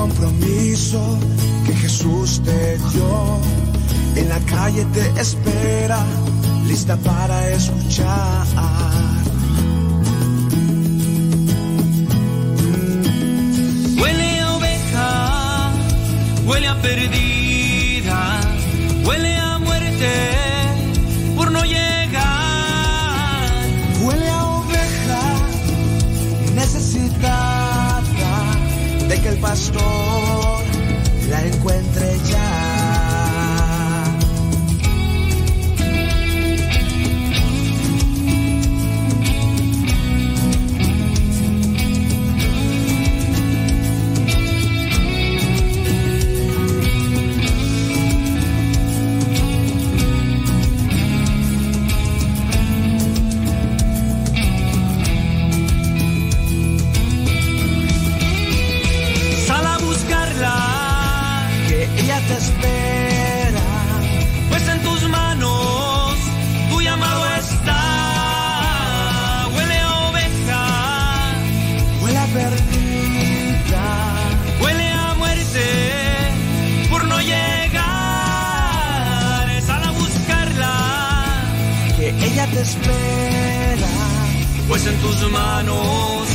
compromiso que Jesús te dio. En la calle te espera, lista para escuchar. Huele a oveja, huele a perdida, pastor. La encuentre espera. pues en tus manos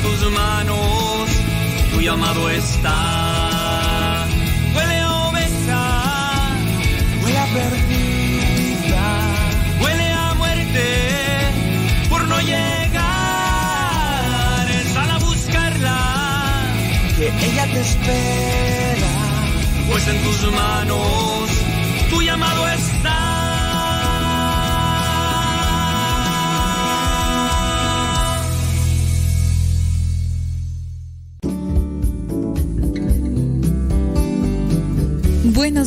en tus manos tu llamado está. Huele a oveja, Huele a perdida. huele a muerte por no llegar. Sal a buscarla. que ella te espera. pues en tus manos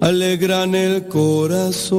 alegran el corazón.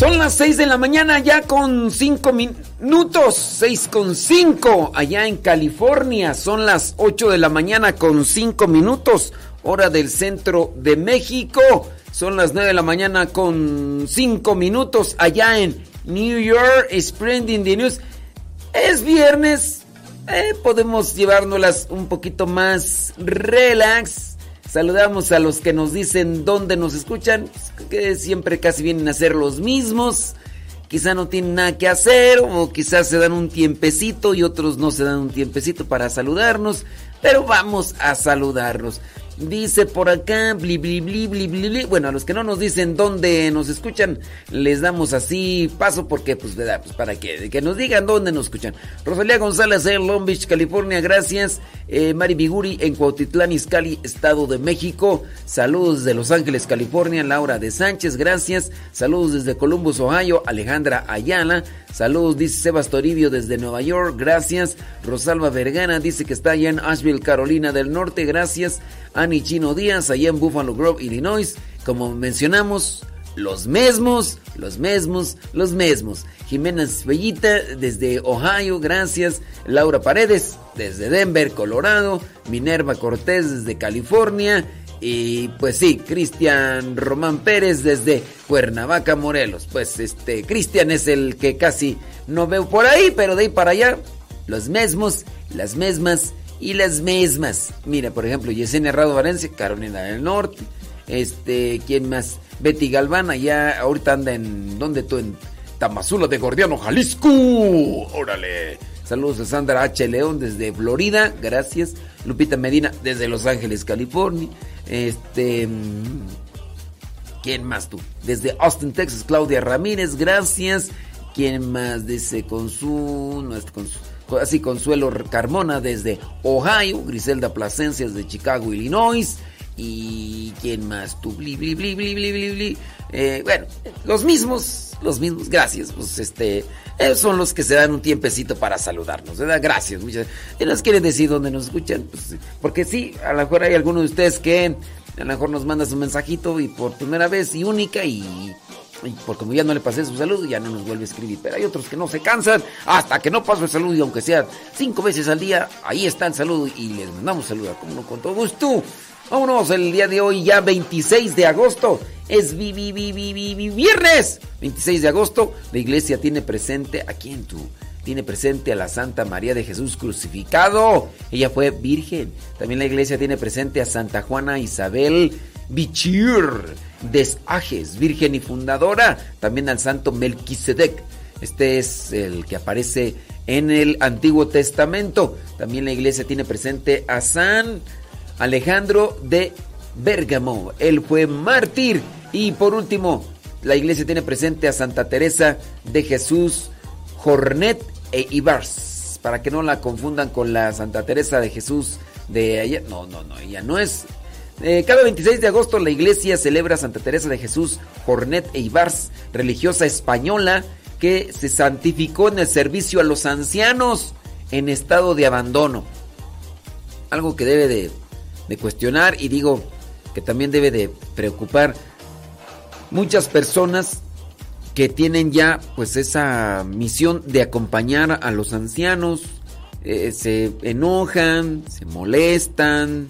De la mañana ya con 5 minutos, 6 con 5 allá en California. Son las 8 de la mañana con 5 minutos, hora del centro de México. Son las 9 de la mañana con 5 minutos allá en New York, Spreading the News. Es viernes, eh, podemos llevárnoslas un poquito más relax. Saludamos a los que nos dicen dónde nos escuchan, que siempre casi vienen a ser los mismos quizá no tienen nada que hacer o quizás se dan un tiempecito y otros no se dan un tiempecito para saludarnos, pero vamos a saludarlos. Dice por acá, bli, bli, bli, bli, bli, Bueno, a los que no nos dicen dónde nos escuchan, les damos así paso porque, pues, ¿verdad? Pues para que, que nos digan dónde nos escuchan. Rosalía González en Long Beach, California, gracias. Eh, Mari Biguri en Cuautitlán, Izcalli, Estado de México. Saludos desde Los Ángeles, California. Laura de Sánchez, gracias. Saludos desde Columbus, Ohio. Alejandra Ayala. Saludos, dice Sebas Toribio desde Nueva York, gracias. Rosalba Vergara dice que está allá en Asheville, Carolina del Norte, gracias. Ani Chino Díaz, allá en Buffalo Grove, Illinois. Como mencionamos, los mismos, los mismos, los mismos. Jiménez Bellita desde Ohio, gracias. Laura Paredes desde Denver, Colorado. Minerva Cortés desde California. Y pues sí, Cristian Román Pérez desde Cuernavaca, Morelos. Pues este, Cristian es el que casi no veo por ahí, pero de ahí para allá, los mismos, las mismas y las mismas. Mira, por ejemplo, Yesenia Rado Valencia, Carolina del Norte. Este, ¿quién más? Betty Galván, allá ahorita anda en, ¿dónde tú? En Tamazula de Gordiano, Jalisco. Órale. Saludos a Sandra H. León desde Florida, gracias. Lupita Medina desde Los Ángeles, California. Este. Mm, ¿Quién más tú? Desde Austin, Texas, Claudia Ramírez, gracias. ¿Quién más? Dice Consu, no es Consu, así Consuelo Carmona desde Ohio, Griselda Plasencias de Chicago, Illinois. ¿Y quién más? Tú, bli, bli, bli, bli, bli, bli, eh, bueno, los mismos, los mismos, gracias. Pues este, son los que se dan un tiempecito para saludarnos, ¿verdad? Gracias, muchas ¿Y nos quieren decir dónde nos escuchan? Pues, porque sí, a lo mejor hay alguno de ustedes que a lo mejor nos manda su mensajito y por primera vez y única y y por como ya no le pasé su saludo, ya no nos vuelve a escribir. Pero hay otros que no se cansan hasta que no paso el saludo y aunque sea cinco veces al día, ahí está el saludo y les mandamos saludos, como no, con todo gusto. Vámonos, el día de hoy ya 26 de agosto. Es vi, viernes. 26 de agosto. La iglesia tiene presente aquí en tu tiene presente a la Santa María de Jesús crucificado. Ella fue virgen. También la iglesia tiene presente a Santa Juana Isabel Bichir Desajes, virgen y fundadora. También al Santo Melquisedec. Este es el que aparece en el Antiguo Testamento. También la iglesia tiene presente a San Alejandro de Bérgamo. Él fue mártir. Y por último, la iglesia tiene presente a Santa Teresa de Jesús Jornet e Ibars. Para que no la confundan con la Santa Teresa de Jesús de ayer. No, no, no, ella no es. Eh, cada 26 de agosto la iglesia celebra a Santa Teresa de Jesús Jornet e Ibars, religiosa española que se santificó en el servicio a los ancianos en estado de abandono. Algo que debe de, de cuestionar y digo que también debe de preocupar muchas personas que tienen ya pues esa misión de acompañar a los ancianos, eh, se enojan, se molestan,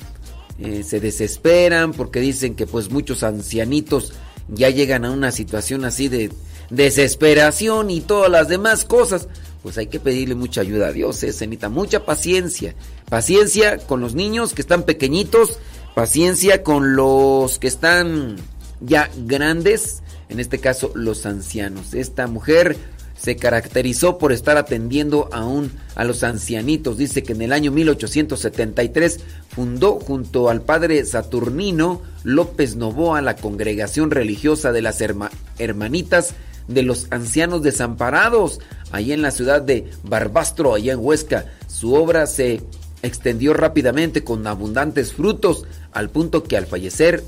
eh, se desesperan porque dicen que pues muchos ancianitos ya llegan a una situación así de desesperación y todas las demás cosas. Pues hay que pedirle mucha ayuda a Dios, eh, se necesita mucha paciencia. Paciencia con los niños que están pequeñitos, paciencia con los que están ya grandes, en este caso los ancianos. Esta mujer se caracterizó por estar atendiendo aún a los ancianitos. Dice que en el año 1873 fundó junto al padre Saturnino López Novoa la congregación religiosa de las hermanitas de los ancianos desamparados, allá en la ciudad de Barbastro, allá en Huesca. Su obra se extendió rápidamente con abundantes frutos, al punto que al fallecer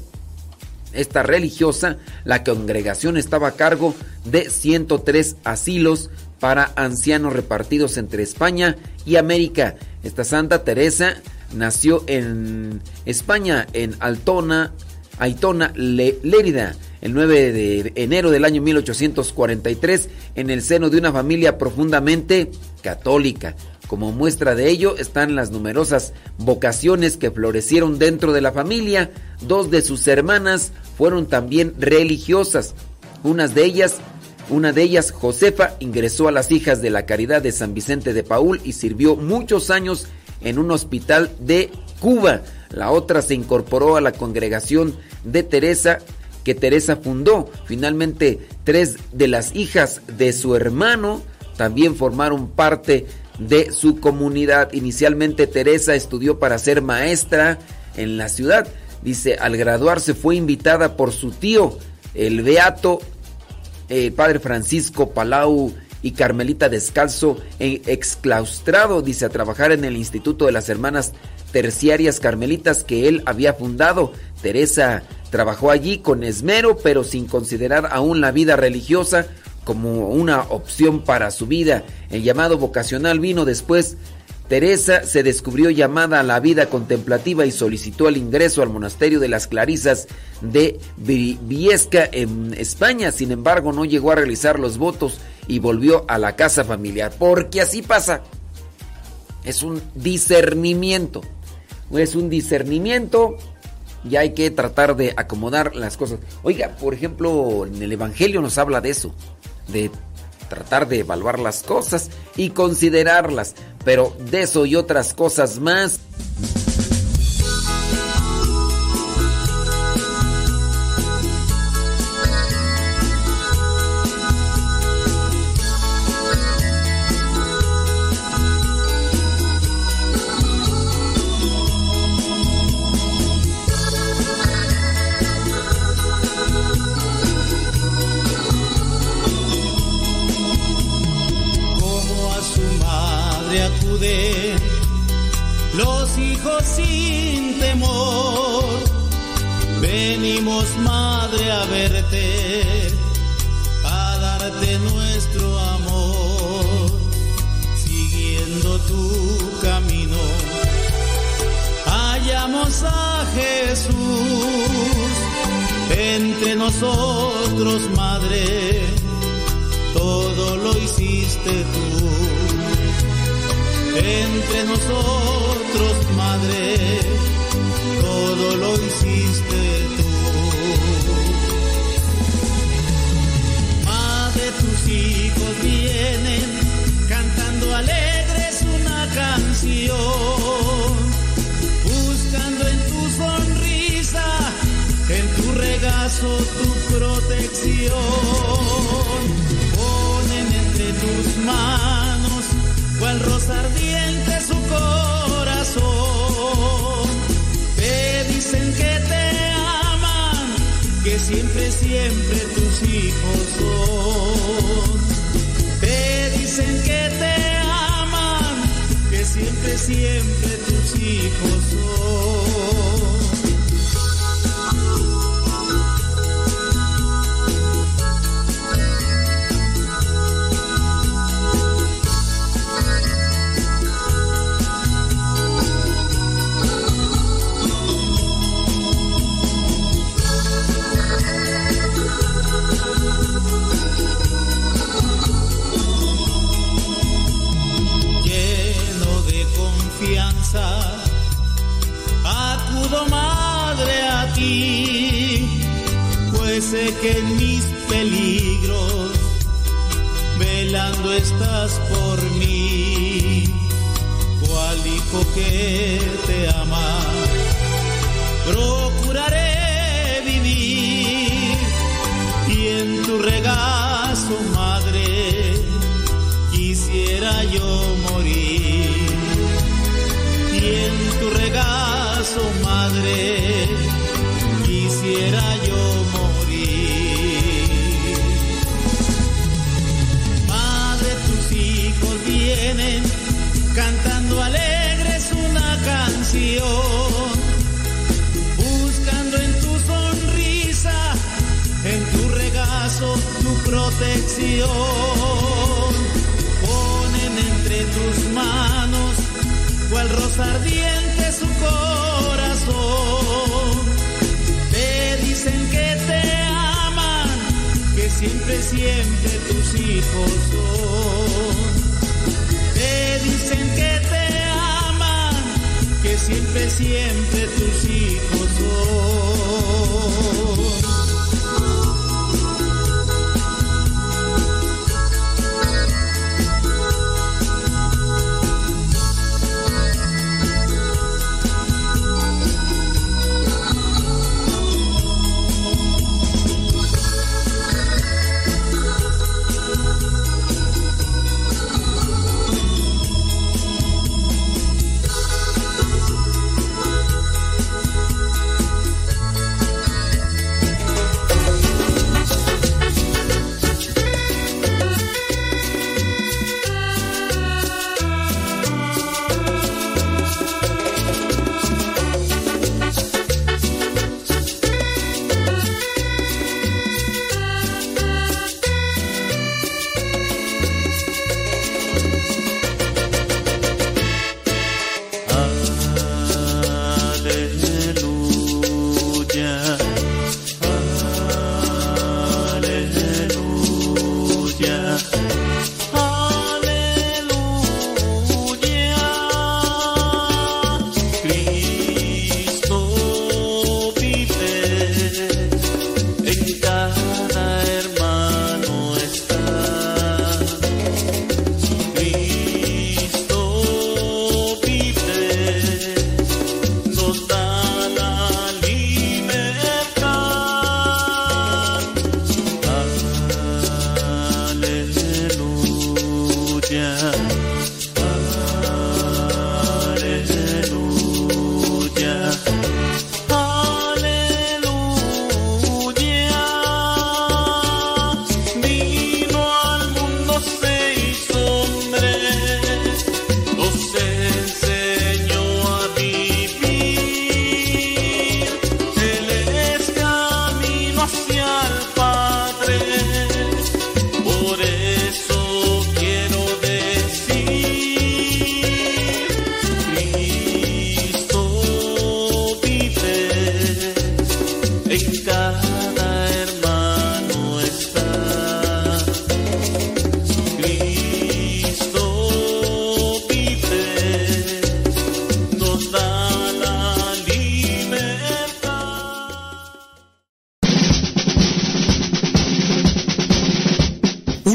esta religiosa, la congregación estaba a cargo de 103 asilos para ancianos repartidos entre España y América. Esta Santa Teresa nació en España, en Altona, Aitona, Lérida, el 9 de enero del año 1843, en el seno de una familia profundamente católica. Como muestra de ello están las numerosas vocaciones que florecieron dentro de la familia. Dos de sus hermanas fueron también religiosas. De ellas, una de ellas, Josefa, ingresó a las hijas de la Caridad de San Vicente de Paul y sirvió muchos años en un hospital de Cuba. La otra se incorporó a la congregación de Teresa que Teresa fundó. Finalmente, tres de las hijas de su hermano también formaron parte de su comunidad. Inicialmente Teresa estudió para ser maestra en la ciudad. Dice, al graduarse fue invitada por su tío, el beato eh, padre Francisco Palau y Carmelita Descalzo, exclaustrado, dice, a trabajar en el Instituto de las Hermanas Terciarias Carmelitas que él había fundado. Teresa trabajó allí con esmero, pero sin considerar aún la vida religiosa como una opción para su vida. El llamado vocacional vino después. Teresa se descubrió llamada a la vida contemplativa y solicitó el ingreso al monasterio de las Clarisas de Viesca en España. Sin embargo, no llegó a realizar los votos y volvió a la casa familiar. Porque así pasa. Es un discernimiento. Es un discernimiento y hay que tratar de acomodar las cosas. Oiga, por ejemplo, en el Evangelio nos habla de eso de tratar de evaluar las cosas y considerarlas, pero de eso y otras cosas más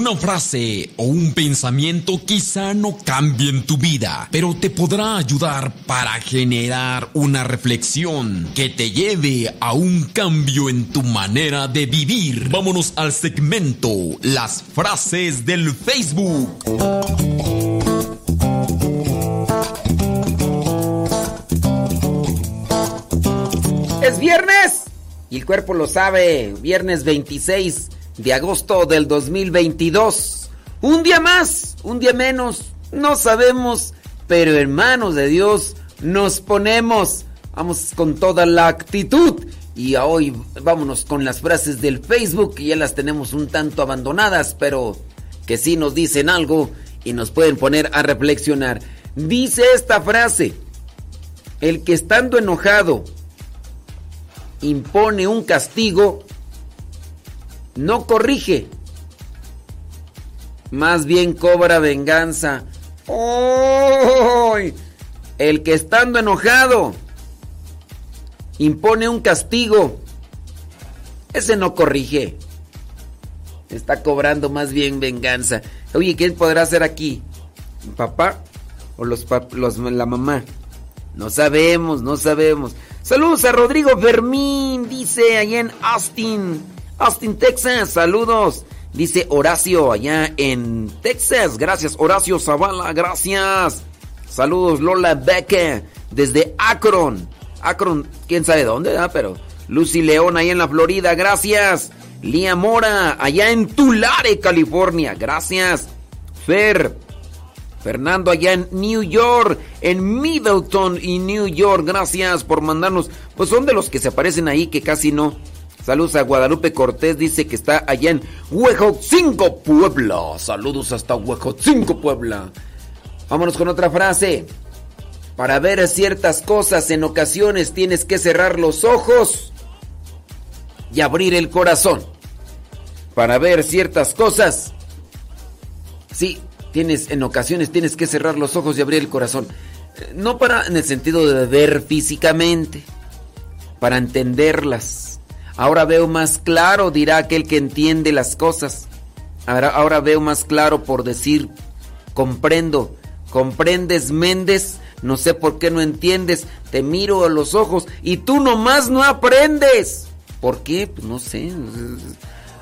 Una frase o un pensamiento quizá no cambien tu vida, pero te podrá ayudar para generar una reflexión que te lleve a un cambio en tu manera de vivir. Vámonos al segmento Las frases del Facebook. Es viernes y el cuerpo lo sabe, viernes 26 de agosto del 2022. Un día más, un día menos, no sabemos, pero hermanos de Dios, nos ponemos. Vamos con toda la actitud. Y hoy vámonos con las frases del Facebook, que ya las tenemos un tanto abandonadas, pero que sí nos dicen algo y nos pueden poner a reflexionar. Dice esta frase, el que estando enojado impone un castigo, no corrige, más bien cobra venganza. El que estando enojado impone un castigo, ese no corrige. Está cobrando más bien venganza. Oye, ¿quién podrá ser aquí? ¿Papá o los la mamá? No sabemos, no sabemos. Saludos a Rodrigo Fermín, dice allá en Austin. Austin, Texas, saludos. Dice Horacio allá en Texas. Gracias, Horacio Zavala, gracias. Saludos, Lola Becker, desde Akron. Akron, quién sabe dónde, ¿ah? pero Lucy León allá en la Florida, gracias. Lía Mora, allá en Tulare, California, gracias. Fer, Fernando allá en New York, en Middleton y New York, gracias por mandarnos. Pues son de los que se aparecen ahí que casi no Saludos a Guadalupe Cortés, dice que está allá en 5 Puebla. Saludos hasta 5 Puebla. Vámonos con otra frase. Para ver ciertas cosas en ocasiones tienes que cerrar los ojos y abrir el corazón. Para ver ciertas cosas, sí, tienes en ocasiones tienes que cerrar los ojos y abrir el corazón. No para en el sentido de ver físicamente, para entenderlas Ahora veo más claro, dirá aquel que entiende las cosas. Ahora, veo más claro por decir, comprendo. ¿Comprendes, Méndez? No sé por qué no entiendes. Te miro a los ojos y tú nomás no aprendes. ¿Por qué? Pues no sé.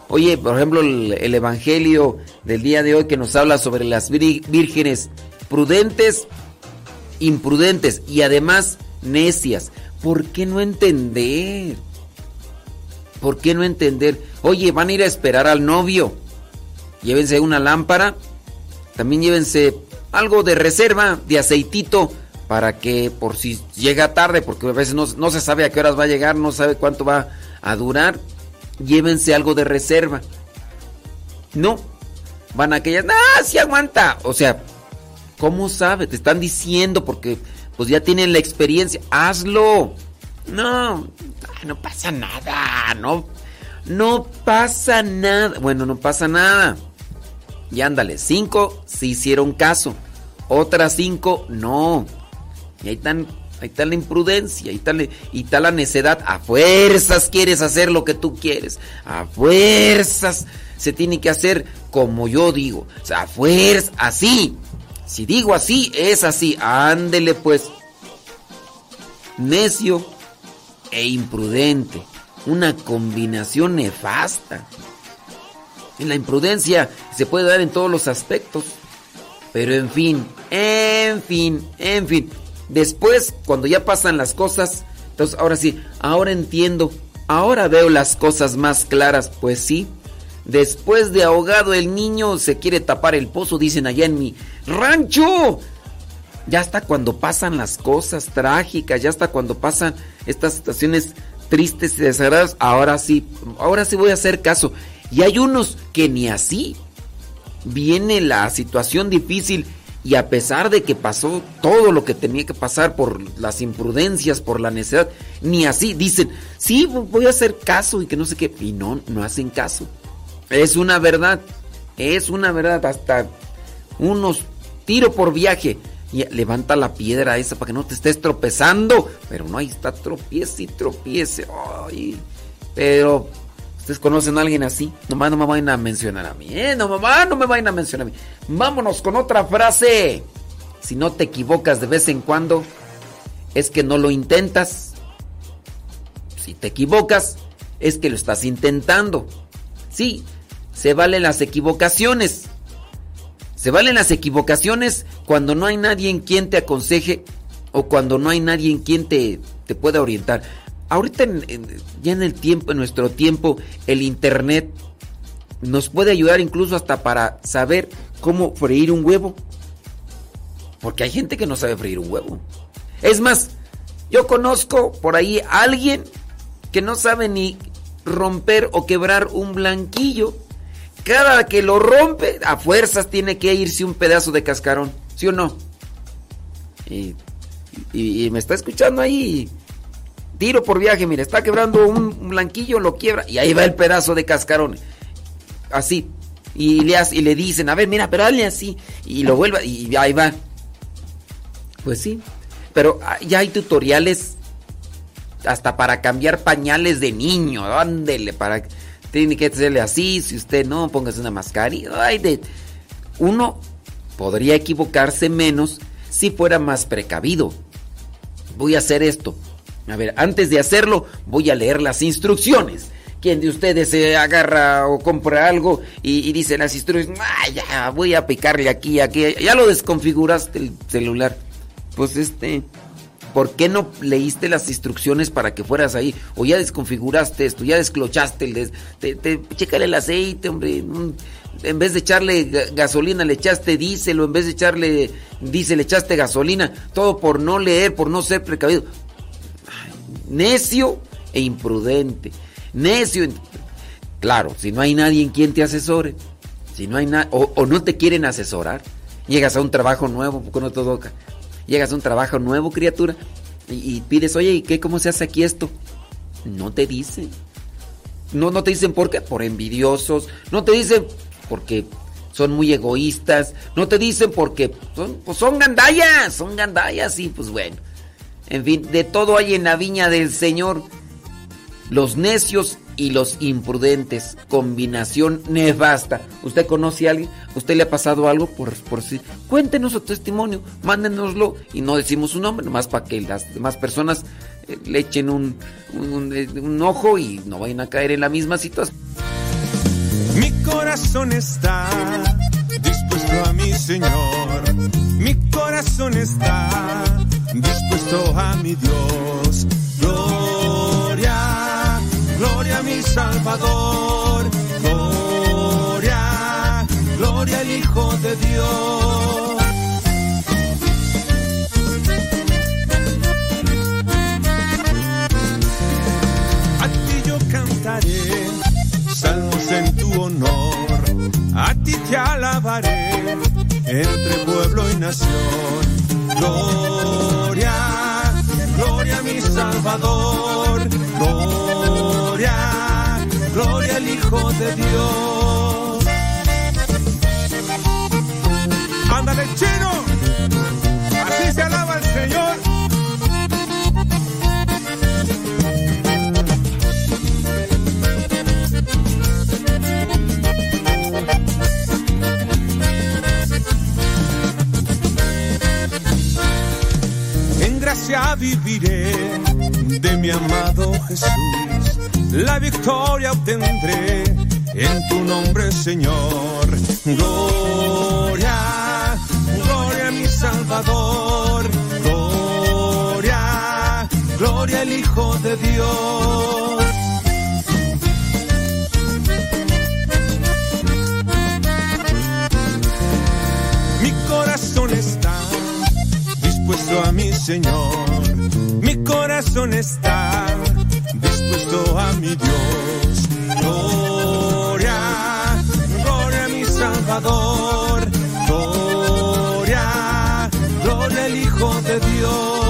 Oye, por ejemplo, el, Evangelio del día de hoy que nos habla sobre las vírgenes prudentes, imprudentes y además necias. ¿Por qué no entender? ¿Por qué no entender? Oye, van a ir a esperar al novio. Llévense una lámpara. También llévense algo de reserva, de aceitito, para que por si llega tarde, porque a veces no, se sabe a qué horas va a llegar, no sabe cuánto va a durar. Llévense algo de reserva. No. Van a aquellas, ¡ah, sí aguanta! O sea, ¿cómo sabe? Te están diciendo porque pues ya tienen la experiencia. Hazlo. No, no pasa nada, no, no pasa nada. Bueno, no pasa nada. Y ándale, cinco se hicieron caso, otras cinco no. Y ahí están, ahí está la imprudencia, ahí está, está la necedad. A fuerzas quieres hacer lo que tú quieres, a fuerzas se tiene que hacer como yo digo, a fuerzas, así. Si digo así, es así. Ándele pues. Necio e imprudente. Una combinación nefasta. En la imprudencia se puede dar en todos los aspectos. Pero en fin, en fin, en fin. Después, cuando ya pasan las cosas, entonces ahora sí, ahora entiendo, ahora veo las cosas más claras. Pues sí, después de ahogado el niño se quiere tapar el pozo, dicen allá en mi rancho. Ya hasta cuando pasan las cosas trágicas, ya hasta cuando pasan estas situaciones tristes y desagradables, ahora sí, ahora sí voy a hacer caso. Y hay unos que ni así viene la situación difícil y a pesar de que pasó todo lo que tenía que pasar por las imprudencias, por la necesidad, ni así dicen, sí, voy a hacer caso y que no sé qué, y no, no hacen caso. Es una verdad, es una verdad, hasta unos tiro por viaje levanta la piedra esa para que no te estés tropezando. Pero no, ahí está, tropiece y tropiece. Ay, pero ¿Ustedes conocen a alguien así? Nomás no me vayan a mencionar a mí, ¿eh? No, mamá, no me vayan a mencionar a mí. Vámonos con otra frase. Si no te equivocas de vez en cuando, es que no lo intentas. Si te equivocas, es que lo estás intentando. Sí, se valen las equivocaciones. Se valen las equivocaciones cuando no hay nadie en quien te aconseje o cuando no hay nadie en quien te, te pueda orientar ahorita ya en el tiempo, en nuestro tiempo, el internet nos puede ayudar incluso hasta para saber cómo freír un huevo. Porque hay gente que no sabe freír un huevo. Es más, yo conozco por ahí a alguien que no sabe ni romper o quebrar un blanquillo. Cada que lo rompe, a fuerzas tiene que irse un pedazo de cascarón. ¿Sí o no? Y, me está escuchando ahí tiro por viaje, mire, está quebrando un blanquillo, lo quiebra y ahí va el pedazo de cascarón. Así. Y le, y le dicen, a ver, mira, pero hazle así. Y lo vuelve y ahí va. Pues sí. Pero ah, ya hay tutoriales hasta para cambiar pañales de niño. Ándele, para. Tiene que hacerle así. Si usted no, póngase una mascarilla. Ay, de, uno podría equivocarse menos si fuera más precavido. Voy a hacer esto a ver, antes de hacerlo, voy a leer las instrucciones. Quien de ustedes se agarra o compra algo y, dice las instrucciones, ya, voy a picarle aquí, aquí, ya lo desconfiguraste el celular. Pues este, ¿por qué no leíste las instrucciones para que fueras ahí? O ya desconfiguraste esto, ya desclochaste el des, te, te, chécale el aceite, hombre. En vez de echarle gasolina, le echaste diésel, o en vez de echarle diésel, le echaste gasolina. Todo por no leer, por no ser precavido necio e imprudente. Necio. Claro, si no hay nadie en quien te asesore, si no hay nada, o, no te quieren asesorar, llegas a un trabajo nuevo, con no toca. Llegas a un trabajo nuevo, criatura, y, pides, oye, ¿y qué? ¿Cómo se hace aquí esto? No te dicen. No, no te dicen por qué, por envidiosos. No te dicen porque son muy egoístas. No te dicen porque son, pues son gandallas, son gandallas y pues bueno. En fin, de todo hay en la viña del Señor. Los necios y los imprudentes. Combinación nefasta. ¿Usted conoce a alguien? ¿Usted le ha pasado algo por, por sí? Cuéntenos su testimonio, mándenoslo y no decimos su nombre, nomás para que las demás personas eh, le echen un, un, un ojo y no vayan a caer en la misma situación. Mi corazón está dispuesto a mi Señor. Mi corazón está dispuesto a mi Dios. Gloria, gloria a mi Salvador. Gloria, gloria al Hijo de Dios. A ti yo cantaré salmos en tu honor. A ti te alabaré entre pueblo y nación. Gloria, gloria a mi Salvador. Hijo de Dios. Ándale, chino. Así se alaba el Señor. gracia viviré de mi amado Jesús. La victoria obtendré en tu nombre, Señor. Gloria, gloria a mi Salvador. Gloria, gloria al Hijo de Dios. Mi corazón está dispuesto a mi Señor. Corazón está dispuesto a mi Dios. Gloria, gloria a mi Salvador. Gloria, gloria al Hijo de Dios.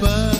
De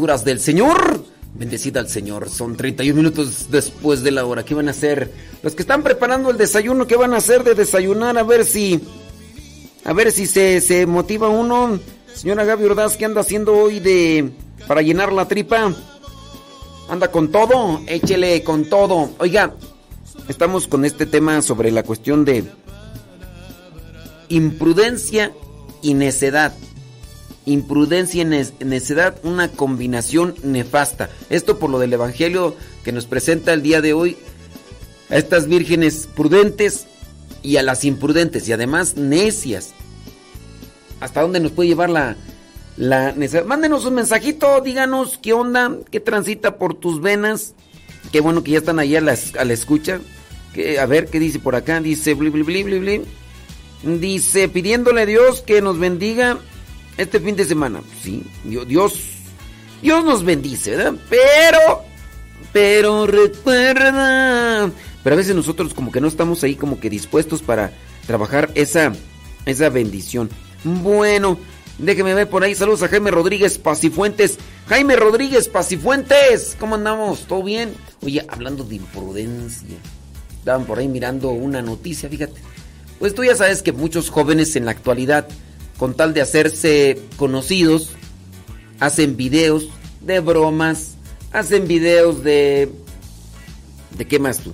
Criaturas del Señor. Bendecida al Señor. Son 31 minutos después de la hora. ¿Qué van a hacer? Los que están preparando el desayuno, ¿qué van a hacer de desayunar? A ver si. A ver si se, se motiva uno. Señora Gaby Ordaz, ¿qué anda haciendo hoy de. para llenar la tripa? ¿Anda con todo? Échele con todo. Oiga, estamos con este tema sobre la cuestión de. imprudencia y necedad imprudencia y ne- necedad, una combinación nefasta. Esto por lo del Evangelio que nos presenta el día de hoy a estas vírgenes prudentes y a las imprudentes y además necias. ¿Hasta dónde nos puede llevar la, la necedad? Mándenos un mensajito, díganos qué onda, qué transita por tus venas. Qué bueno que ya están ahí a la, escucha. Que, a ver, ¿qué dice por acá? Dice, bli. Dice, pidiéndole a Dios que nos bendiga este fin de semana. Sí, Dios, Dios, nos bendice, ¿verdad? Pero, pero recuerda. Pero a veces nosotros como que no estamos ahí como que dispuestos para trabajar esa, esa bendición. Bueno, déjeme ver por ahí. Saludos a Jaime Rodríguez Pacifuentes. Jaime Rodríguez Pacifuentes, ¿cómo andamos? ¿Todo bien? Oye, hablando de imprudencia. Estaban por ahí mirando una noticia, fíjate. Pues tú ya sabes que muchos jóvenes en la actualidad, con tal de hacerse conocidos, hacen videos de bromas, hacen videos de... ¿De qué más tú?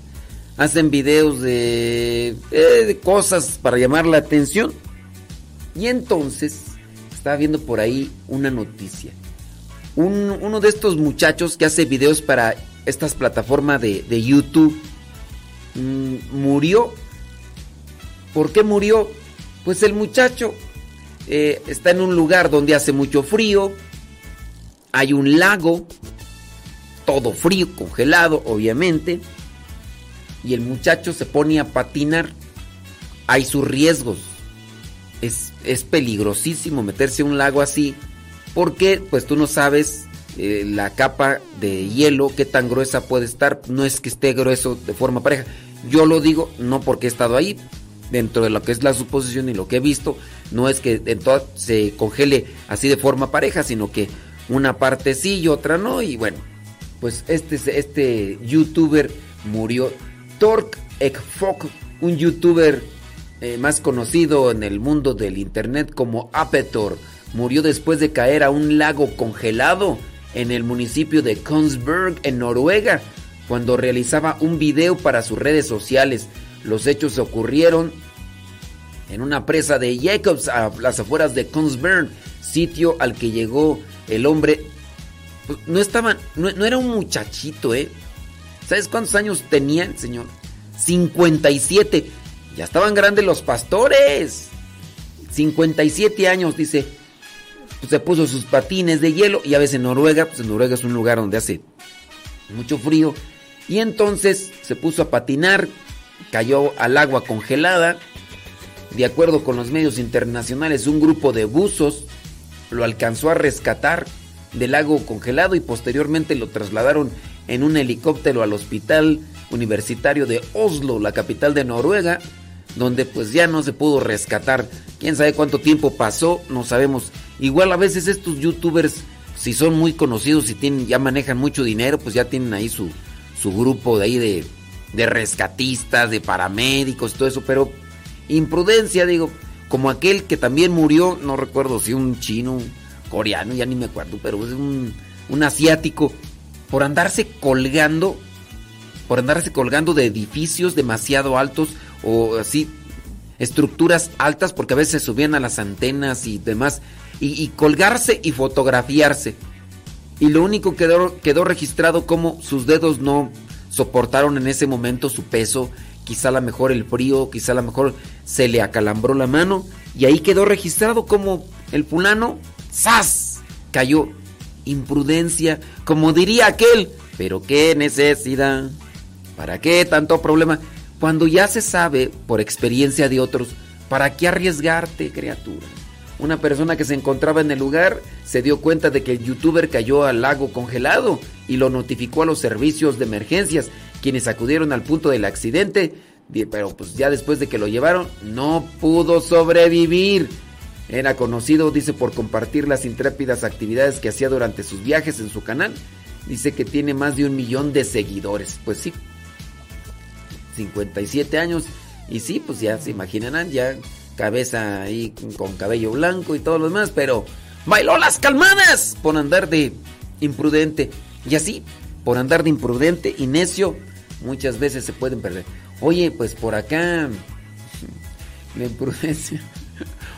Hacen videos de, eh, de cosas para llamar la atención. Y entonces estaba viendo por ahí una noticia. Un- uno de estos muchachos que hace videos para estas plataformas de, de YouTube mm, murió. ¿Por qué murió? Pues el muchacho eh, está en un lugar donde hace mucho frío. Hay un lago. Todo frío, congelado, obviamente. Y el muchacho se pone a patinar. Hay sus riesgos. Es, es peligrosísimo meterse a un lago así. Porque pues tú no sabes eh, la capa de hielo, qué tan gruesa puede estar. No es que esté grueso de forma pareja. Yo lo digo no porque he estado ahí, dentro de lo que es la suposición y lo que he visto, no es que en todo se congele así de forma pareja, sino que una parte sí y otra no. Y bueno, pues este, este youtuber murió. Torque Ekfok, un youtuber eh, más conocido en el mundo del internet como Apetor, murió después de caer a un lago congelado en el municipio de Kongsberg, en Noruega, cuando realizaba un video para sus redes sociales. Los hechos ocurrieron en una presa de Jacobs a las afueras de Kongsberg, sitio al que llegó el hombre. Pues, no estaba, no, no, era un muchachito, ¿eh? ¿Sabes cuántos años tenía el señor? 57. Ya estaban grandes los pastores. 57 años, dice. Pues se puso sus patines de hielo. Y a veces en Noruega, pues en Noruega es un lugar donde hace mucho frío. Y entonces se puso a patinar, cayó al agua congelada. De acuerdo con los medios internacionales, un grupo de buzos lo alcanzó a rescatar del lago congelado y posteriormente lo trasladaron en un helicóptero al hospital universitario de Oslo, la capital de Noruega, donde pues ya no se pudo rescatar. Quién sabe cuánto tiempo pasó, no sabemos. Igual a veces estos youtubers, si son muy conocidos y tienen, ya manejan mucho dinero, pues ya tienen ahí su, su grupo de ahí de, de rescatistas, de paramédicos, todo eso, pero imprudencia, digo, como aquel que también murió, no recuerdo si un chino, coreano, ya ni me acuerdo, pero es un, un asiático, por andarse colgando, por andarse colgando de edificios demasiado altos o así, estructuras altas, porque a veces subían a las antenas y demás, y, y colgarse y fotografiarse. Y lo único que quedó, quedó registrado como sus dedos no soportaron en ese momento su peso, quizá a lo mejor el frío, quizá a lo mejor se le acalambró la mano, y ahí quedó registrado como el fulano, ¡zas! cayó. Imprudencia, como diría aquel, pero qué necesidad, ¿para qué tanto problema? Cuando ya se sabe por experiencia de otros, ¿para qué arriesgarte, criatura? Una persona que se encontraba en el lugar se dio cuenta de que el youtuber cayó al lago congelado y lo notificó a los servicios de emergencias, quienes acudieron al punto del accidente, pero pues ya después de que lo llevaron no pudo sobrevivir. Era conocido, dice, por compartir las intrépidas actividades que hacía durante sus viajes en su canal. Dice que tiene más de un millón de seguidores. Pues sí, 57 años. Y sí, pues ya se imaginarán, ya cabeza ahí con cabello blanco y todo lo demás, pero bailó las calmadas por andar de imprudente. Y así, por andar de imprudente y necio, muchas veces se pueden perder. Oye, pues por acá, la imprudencia.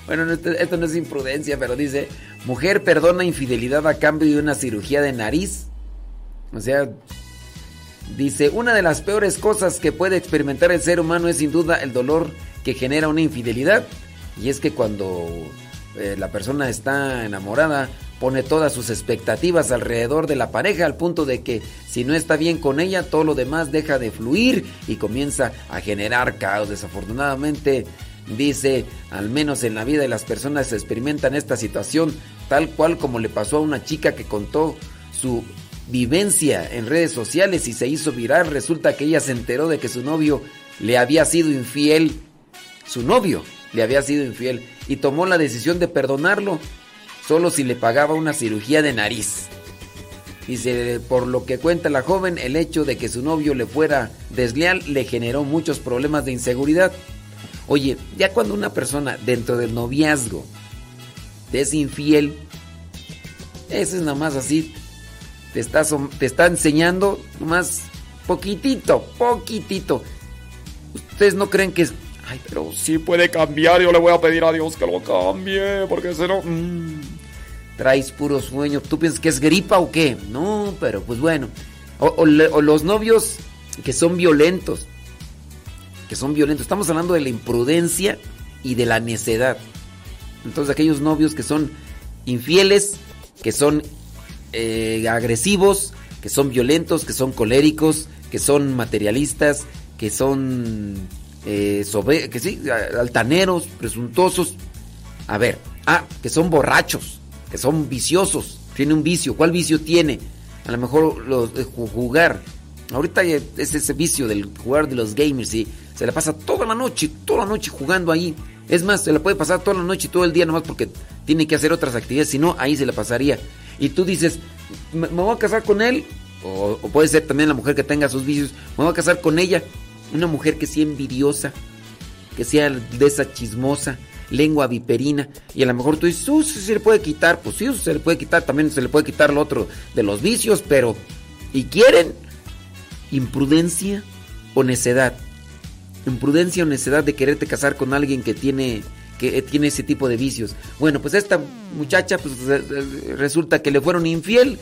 Bueno, esto, esto no es imprudencia, pero dice, mujer perdona infidelidad a cambio de una cirugía de nariz. O sea, Dice, una de las peores cosas que puede experimentar el ser humano es sin duda el dolor que genera una infidelidad. Y es que cuando eh, la persona está enamorada, pone todas sus expectativas alrededor de la pareja al punto de que si no está bien con ella, todo lo demás deja de fluir y comienza a generar caos. Desafortunadamente, dice, al menos en la vida de las personas se experimentan esta situación tal cual como le pasó a una chica que contó su vivencia en redes sociales y se hizo viral. Resulta que ella se enteró de que su novio le había sido infiel. Su novio le había sido infiel y tomó la decisión de perdonarlo solo si le pagaba una cirugía de nariz. Dice, por lo que cuenta la joven, el hecho de que su novio le fuera desleal le generó muchos problemas de inseguridad. Oye, ya cuando una persona dentro del noviazgo es infiel, eso es nada más así, te está, te está enseñando más poquitito, poquitito. Ustedes no creen que. Ay, pero sí puede cambiar, yo le voy a pedir a Dios que lo cambie, porque si no... Mmm, traes puro sueño. ¿Tú piensas que es gripa o qué? No, pero pues bueno. O los novios que son violentos. Que son violentos. Estamos hablando de la imprudencia y de la necedad. Entonces aquellos novios que son infieles, que son eh, agresivos, que son violentos, que son coléricos, que son materialistas, que son eh, sobre, que sí, altaneros, presuntuosos. A ver, ah, que son borrachos, que son viciosos, tiene un vicio. ¿Cuál vicio tiene? A lo mejor jugar. Ahorita es ese vicio del jugar de los gamers y se la pasa toda la noche, toda la noche jugando ahí. Es más, se la puede pasar toda la noche y todo el día nomás porque tiene que hacer otras actividades, si no, ahí se la pasaría. Y tú dices, me, voy a casar con él, o, puede ser también la mujer que tenga sus vicios, me voy a casar con ella, una mujer que sea envidiosa, que sea de esa chismosa, lengua viperina, y a lo mejor tú dices, uh, se le puede quitar, pues sí, se le puede quitar, también se le puede quitar lo otro de los vicios, pero, ¿y quieren? imprudencia o necedad. Imprudencia o necedad de quererte casar con alguien que tiene que tiene ese tipo de vicios. Bueno, pues esta muchacha pues resulta que le fueron infiel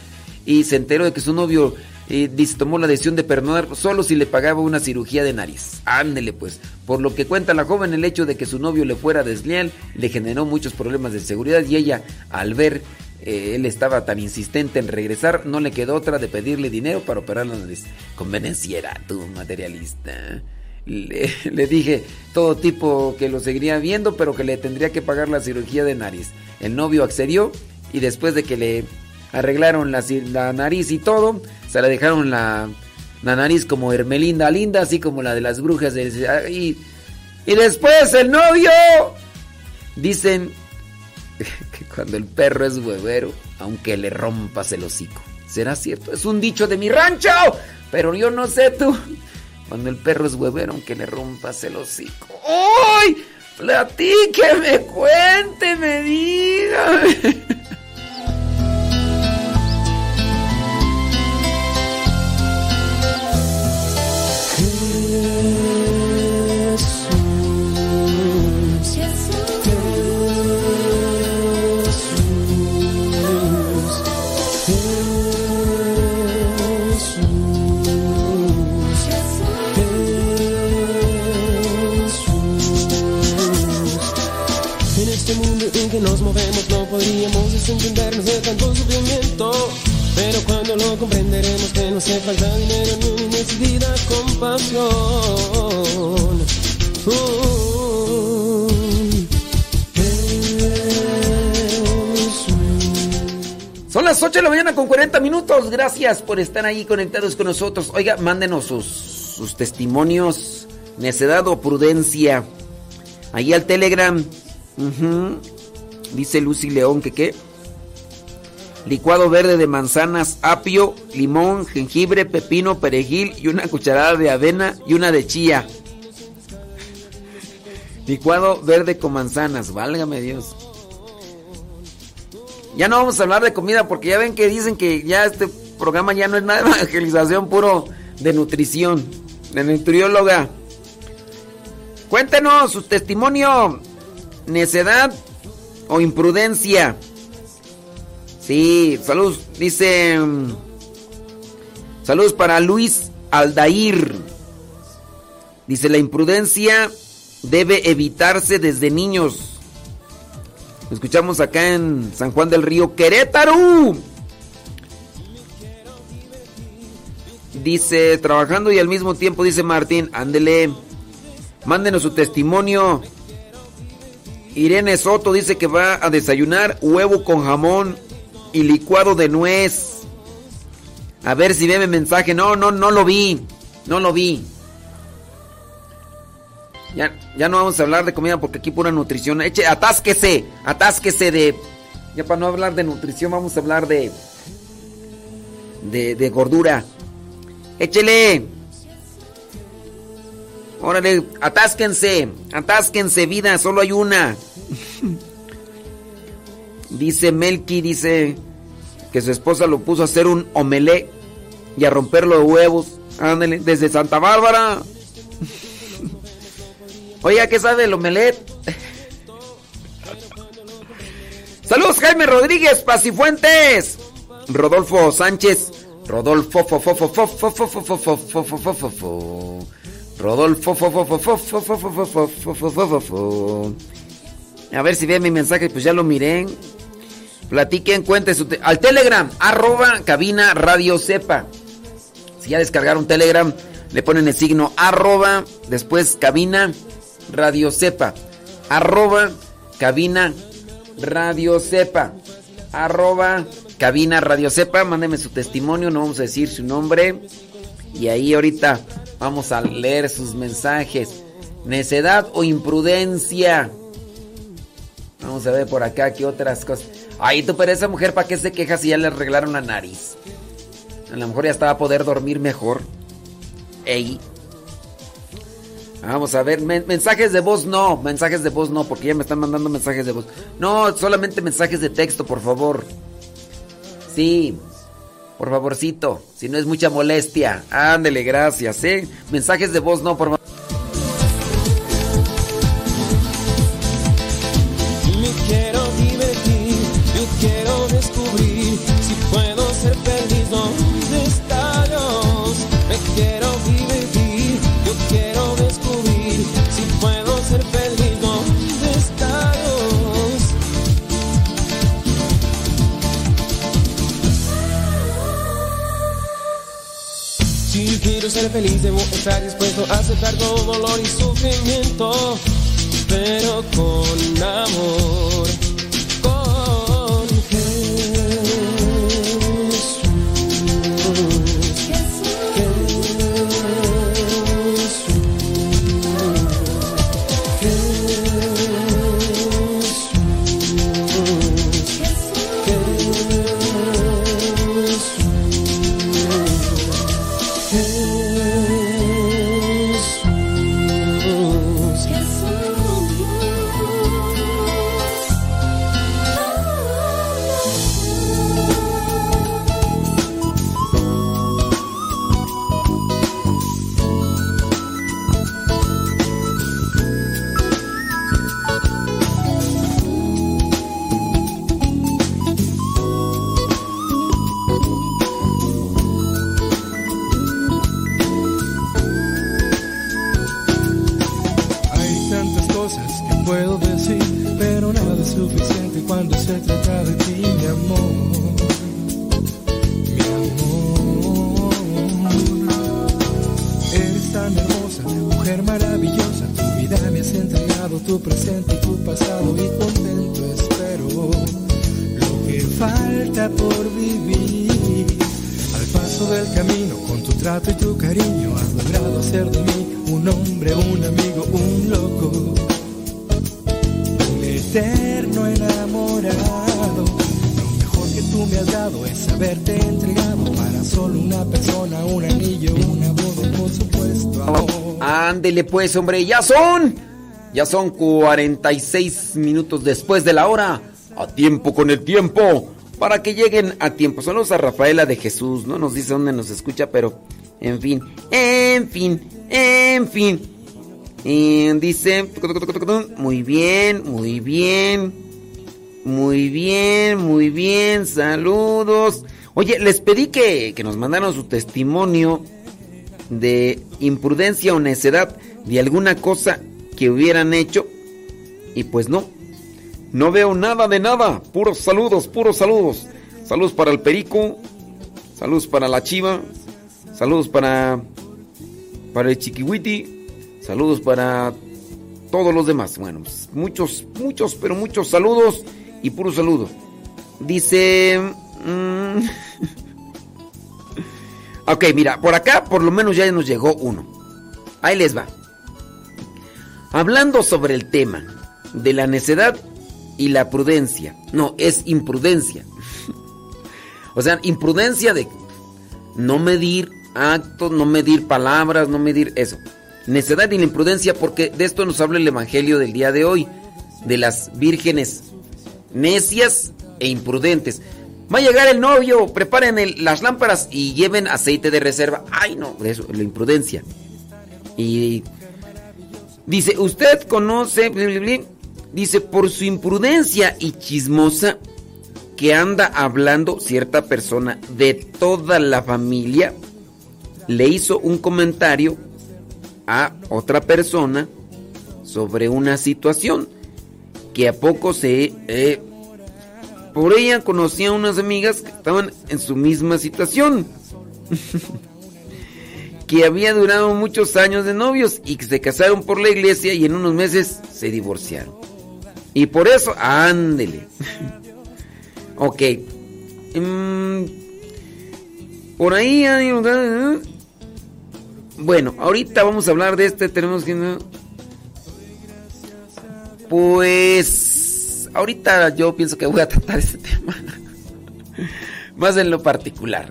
y se enteró de que su novio eh, tomó la decisión de perdonar solo si le pagaba una cirugía de nariz. Ándele pues. Por lo que cuenta la joven, el hecho de que su novio le fuera desleal le generó muchos problemas de seguridad y ella al ver eh, él estaba tan insistente en regresar, no le quedó otra de pedirle dinero para operar la nariz. Convenenciera, tú, materialista. Le, dije todo tipo que lo seguiría viendo, pero que le tendría que pagar la cirugía de nariz. El novio accedió y después de que le arreglaron la, la nariz y todo, se le dejaron la, la, nariz como Hermelinda linda, así como la de las brujas. Y, y después el novio, dicen que cuando el perro es huevero, aunque le rompas el hocico. ¿Será cierto? Es un dicho de mi rancho, pero yo no sé tú. Cuando el perro es huevero, aunque le rompas el hocico. ¡Uy! Platíqueme, cuénteme, dígame. 8 de la mañana con 40 minutos. Gracias por estar ahí conectados con nosotros. Oiga, mándenos sus, testimonios, necedad o prudencia. Ahí al Telegram. Dice Lucy León que qué. Licuado verde de manzanas, apio, limón, jengibre, pepino, perejil y una cucharada de avena y una de chía. Licuado verde con manzanas, válgame Dios. Ya no vamos a hablar de comida porque ya ven que dicen que ya este programa ya no es nada de evangelización, puro de nutrición, de nutrióloga. Cuéntenos su testimonio, necedad o imprudencia. Sí, saludos, dice. Mm, saludos para Luis Aldair. Dice, la imprudencia debe evitarse desde niños. Escuchamos acá en San Juan del Río, Querétaro. Dice, trabajando y al mismo tiempo, dice Martín, ándele, mándenos su testimonio Irene Soto dice que va a desayunar huevo con jamón y licuado de nuez. A ver si ve mi mensaje. No, no, no lo vi. No lo vi. Ya, ya no vamos a hablar de comida porque aquí pura nutrición. Eche, atásquese, atásquese de. Ya para no hablar de nutrición, vamos a hablar de. de, de gordura. Échele. Órale, atásquense, atásquense, vida, solo hay una. dice Melky, dice que su esposa lo puso a hacer un omelé y a romper los huevos. Ándale, desde Santa Bárbara. Oiga, ¿qué sabe el omelet? Saludos, Jaime Rodríguez, Pacifuentes. Rodolfo Sánchez. Rodolfo, Rodolfo, A ver si ve mi mensaje, pues ya lo miré. Platiquen, cuenten su te al Telegram, arroba cabina radio sepa. Si ya descargaron Telegram, le ponen el signo arroba, después cabina radio sepa. Arroba cabina radio sepa. Arroba cabina radio sepa. Mándeme su testimonio, no vamos a decir su nombre. Y ahí ahorita vamos a leer sus mensajes. Necedad o imprudencia. Vamos a ver por acá qué otras cosas. Ay, tú, pero esa mujer, ¿para qué se queja si ya le arreglaron la nariz? A lo mejor ya estaba a poder dormir mejor. Ey. Vamos a ver, mensajes de voz no, mensajes de voz no, porque ya me están mandando mensajes de voz. No, solamente mensajes de texto, por favor. Sí, por favorcito, si no es mucha molestia. Ándele, gracias, ¿eh? Mensajes de voz no, por favor. Estar dispuesto a aceptar todo dolor y sufrimiento, pero con amor. Pues, hombre, ya son. Ya son 46 minutos después de la hora. A tiempo con el tiempo. Para que lleguen a tiempo. Saludos a Rafaela de Jesús. No nos dice dónde nos escucha, pero en fin. En fin. En fin. Y dice. Muy bien, muy bien. Muy bien, muy bien. Saludos. Oye, les pedí que, que nos mandaran su testimonio de imprudencia o necedad de alguna cosa que hubieran hecho y pues no, no veo nada de nada, puros saludos, puros saludos. Saludos para el Perico, saludos para la Chiva, saludos para para el Chiquihuiti, saludos para todos los demás. Bueno, pues, muchos, muchos, pero muchos saludos y puros saludos. Dice... Mm, ok, mira, por acá por lo menos ya nos llegó uno. Ahí les va. Hablando sobre el tema de la necedad y la prudencia. No, es imprudencia. o sea, imprudencia de no medir actos, no medir palabras, no medir eso. Necedad y la imprudencia porque de esto nos habla el Evangelio del día de hoy. De las vírgenes necias e imprudentes. Va a llegar el novio, preparen las lámparas y lleven aceite de reserva. Ay, no, eso, la imprudencia. Y Dice, usted conoce, dice, por su imprudencia y chismosa que anda hablando cierta persona de toda la familia, le hizo un comentario a otra persona sobre una situación que a poco se... Eh, por ella conocía unas amigas que estaban en su misma situación. que había durado muchos años de novios y que se casaron por la iglesia y en unos meses se divorciaron. Y por eso, ándele. ok. Mm, por ahí Bueno, ahorita vamos a hablar de este. Tenemos que. Pues. Ahorita yo pienso que voy a tratar este tema. Más en lo particular.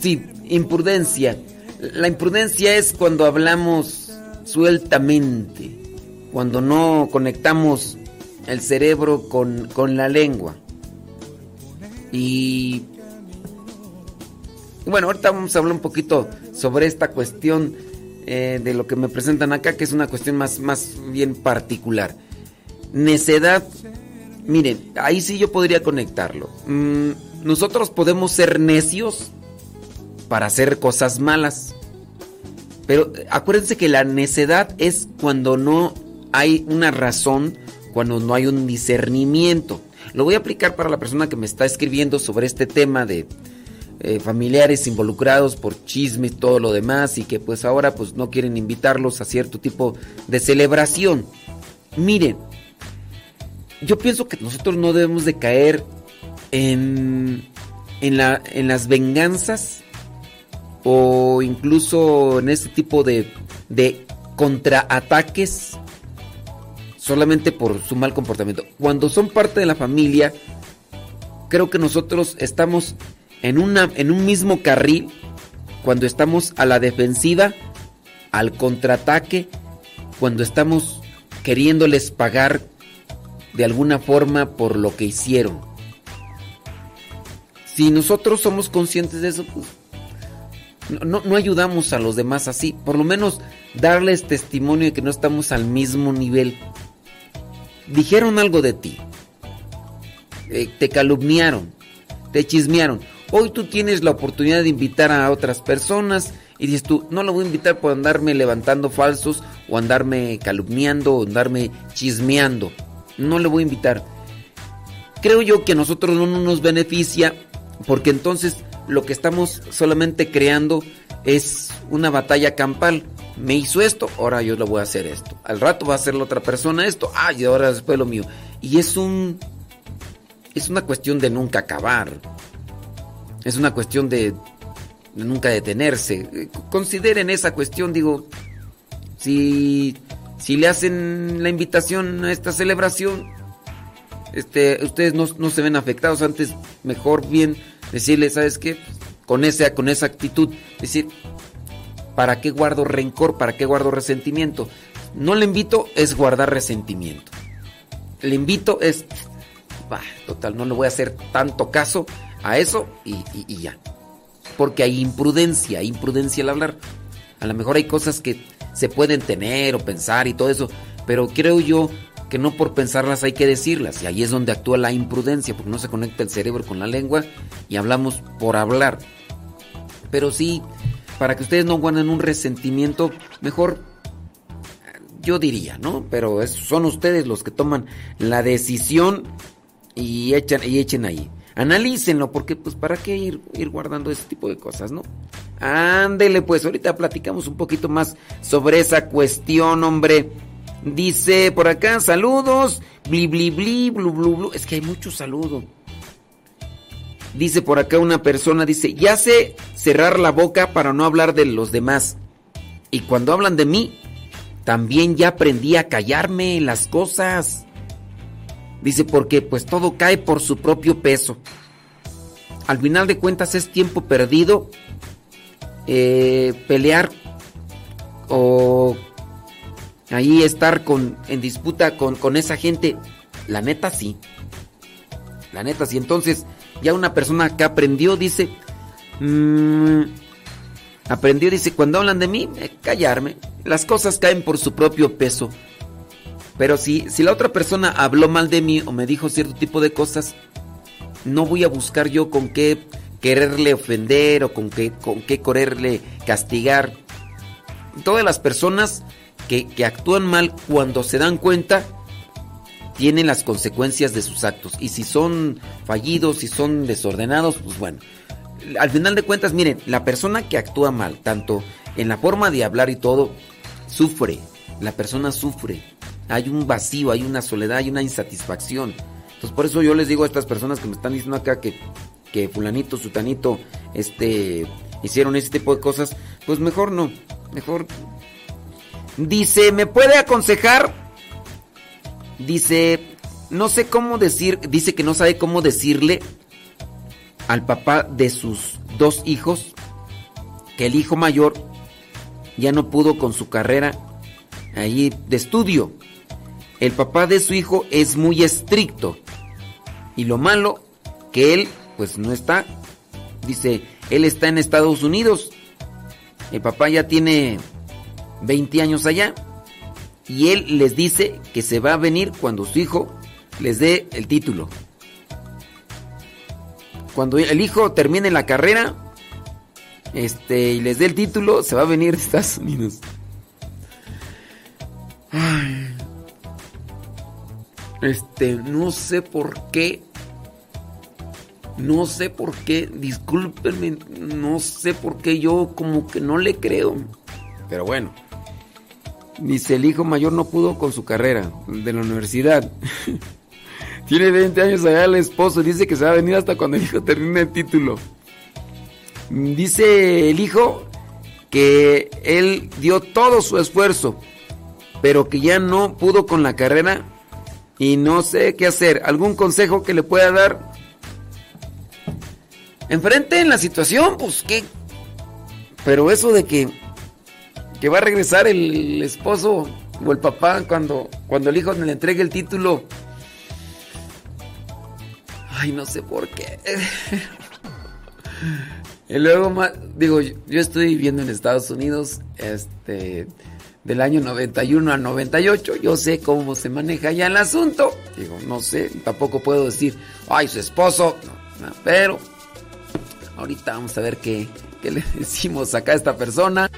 Sí, imprudencia. La imprudencia es cuando hablamos sueltamente. Cuando no conectamos el cerebro con, con la lengua. Y bueno, ahorita vamos a hablar un poquito sobre esta cuestión eh, de lo que me presentan acá, que es una cuestión más, más bien particular. Necedad, miren, ahí sí yo podría conectarlo. Mm, nosotros podemos ser necios para hacer cosas malas. Pero acuérdense que la necedad es cuando no hay una razón, cuando no hay un discernimiento. Lo voy a aplicar para la persona que me está escribiendo sobre este tema de eh, familiares involucrados por chismes todo lo demás y que pues ahora pues no quieren invitarlos a cierto tipo de celebración. Miren, yo pienso que nosotros no debemos de caer en, en, la, en las venganzas o incluso en este tipo de, de contraataques solamente por su mal comportamiento. Cuando son parte de la familia, creo que nosotros estamos en, una, en un mismo carril cuando estamos a la defensiva, al contraataque, cuando estamos queriéndoles pagar de alguna forma por lo que hicieron. Si nosotros somos conscientes de eso, pues no, ayudamos a los demás así. Por lo menos darles testimonio de que no estamos al mismo nivel. Dijeron algo de ti. Eh, te calumniaron. Te chismearon. Hoy tú tienes la oportunidad de invitar a otras personas y dices tú, no lo voy a invitar por andarme levantando falsos o andarme calumniando o andarme chismeando. No le voy a invitar. Creo yo que a nosotros no nos beneficia porque entonces lo que estamos solamente creando es una batalla campal. Me hizo esto, ahora yo le voy a hacer esto. Al rato va a hacer la otra persona esto, ah, y ahora después lo mío. Y es un es una cuestión de nunca acabar. Es una cuestión de, nunca detenerse. Consideren esa cuestión, digo, si, si le hacen la invitación a esta celebración, este, ustedes no, se ven afectados, antes mejor bien decirle, ¿sabes qué? Con esa, con esa actitud, decir, ¿para qué guardo rencor? ¿Para qué guardo resentimiento? No le invito es guardar resentimiento. Le invito es, total, no le voy a hacer tanto caso a eso y, ya. Porque hay imprudencia, hay imprudencia al hablar. A lo mejor hay cosas que se pueden tener o pensar y todo eso, pero creo yo que no por pensarlas hay que decirlas. Y ahí es donde actúa la imprudencia, porque no se conecta el cerebro con la lengua y hablamos por hablar. Pero sí, para que ustedes no guarden un resentimiento, mejor yo diría, ¿no? Pero son ustedes los que toman la decisión y, echan, y echen ahí. Analícenlo, porque pues para qué ir, ir guardando ese tipo de cosas, ¿no? Ándele, pues ahorita platicamos un poquito más sobre esa cuestión, hombre. Dice por acá, saludos, bli bli bli, blu blu blu. Es que hay muchos saludos. Dice por acá una persona, dice, ya sé cerrar la boca para no hablar de los demás. Y cuando hablan de mí, también ya aprendí a callarme las cosas. Dice, porque pues todo cae por su propio peso. Al final de cuentas es tiempo perdido eh, pelear o ahí estar con, en disputa con, con esa gente. La neta sí. La neta sí. Entonces ya una persona que aprendió dice, mmm, aprendió, dice, cuando hablan de mí, eh, callarme. Las cosas caen por su propio peso. Pero si, si la otra persona habló mal de mí o me dijo cierto tipo de cosas, no voy a buscar yo con qué quererle ofender o con qué, con qué quererle castigar. Todas las personas que, que actúan mal cuando se dan cuenta tienen las consecuencias de sus actos. Y si son fallidos, si son desordenados, pues bueno. Al final de cuentas, miren, la persona que actúa mal, tanto en la forma de hablar y todo, sufre. La persona sufre hay un vacío, hay una soledad, hay una insatisfacción. Entonces por eso yo les digo a estas personas que me están diciendo acá que, que fulanito, sutanito, este, hicieron ese tipo de cosas, pues mejor no, mejor. Dice, ¿me puede aconsejar? Dice, no sé cómo decir, dice que no sabe cómo decirle al papá de sus dos hijos que el hijo mayor ya no pudo con su carrera ahí de estudio. El papá de su hijo es muy estricto. Y lo malo, que él pues no está. Dice, él está en Estados Unidos. El papá ya tiene 20 años allá. Y él les dice que se va a venir cuando su hijo les dé el título. Cuando el hijo termine la carrera este, y les dé el título, se va a venir de Estados Unidos. Ay. Este, no sé por qué. No sé por qué, discúlpenme, no sé por qué yo como que no le creo. Pero bueno. Dice, el hijo mayor no pudo con su carrera de la universidad. Tiene 20 años allá el esposo. Dice que se va a venir hasta cuando el hijo termine el título. Dice el hijo que él dio todo su esfuerzo, pero que ya no pudo con la carrera y no sé qué hacer. ¿Algún consejo que le pueda dar? Enfrente en la situación, pues qué. Pero eso de que, que va a regresar el esposo o el papá cuando, cuando el hijo le entregue el título. Ay, no sé por qué. y luego más, digo, yo estoy viviendo en Estados Unidos, este, del año 91 a 98. Yo sé cómo se maneja ya el asunto. Digo, no sé, tampoco puedo decir, ay, su esposo. Pero ahorita vamos a ver qué, qué le decimos acá a esta persona.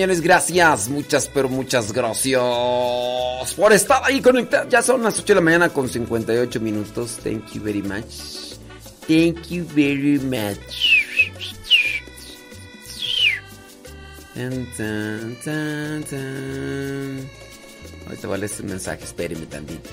señores, gracias. Muchas, pero muchas gracias por estar ahí conectados. Ya son las 8 de la mañana con 58 minutos. Thank you very much. Thank you very much. Ahorita vale ese mensaje, espérenme tantito.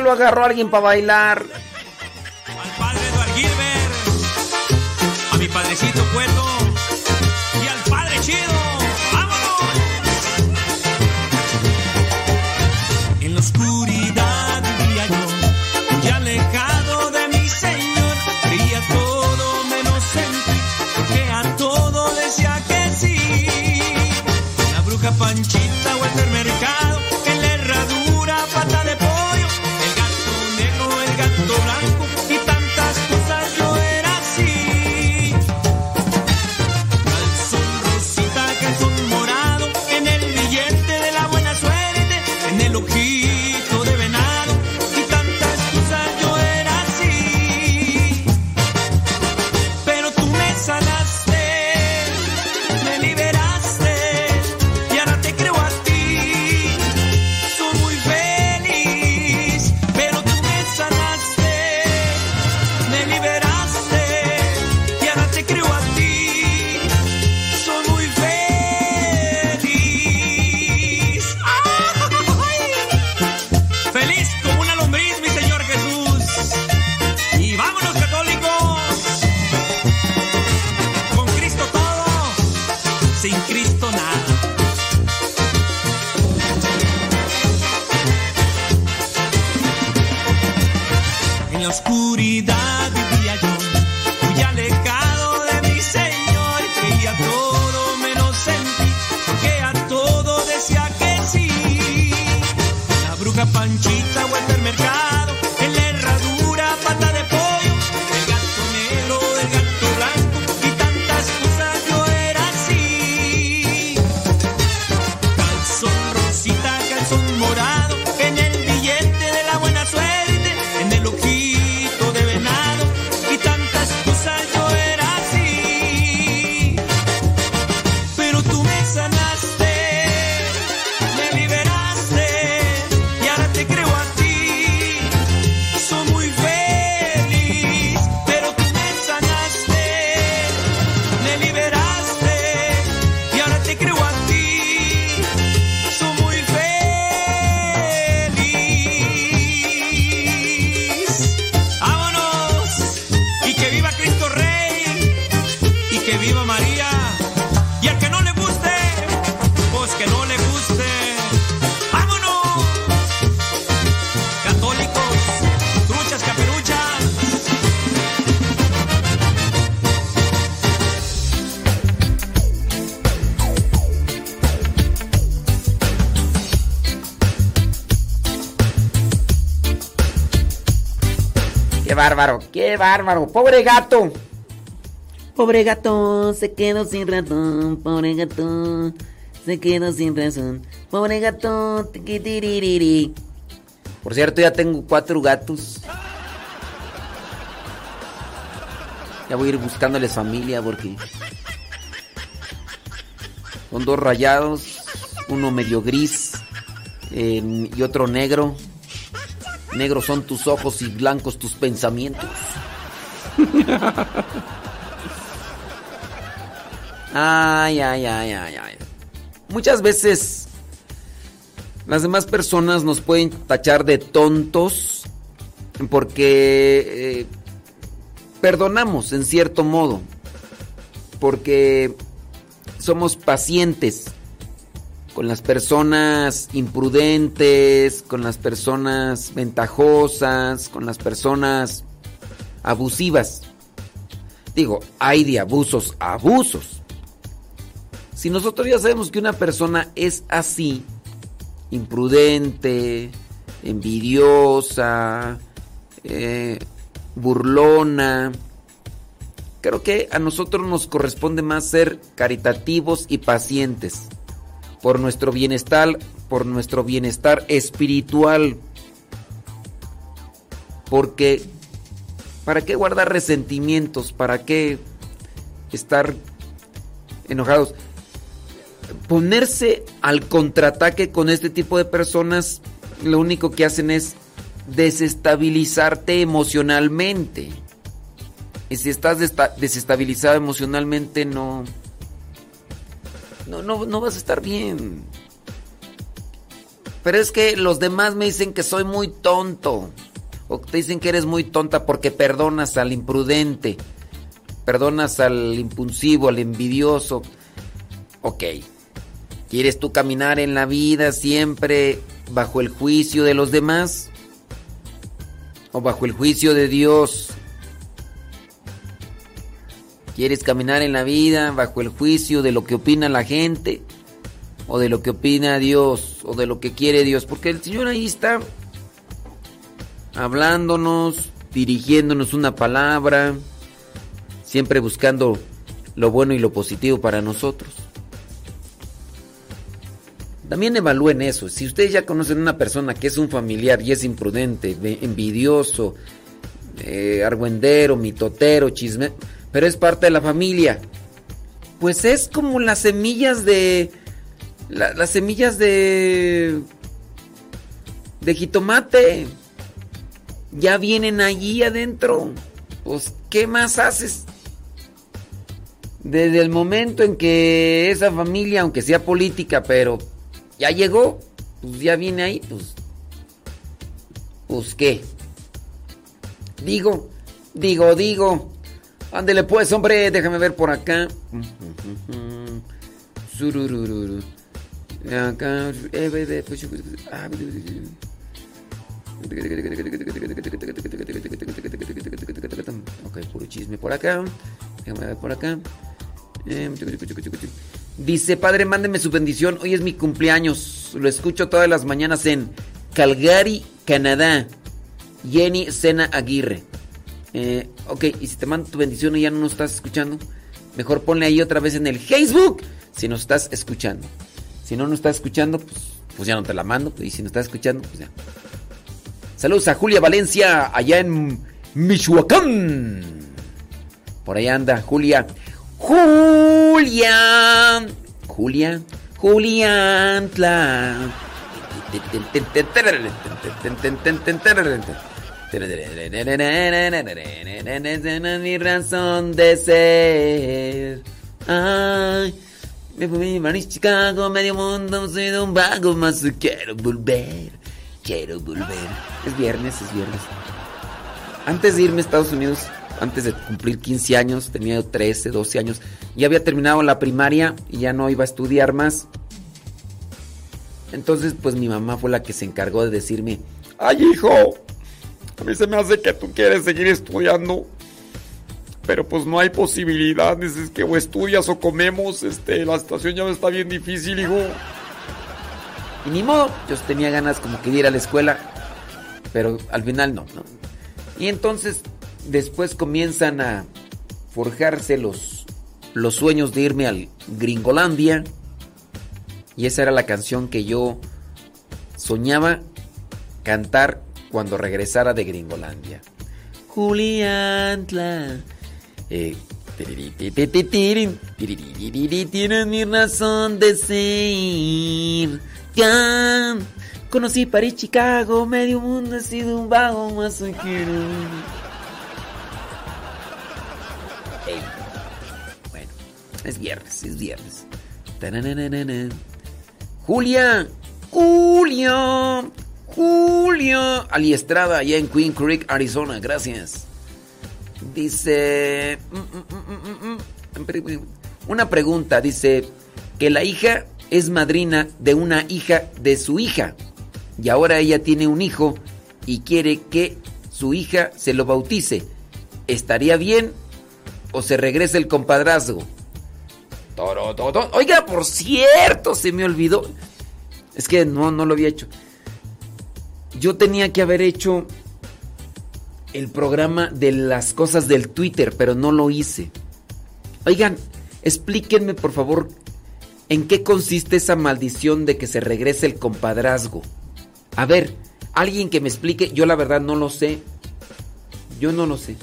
lo agarró alguien para bailar. Bárbaro! ¡Qué bárbaro! ¡Pobre gato! Pobre gato, se quedó sin ratón. Pobre gato, se quedó sin razón. Pobre gato, tiquitiririri. Por cierto, ya tengo cuatro gatos. Ya voy a ir buscándoles familia porque son dos rayados, uno medio gris eh, y otro negro. Negros son tus ojos y blancos tus pensamientos. Ay, ay, ay, ay, ay. Muchas veces las demás personas nos pueden tachar de tontos porque eh, perdonamos en cierto modo, porque somos pacientes con las personas imprudentes, con las personas ventajosas, con las personas abusivas. Digo, hay de abusos a abusos. Si nosotros ya sabemos que una persona es así, imprudente, envidiosa, eh, burlona, creo que a nosotros nos corresponde más ser caritativos y pacientes por nuestro bienestar, por nuestro bienestar espiritual. Porque ¿para qué guardar resentimientos? ¿Para qué estar enojados? Ponerse al contraataque con este tipo de personas lo único que hacen es desestabilizarte emocionalmente. Y si estás desestabilizado emocionalmente no no, no, no vas a estar bien. Pero es que los demás me dicen que soy muy tonto. O te dicen que eres muy tonta porque perdonas al imprudente. perdonas al impulsivo, al envidioso. Ok. ¿Quieres tú caminar en la vida siempre bajo el juicio de los demás? ¿O bajo el juicio de Dios? ¿Quieres caminar en la vida bajo el juicio de lo que opina la gente? ¿O de lo que opina Dios? ¿O de lo que quiere Dios? Porque el Señor ahí está hablándonos, dirigiéndonos una palabra, siempre buscando lo bueno y lo positivo para nosotros. También evalúen eso. Si ustedes ya conocen a una persona que es un familiar y es imprudente, envidioso, eh, argüendero, mitotero, chisme, pero es parte de la familia, pues es como las semillas de. las semillas de. de jitomate. Ya vienen allí adentro. Pues, ¿qué más haces? Desde el momento en que esa familia, aunque sea política, pero ya llegó, pues ya viene ahí, pues. Pues qué. Digo, digo, digo. Ándele pues, hombre, déjame ver por acá. Acá. Ok, puro chisme por acá. Déjame ver por acá. Dice, padre, mándeme su bendición. Hoy es mi cumpleaños. Lo escucho todas las mañanas en Calgary, Canadá. Jenny Sena Aguirre. Eh, ok, y si te mando tu bendición y ya no nos estás escuchando, mejor ponle ahí otra vez en el Facebook si nos estás escuchando. Si no nos estás escuchando, pues, pues ya no te la mando. Y si no estás escuchando, pues ya. Saludos a Julia Valencia, allá en Michoacán. Por ahí anda, Julia. Julia. Julia. Juliantla. Mi razón de ser. Ay, me fui a Chicago, medio mundo, soy de un vago, más quiero volver. Quiero volver. Es viernes, es viernes. Antes de irme a Estados Unidos, antes de cumplir 15 años, tenía 13, 12 años, ya había terminado la primaria y ya no iba a estudiar más. Entonces, pues mi mamá fue la que se encargó de decirme, ay hijo, a mí se me hace que tú quieres seguir estudiando, pero pues no hay posibilidad, es que o estudias o comemos, este, la situación ya está bien difícil, hijo. Y ni modo, yo tenía ganas como que ir a la escuela, pero al final no, ¿no? Y entonces después comienzan a forjarse los, los sueños de irme al Gringolandia. Y esa era la canción que yo soñaba cantar cuando regresara de Gringolandia. Juliantla. Eh, Tienes mi razón de ser. Conocí París, Chicago, medio mundo ha sido un vago, más quiero. Bueno, es viernes, es viernes. Julia, Julia. Ali Estrada, allá en Queen Creek, Arizona, gracias. Dice. Una pregunta, dice que la hija es madrina de una hija de su hija. Y ahora ella tiene un hijo y quiere que su hija se lo bautice. ¿Estaría bien o se regresa el compadrazgo? Oiga, por cierto, se me olvidó. Es que no, no lo había hecho. Yo tenía que haber hecho el programa de las cosas del Twitter, pero no lo hice. Oigan, explíquenme por favor en qué consiste esa maldición de que se regrese el compadrazgo. A ver, alguien que me explique, yo la verdad no lo sé. Yo no lo sé.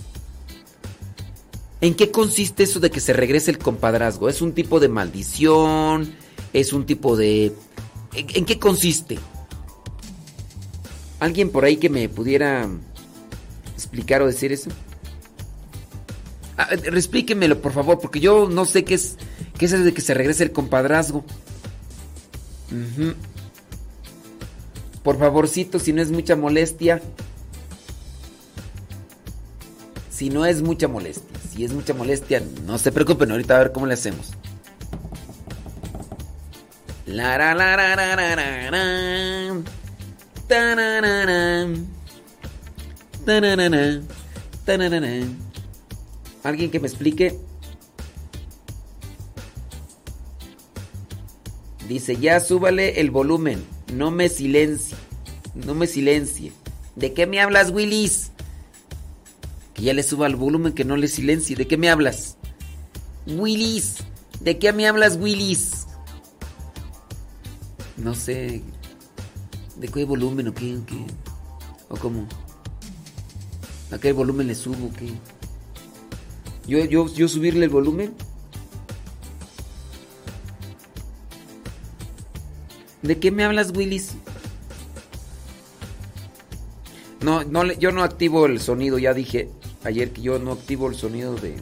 ¿En qué consiste eso de que se regrese el compadrazgo? ¿Es un tipo de maldición? ¿Es un tipo de... ¿En, qué consiste? ¿Alguien por ahí que me pudiera explicar o decir eso? Ah, explíquemelo, por favor, porque yo no sé qué es, qué es eso de que se regrese el compadrazgo. Por favorcito, si no es mucha molestia. Si no es mucha molestia. Si es mucha molestia, no se preocupen, ahorita a ver cómo le hacemos. La la la la la la la ¿Alguien que me explique? Dice, ya súbale el volumen. No me silencie. No me silencie. ¿De qué me hablas, Willis? Que ya le suba el volumen, que no le silencie. ¿De qué me hablas? Willis. ¿De qué me hablas, Willis? No sé. ¿De qué volumen o qué? ¿O, cómo? ¿A qué volumen le subo qué? ¿Yo, yo, ¿Yo subirle el volumen? ¿De qué me hablas, Willis? No, no, yo no activo el sonido, ya dije ayer que yo no activo el sonido de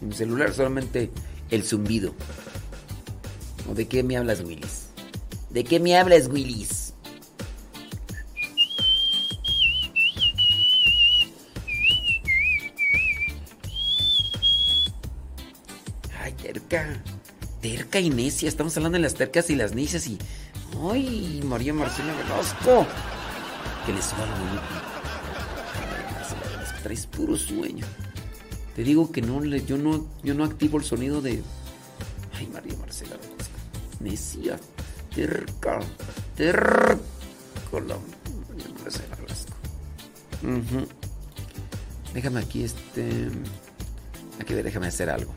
mi celular, solamente el zumbido. ¿O de qué me hablas, Willis? ¿De qué me hablas, Willis? Terca. Y necia. Estamos hablando de las tercas y las necias y... Ay, María Marcela Velasco. Que le suba Velasco, traes puro sueño. Te digo que no le, yo no, yo no activo el sonido de. Ay, María Marcela Velasco. Necia. Terca. Terca. La María Marcela Velasco. Déjame aquí este. Aquí déjame hacer algo.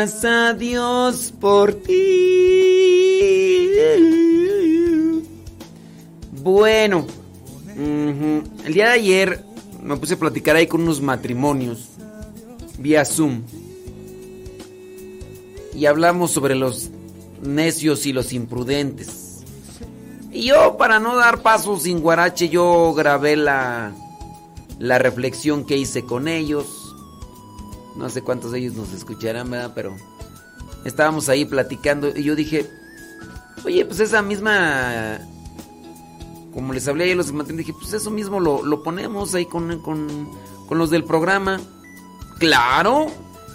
Gracias a Dios por ti. Bueno, el día de ayer me puse a platicar ahí con unos matrimonios vía Zoom. Y hablamos sobre los necios y los imprudentes. Y yo, para no dar paso sin guarache, yo grabé la, la reflexión que hice con ellos. No sé cuántos de ellos nos escucharán, ¿verdad? Pero estábamos ahí platicando y yo dije, oye, pues esa misma... Como les hablé ayer los matrimonios, dije, pues eso mismo lo, lo ponemos ahí con, con, con los del programa. Claro,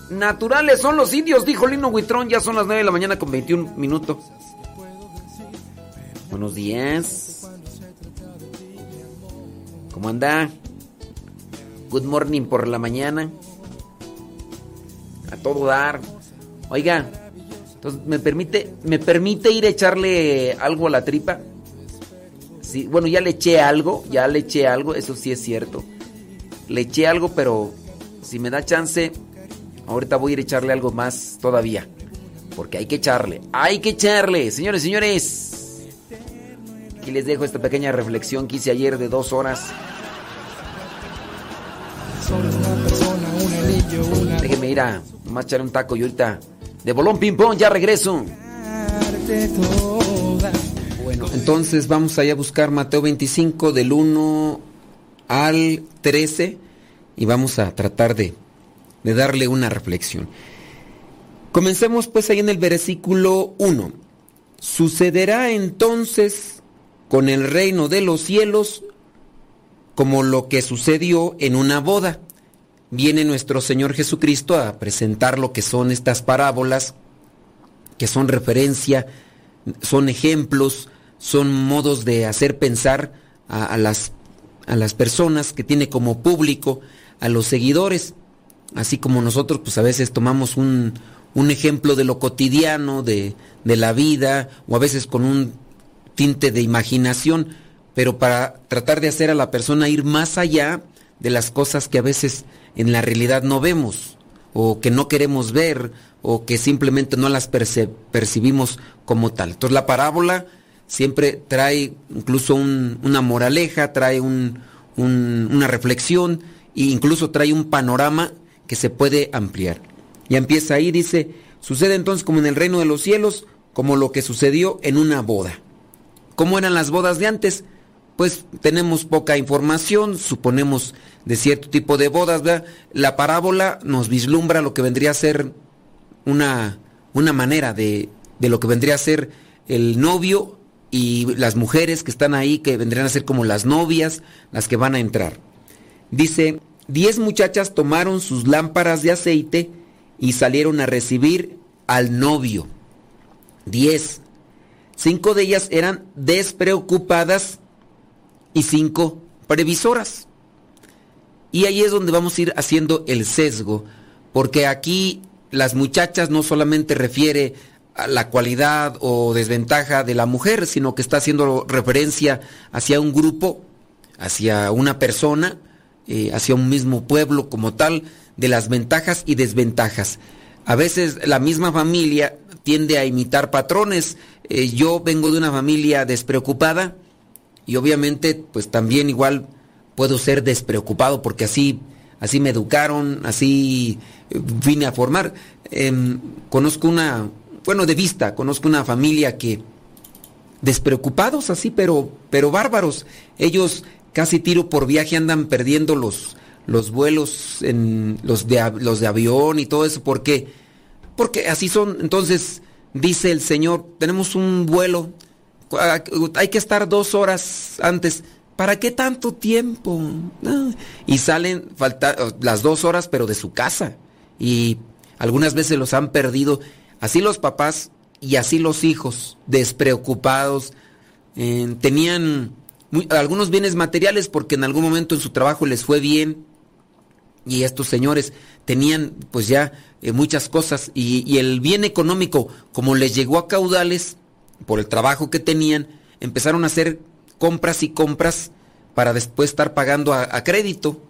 naturales son los indios, dijo Lino Huitrón. Ya son las 9 de la mañana con 21 minutos. Buenos días. ¿Cómo anda? Good morning por la mañana. Todo dar. Oiga, entonces me permite, me permite ir a echarle algo a la tripa. Sí, bueno, ya le eché algo, ya le eché algo, eso sí es cierto. Le eché algo, pero si me da chance, ahorita voy a ir a echarle algo más todavía. Porque hay que echarle, hay que echarle, señores, señores. Aquí les dejo esta pequeña reflexión que hice ayer de dos horas. Solo una persona, un anillo, una Déjenme ir a más un taco y ahorita de bolón ping pong ya regreso. Bueno, entonces vamos allá a buscar Mateo 25 del 1 al 13 y vamos a tratar de, de darle una reflexión. Comencemos pues ahí en el versículo 1. Sucederá entonces con el reino de los cielos como lo que sucedió en una boda. Viene nuestro Señor Jesucristo a presentar lo que son estas parábolas, que son referencia, son ejemplos, son modos de hacer pensar a, las, a las personas que tiene como público, a los seguidores. Así como nosotros pues a veces tomamos un, un ejemplo de lo cotidiano, de, de la vida, o a veces con un tinte de imaginación, pero para tratar de hacer a la persona ir más allá de las cosas que a veces en la realidad no vemos, o que no queremos ver, o que simplemente no las percibimos como tal. Entonces la parábola siempre trae incluso un- una moraleja, trae un- un- una reflexión e incluso trae un panorama que se puede ampliar. Ya empieza ahí, dice, sucede entonces como en el reino de los cielos, como lo que sucedió en una boda. ¿Cómo eran las bodas de antes? Pues tenemos poca información, suponemos de cierto tipo de bodas, ¿verdad? La parábola nos vislumbra lo que vendría a ser una, una manera de, de lo que vendría a ser el novio y las mujeres que están ahí, que vendrían a ser como las novias, las que van a entrar. Dice, diez muchachas tomaron sus lámparas de aceite y salieron a recibir al novio. Diez. Cinco de ellas eran despreocupadas y cinco previsoras. Y ahí es donde vamos a ir haciendo el sesgo, porque aquí las muchachas no solamente refiere a la cualidad o desventaja de la mujer, sino que está haciendo referencia hacia un grupo, hacia una persona, eh, hacia un mismo pueblo como tal, de las ventajas y desventajas. A veces la misma familia tiende a imitar patrones. Eh, yo vengo de una familia despreocupada y obviamente pues también igual puedo ser despreocupado porque así, así me educaron, así eh, vine a formar. Em, conozco una, bueno, de vista, conozco una familia que despreocupados así, pero, pero bárbaros. Ellos casi tiro por viaje andan perdiendo los, los vuelos en los de, los de avión y todo eso. ¿Por qué? Porque así son. Entonces, dice el Señor, tenemos un vuelo, hay que estar dos horas antes. ¿Para qué tanto tiempo? Y salen falta, las dos horas, pero de su casa. Y algunas veces los han perdido. Así los papás y así los hijos, despreocupados. eh, tenían algunos bienes materiales porque en algún momento en su trabajo les fue bien. Y estos señores tenían pues ya eh, muchas cosas. Y el bien económico, como les llegó a caudales por el trabajo que tenían, empezaron a hacer compras y compras para después estar pagando a, a crédito.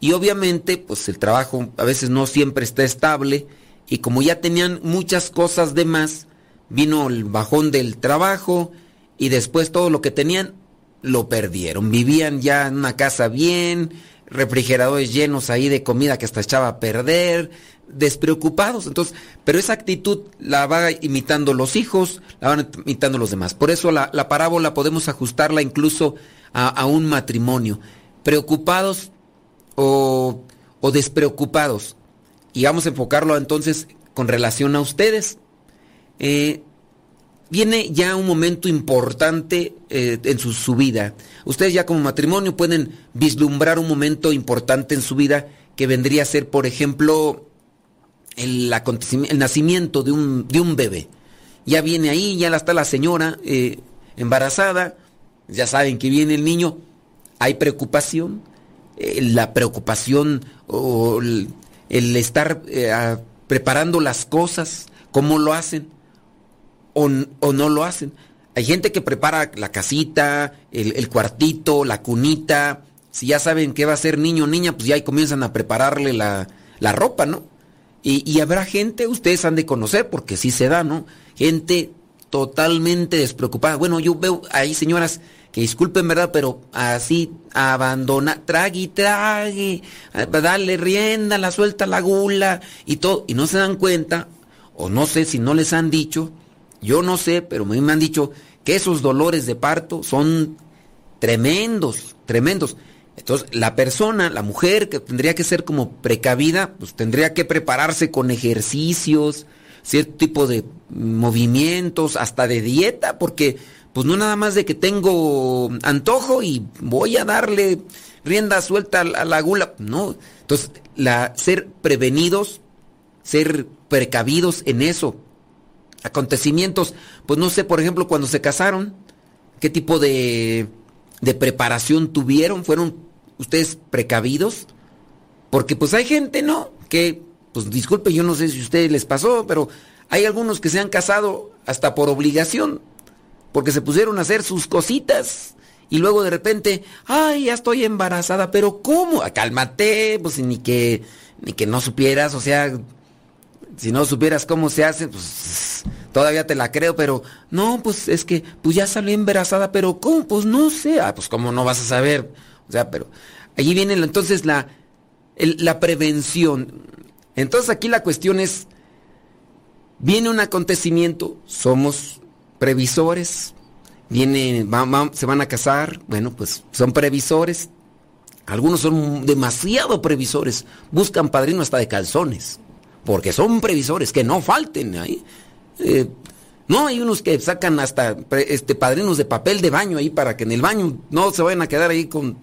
Y obviamente, pues el trabajo a veces no siempre está estable. Y como ya tenían muchas cosas de más, vino el bajón del trabajo y después todo lo que tenían lo perdieron. Vivían ya en una casa bien, refrigeradores llenos ahí de comida que hasta echaba a perder, despreocupados. Entonces, pero esa actitud la va imitando los hijos, la van imitando los demás. Por eso la, la parábola podemos ajustarla incluso a, a un matrimonio. Preocupados o, o despreocupados. Y vamos a enfocarlo entonces con relación a ustedes. Eh, viene ya un momento importante eh, en su, su vida. Ustedes ya como matrimonio pueden vislumbrar un momento importante en su vida que vendría a ser, por ejemplo, el, acontecimi- el nacimiento de un, de un bebé. Ya viene ahí, ya está la señora eh, embarazada, ya saben que viene el niño, hay preocupación, eh, la preocupación o el, estar eh, preparando las cosas, cómo lo hacen o, o no lo hacen. Hay gente que prepara la casita, el, el cuartito, la cunita. Si ya saben que va a ser niño o niña, pues ya ahí comienzan a prepararle la, la ropa, ¿no? Y, habrá gente, ustedes han de conocer, porque sí se da, ¿no? Gente totalmente despreocupada. Bueno, yo veo ahí señoras que disculpen, ¿verdad? Pero así abandona, trague y trague, a- dale rienda, la suelta la gula y todo. Y no se dan cuenta, o no sé si no les han dicho, yo no sé, pero a mí me han dicho que esos dolores de parto son tremendos, tremendos. Entonces, la persona, la mujer que tendría que ser como precavida, pues tendría que prepararse con ejercicios, cierto tipo de movimientos, hasta de dieta, porque pues no nada más de que tengo antojo y voy a darle rienda suelta a la- gula, no. Entonces, la, ser prevenidos, ser precavidos en eso. Acontecimientos, pues no sé, por ejemplo, cuando se casaron, qué tipo de, de preparación tuvieron, fueron ustedes precavidos, porque pues hay gente, ¿no? Que, pues disculpe, yo no sé si a ustedes les pasó, pero hay algunos que se han casado hasta por obligación, porque se pusieron a hacer sus cositas y luego de repente, ay, ya estoy embarazada, pero ¿cómo? Ah, Cálmate, pues ni que, ni que no supieras, o sea, si no supieras cómo se hace, pues todavía te la creo, pero no, pues es que pues ya salió embarazada, pero ¿cómo? Pues no sé, ah, pues cómo no vas a saber, o sea, pero allí viene entonces la, la prevención. Entonces aquí la cuestión es, viene un acontecimiento, somos previsores, viene, se van a casar, bueno, pues son previsores, algunos son demasiado previsores, buscan padrino hasta de calzones, porque son previsores, que no falten ahí. Eh, no, hay unos que sacan hasta este padrinos de papel de baño ahí para que en el baño no se vayan a quedar ahí con,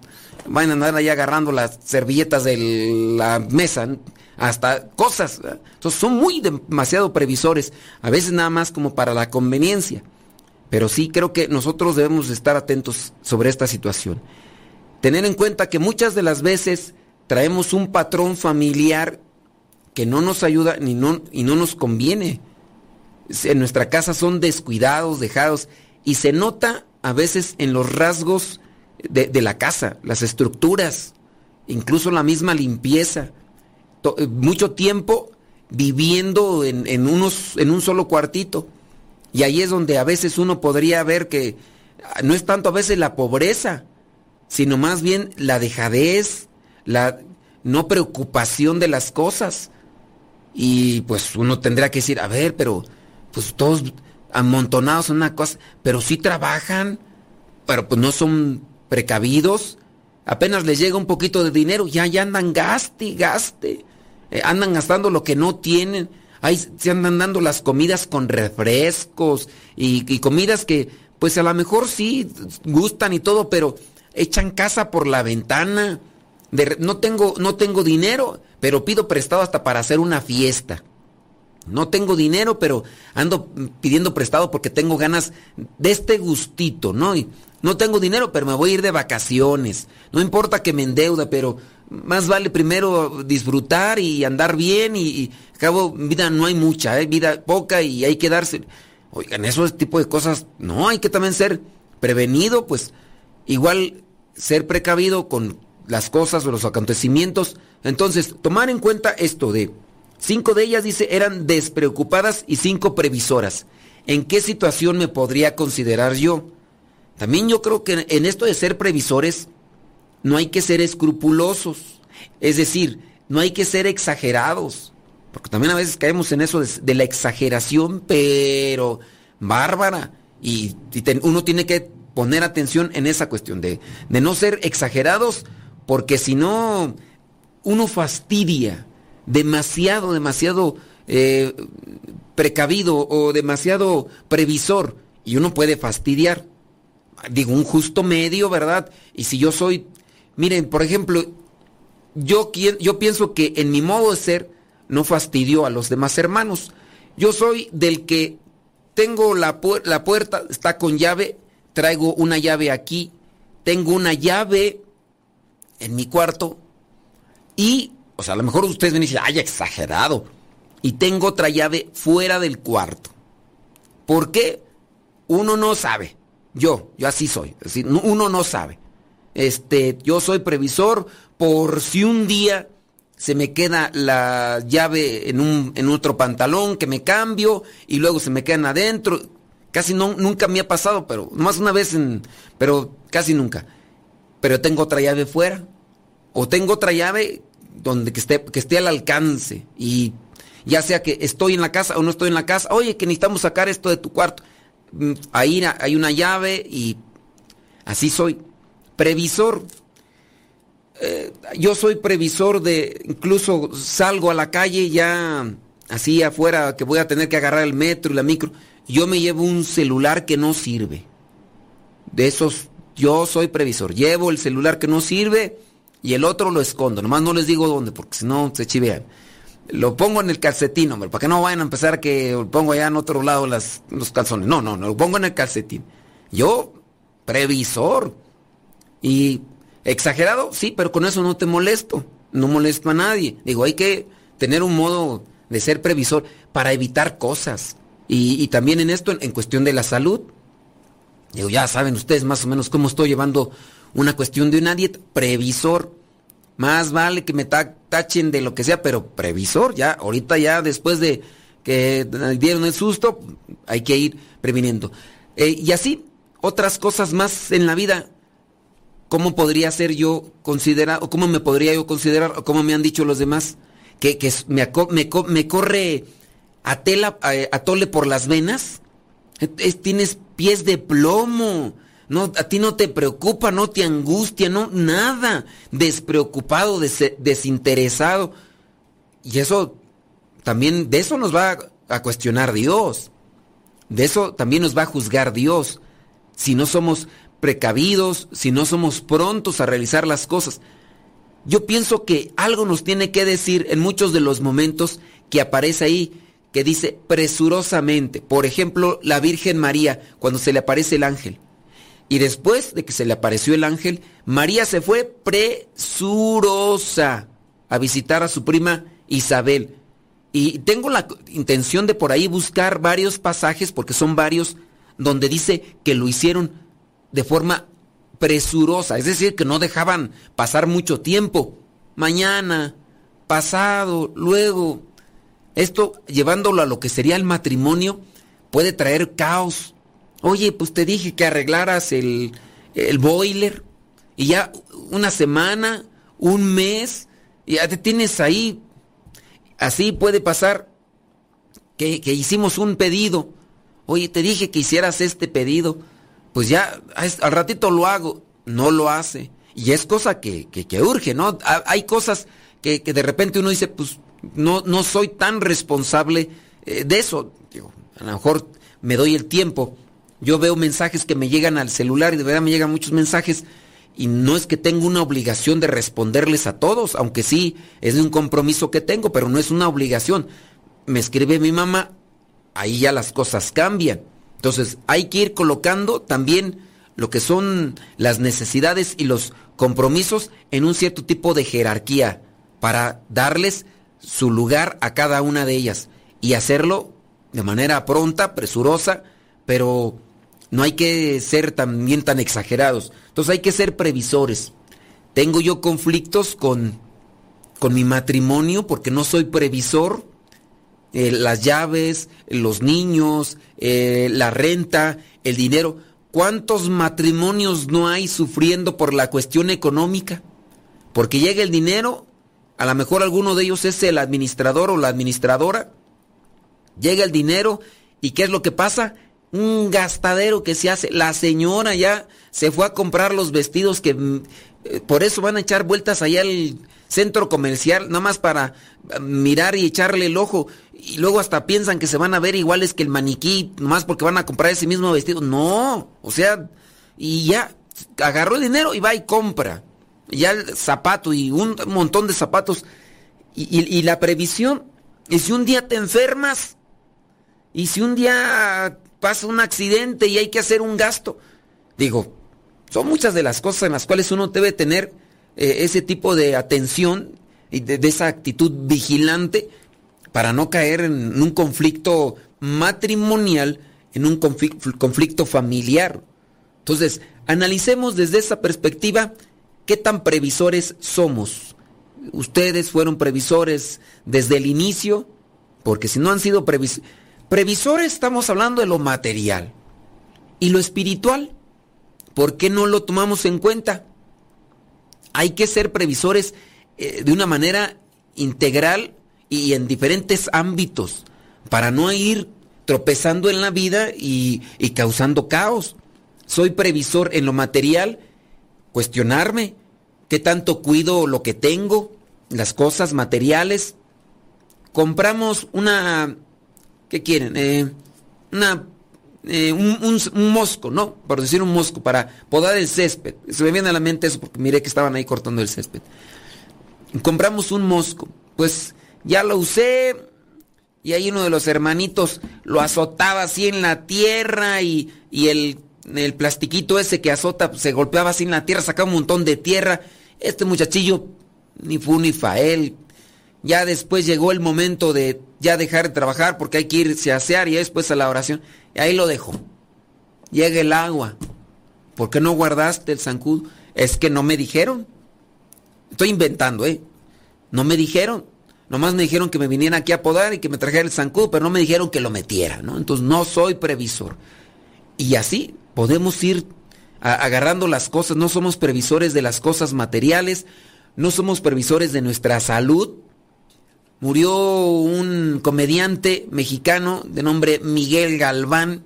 vayan a andar ahí agarrando las servilletas de la mesa, hasta cosas. Entonces son muy demasiado previsores, a veces nada más como para la conveniencia. Pero sí creo que nosotros debemos estar atentos sobre esta situación. Tener en cuenta que muchas de las veces traemos un patrón familiar que no nos ayuda ni no, y no nos conviene. En nuestra casa son descuidados, dejados, y se nota a veces en los rasgos de, de la casa, las estructuras, incluso la misma limpieza. Eh, mucho tiempo viviendo en, en unos, en un solo cuartito. Y ahí es donde a veces uno podría ver que ah, no es tanto a veces la pobreza, sino más bien la dejadez, la no preocupación de las cosas. Y pues uno tendría que decir, a ver, pero pues todos amontonados en una cosa, pero sí trabajan, pero pues no son precavidos. Apenas les llega un poquito de dinero, ya, ya andan gaste, gaste. Eh, andan gastando lo que no tienen. Ahí se andan dando las comidas con refrescos y, y comidas que pues a lo mejor sí gustan y todo, pero echan casa por la ventana. No, tengo, no tengo dinero, pero pido prestado hasta para hacer una fiesta. No tengo dinero, pero ando pidiendo prestado porque tengo ganas de este gustito, ¿no? Y no tengo dinero, pero me voy a ir de vacaciones. No importa que me endeuda, pero más vale primero disfrutar y andar bien y, y cabo vida no hay mucha, ¿eh? vida poca y hay que darse. Oigan, esos tipo de cosas, no, hay que también ser prevenido, pues igual ser precavido con las cosas o los acontecimientos. Entonces, tomar en cuenta esto de cinco de ellas, dice, eran despreocupadas y cinco previsoras. ¿En qué situación me podría considerar yo? También yo creo que en esto de ser previsores no hay que ser escrupulosos. Es decir, no hay que ser exagerados. Porque también a veces caemos en eso de, la exageración, pero bárbara. Y, uno tiene que poner atención en esa cuestión de, de no ser exagerados, porque si no, uno fastidia demasiado, demasiado eh, precavido o demasiado previsor y uno puede fastidiar. Digo, un justo medio, ¿verdad? Y si yo soy, miren, por ejemplo, yo, yo pienso que en mi modo de ser no fastidio a los demás hermanos. Yo soy del que tengo la, la puerta, está con llave, traigo una llave aquí, tengo una llave en mi cuarto y, o sea, a lo mejor ustedes y dicen, ay, exagerado. Y tengo otra llave fuera del cuarto. ¿Por qué? Uno no sabe. Yo, yo así soy. No- uno no sabe. Este, yo soy previsor por si un día se me queda la llave en un en otro pantalón que me cambio y luego se me quedan adentro. Casi no, nunca me ha pasado, pero nomás una vez en, pero casi nunca. Pero tengo otra llave fuera o tengo otra llave donde que esté que esté al alcance y ya sea que estoy en la casa o no estoy en la casa, oye, que necesitamos sacar esto de tu cuarto. Mm, Ahí hay una llave y así soy. Previsor. Eh, yo soy previsor de, incluso salgo a la calle ya así afuera que voy a tener que agarrar el metro y la micro. Yo me llevo un celular que no sirve. De esos, yo soy previsor. Llevo el celular que no sirve y el otro lo escondo. Nomás no les digo dónde porque si no se chivean. Lo pongo en el calcetín, hombre, para que no vayan a empezar que lo pongo allá en otro lado las, los calzones. No, no, no, lo pongo en el calcetín. Yo, previsor. Y exagerado, sí, pero con eso no te molesto. No molesto a nadie. Digo, hay que tener un modo de ser previsor para evitar cosas. Y, y también en esto, en, en cuestión de la salud. Digo, ya saben ustedes más o menos cómo estoy llevando una cuestión de una dieta. Previsor. Más vale que me ta- tachen de lo que sea, pero previsor, ya, ahorita ya después de que dieron el susto, hay que ir previniendo. Eh, y así, otras cosas más en la vida, ¿cómo podría ser yo considerar, o cómo me podría yo considerar, o cómo me han dicho los demás, que, que me, me me corre a tela, a, a tole por las venas? Es- tienes pies de plomo. No, a ti no te preocupa, no te angustia, no, nada. Despreocupado, des- desinteresado. Y eso también, de eso nos va a cuestionar Dios. De eso también nos va a juzgar Dios. Si no somos precavidos, si no somos prontos a realizar las cosas. Yo pienso que algo nos tiene que decir en muchos de los momentos que aparece ahí, que dice presurosamente. Por ejemplo, la Virgen María, cuando se le aparece el ángel. Y después de que se le apareció el ángel, María se fue presurosa a visitar a su prima Isabel. Y tengo la intención de por ahí buscar varios pasajes, porque son varios, donde dice que lo hicieron de forma presurosa, es decir, que no dejaban pasar mucho tiempo. Mañana, pasado, luego. Esto, llevándolo a lo que sería el matrimonio, puede traer caos. Oye, pues te dije que arreglaras el, el boiler y ya una semana, un mes, ya te tienes ahí. Así puede pasar que, que hicimos un pedido. Oye, te dije que hicieras este pedido. Pues ya al ratito lo hago. No lo hace. Y es cosa que, que, urge, ¿no? Hay cosas que, que, de repente uno dice, pues no, no soy tan responsable eh, de eso. Digo, a lo mejor me doy el tiempo. Yo veo mensajes que me llegan al celular y de verdad me llegan muchos mensajes y no es que tenga una obligación de responderles a todos, aunque sí es un compromiso que tengo, pero no es una obligación. Me escribe mi mamá, ahí ya las cosas cambian. Entonces hay que ir colocando también lo que son las necesidades y los compromisos en un cierto tipo de jerarquía para darles su lugar a cada una de ellas y hacerlo de manera pronta, presurosa, pero no hay que ser también tan exagerados. Entonces hay que ser previsores. Tengo yo conflictos con, con mi matrimonio porque no soy previsor. Eh, las llaves, los niños, eh, la renta, el dinero. ¿Cuántos matrimonios no hay sufriendo por la cuestión económica? Porque llega el dinero, a lo mejor alguno de ellos es el administrador o la administradora. Llega el dinero y ¿qué es lo que pasa? Un gastadero que se hace. La señora ya se fue a comprar los vestidos que mm, eh, por eso van a echar vueltas allá al centro comercial, nada más para eh, mirar y echarle el ojo. Y luego hasta piensan que se van a ver iguales que el maniquí, nomás porque van a comprar ese mismo vestido. No, o sea, y ya agarró el dinero y va y compra. Ya el zapato y un montón de zapatos. Y, la previsión, y si un día te enfermas, y si un día pasa un accidente y hay que hacer un gasto, digo, son muchas de las cosas en las cuales uno debe tener eh, ese tipo de atención y de, de, esa actitud vigilante para no caer en un conflicto matrimonial, en un conflicto familiar. Entonces, analicemos desde esa perspectiva qué tan previsores somos. Ustedes fueron previsores desde el inicio, porque si no han sido previsores, previsores estamos hablando de lo material. ¿Y lo espiritual? ¿Por qué no lo tomamos en cuenta? Hay que ser previsores eh, de una manera integral y en diferentes ámbitos para no ir tropezando en la vida y, y causando caos. Soy previsor en lo material, cuestionarme qué tanto cuido lo que tengo, las cosas materiales. Compramos una, ¿qué quieren? Eh, una eh, un, mosco, ¿no? Por decir un mosco, para podar el césped. Se me viene a la mente eso porque miré que estaban ahí cortando el césped. Compramos un mosco. Pues ya lo usé y ahí uno de los hermanitos lo azotaba así en la tierra y, y el, el plastiquito ese que azota se golpeaba así en la tierra, sacaba un montón de tierra. Este muchachillo ni fu ni fael. Ya después llegó el momento de ya dejar de trabajar porque hay que irse a asear y después a la oración. Y ahí lo dejo. Llega el agua. ¿Por qué no guardaste el zancudo? Es que no me dijeron. Estoy inventando, ¿eh? No me dijeron. Nomás me dijeron que me viniera aquí a podar y que me trajera el zancudo, pero no me dijeron que lo metiera, ¿no? Entonces no soy previsor. Y así podemos ir agarrando las cosas. No somos previsores de las cosas materiales. No somos previsores de nuestra salud murió un comediante mexicano de nombre Miguel Galván,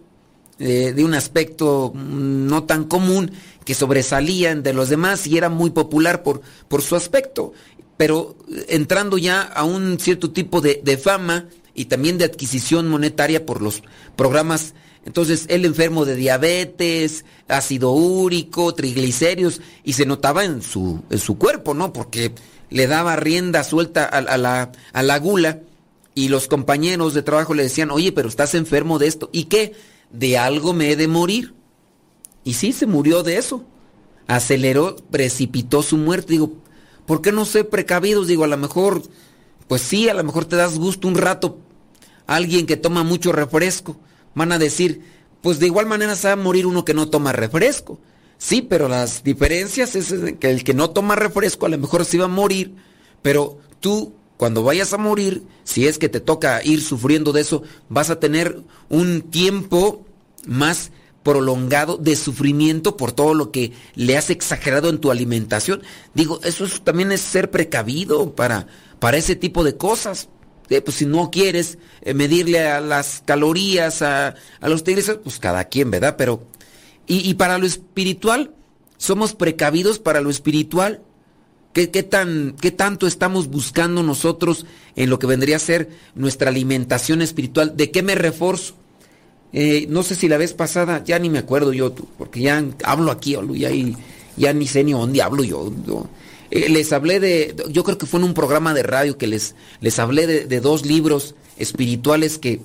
eh, de un aspecto no tan común, que sobresalía de los demás y era muy popular por, por su aspecto, pero entrando ya a un cierto tipo de, de fama y también de adquisición monetaria por los programas entonces, él enfermo de diabetes, ácido úrico, triglicéridos, y se notaba en su, en su cuerpo, ¿no? Porque le daba rienda suelta a, la, a la gula y los compañeros de trabajo le decían, oye, pero estás enfermo de esto. ¿Y qué? De algo me he de morir. Y sí, se murió de eso. Aceleró, precipitó su muerte. Digo, ¿por qué no sé precavidos? Digo, a lo mejor, pues sí, a lo mejor te das gusto un rato. Alguien que toma mucho refresco. Van a decir, pues de igual manera se va a morir uno que no toma refresco. Sí, pero las diferencias es que el que no toma refresco a lo mejor se va a morir, pero tú cuando vayas a morir, si es que te toca ir sufriendo de eso, vas a tener un tiempo más prolongado de sufrimiento por todo lo que le has exagerado en tu alimentación. Digo, eso es- también es ser precavido para, para ese tipo de cosas. Eh, pues si no quieres eh, medirle a las calorías, a, a los triglicéridos, pues cada quien, ¿verdad? Pero, y, y para lo espiritual, somos precavidos para lo espiritual. ¿Qué, qué tan, ¿Qué tanto estamos buscando nosotros en lo que vendría a ser nuestra alimentación espiritual? ¿De qué me reforzo? Eh, no sé si la vez pasada, ya ni me acuerdo yo, porque ya hablo aquí, ya, ya ni sé ni dónde hablo yo. yo. Eh, les hablé de, yo creo que fue en un programa de radio que les, les hablé de, dos libros espirituales que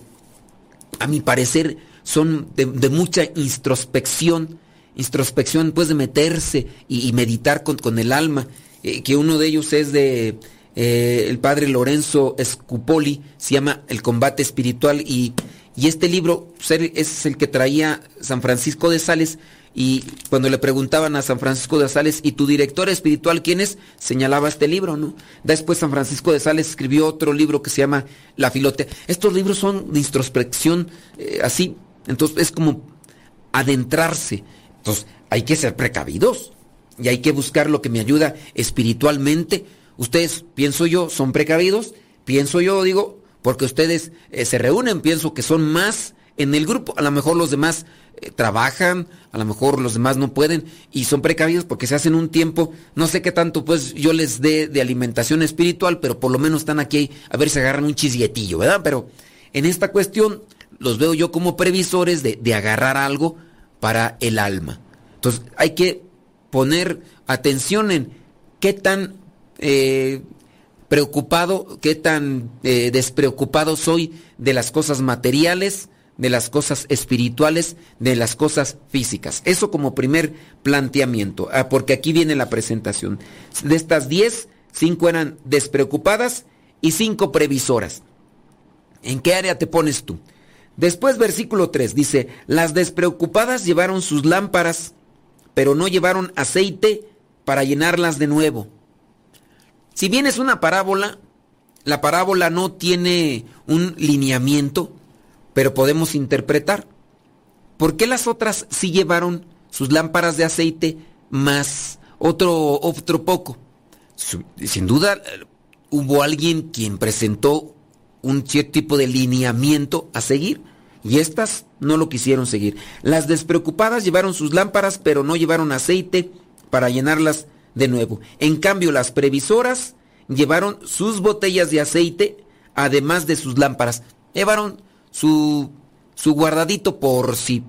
a mi parecer son de, mucha introspección, introspección pues de meterse y, meditar con, con el alma, eh, que uno de ellos es de eh, el padre Lorenzo Scupoli, se llama El combate espiritual y, y este libro es el que traía San Francisco de Sales y cuando le preguntaban a San Francisco de Sales, ¿y tu director espiritual quién es? Señalaba este libro, ¿no? Después San Francisco de Sales escribió otro libro que se llama La Filote. Estos libros son de introspección eh, así, entonces es como adentrarse. Entonces hay que ser precavidos y hay que buscar lo que me ayuda espiritualmente. Ustedes, pienso yo, son precavidos, pienso yo, digo, porque ustedes eh, se reúnen, pienso que son más en el grupo. A lo mejor los demás eh, trabajan, a lo mejor los demás no pueden y son precavidos porque se hacen un tiempo, no sé qué tanto pues yo les dé de alimentación espiritual, pero por lo menos están aquí a ver si agarran un chisguetillo, ¿verdad? Pero en esta cuestión los veo yo como previsores de, de agarrar algo para el alma. Entonces hay que poner atención en qué tan eh, preocupado, qué tan eh, despreocupado soy de las cosas materiales, de las cosas espirituales, de las cosas físicas. Eso como primer planteamiento, ah, porque aquí viene la presentación. De estas 10, 5 eran despreocupadas y 5 previsoras. ¿En qué área te pones tú? Después versículo 3 dice, las despreocupadas llevaron sus lámparas, pero no llevaron aceite para llenarlas de nuevo. Si bien es una parábola, la parábola no tiene un lineamiento, pero podemos interpretar. ¿Por qué las otras sí llevaron sus lámparas de aceite más otro, otro poco? Sin duda eh, hubo alguien quien presentó un cierto tipo de lineamiento a seguir y estas no lo quisieron seguir. Las despreocupadas llevaron sus lámparas pero no llevaron aceite para llenarlas de nuevo. En cambio las previsoras llevaron sus botellas de aceite además de sus lámparas. Llevaron su, su guardadito por sí.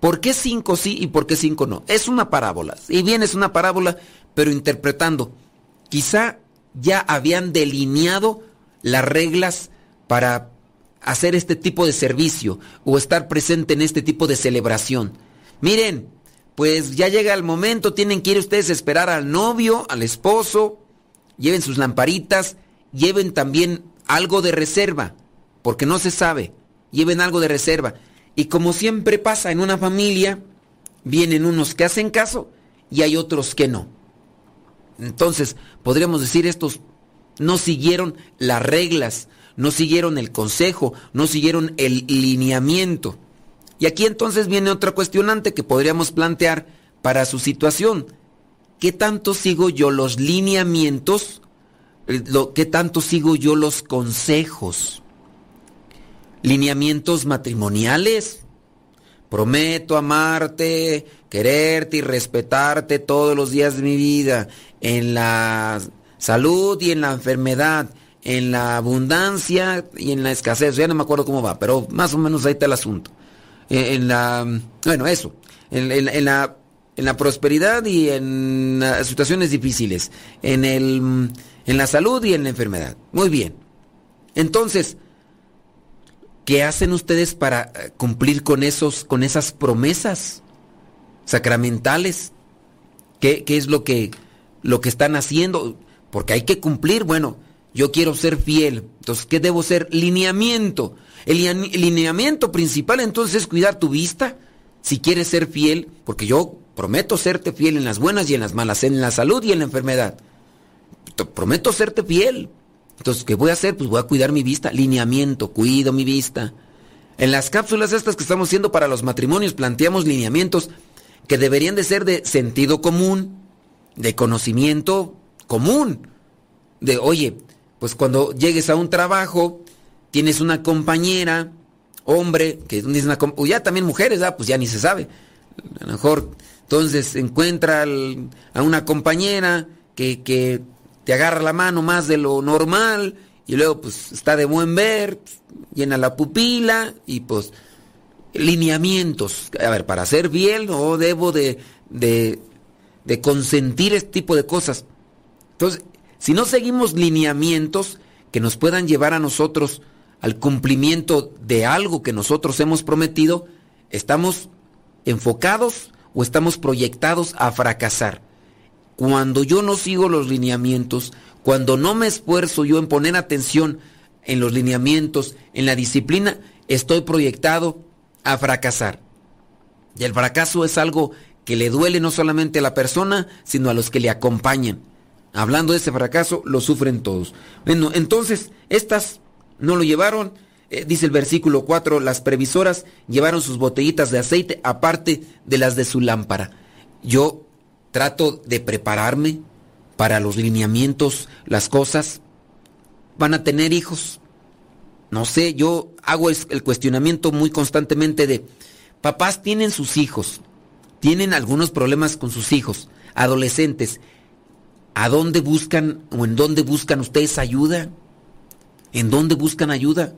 ¿Por qué cinco sí y por qué cinco no? Es una parábola. Y bien es una parábola, pero interpretando. Quizá ya habían delineado las reglas para hacer este tipo de servicio o estar presente en este tipo de celebración. Miren, pues ya llega el momento, tienen que ir ustedes a esperar al novio, al esposo, lleven sus lamparitas, lleven también algo de reserva, porque no se sabe, lleven algo de reserva. Y como siempre pasa en una familia, vienen unos que hacen caso y hay otros que no. Entonces, podríamos decir, estos no siguieron las reglas, no siguieron el consejo, no siguieron el lineamiento. Y aquí entonces viene otra cuestionante que podríamos plantear para su situación. ¿Qué tanto sigo yo los lineamientos? Eh, ¿Qué tanto sigo yo los consejos? Lineamientos matrimoniales. Prometo amarte, quererte y respetarte todos los días de mi vida, en la salud y en la enfermedad, en la abundancia y en la escasez. Ya no me acuerdo cómo va, pero más o menos ahí está el asunto. Eh, En la, bueno, eso, en, en- la, en la prosperidad y en las situaciones difíciles, en, el, en la salud y en la enfermedad. Muy bien. Entonces, ¿Qué hacen ustedes para eh, cumplir con esos, con esas promesas sacramentales? ¿Qué, qué es lo que, lo que están haciendo? Porque hay que cumplir, bueno, yo quiero ser fiel. Entonces, ¿qué debo ser? Lineamiento. El line- el lineamiento principal entonces es cuidar tu vista. Si quieres ser fiel, porque yo prometo serte fiel en las buenas y en las malas, en la salud y en la enfermedad. Prometo serte fiel. Entonces, ¿qué voy a hacer? Pues voy a cuidar mi vista. Lineamiento, cuido mi vista. En las cápsulas estas que estamos haciendo para los matrimonios planteamos lineamientos que deberían de ser de sentido común, de conocimiento común. De, oye, pues cuando llegues a un trabajo, tienes una compañera, hombre, que es una o ya también mujeres, pues ya ni se sabe. A lo mejor, entonces encuentra a una compañera que, que te agarra la mano más de lo normal y luego pues está de buen ver, llena la pupila y pues lineamientos. A ver, para hacer bien no debo de, de, de consentir este tipo de cosas. Entonces, si no seguimos lineamientos que nos puedan llevar a nosotros al cumplimiento de algo que nosotros hemos prometido, estamos enfocados o estamos proyectados a fracasar. Cuando yo no sigo los lineamientos, cuando no me esfuerzo yo en poner atención en los lineamientos, en la disciplina, estoy proyectado a fracasar. Y el fracaso es algo que le duele no solamente a la persona, sino a los que le acompañan. Hablando de ese fracaso, lo sufren todos. Bueno, entonces, estas no lo llevaron. Eh, dice el versículo 4, las previsoras llevaron sus botellitas de aceite aparte de las de su lámpara. Yo trato de prepararme para los lineamientos, las cosas. Van a tener hijos. No sé, yo hago el cuestionamiento muy constantemente de, papás tienen sus hijos, tienen algunos problemas con sus hijos, adolescentes. ¿A dónde buscan o en dónde buscan ustedes ayuda? ¿En dónde buscan ayuda?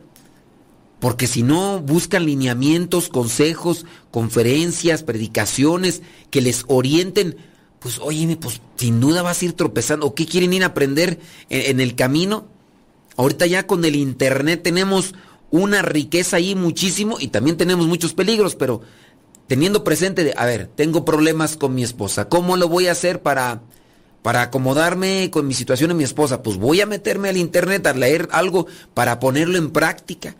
Porque si no buscan lineamientos, consejos, conferencias, predicaciones que les orienten, pues oye, pues sin duda vas a ir tropezando. ¿O qué quieren ir a aprender en, en el camino? Ahorita ya con el internet tenemos una riqueza ahí muchísimo y también tenemos muchos peligros, pero teniendo presente de, a ver, tengo problemas con mi esposa, ¿cómo lo voy a hacer para para acomodarme con mi situación en mi esposa? Pues voy a meterme al internet a leer algo para ponerlo en práctica.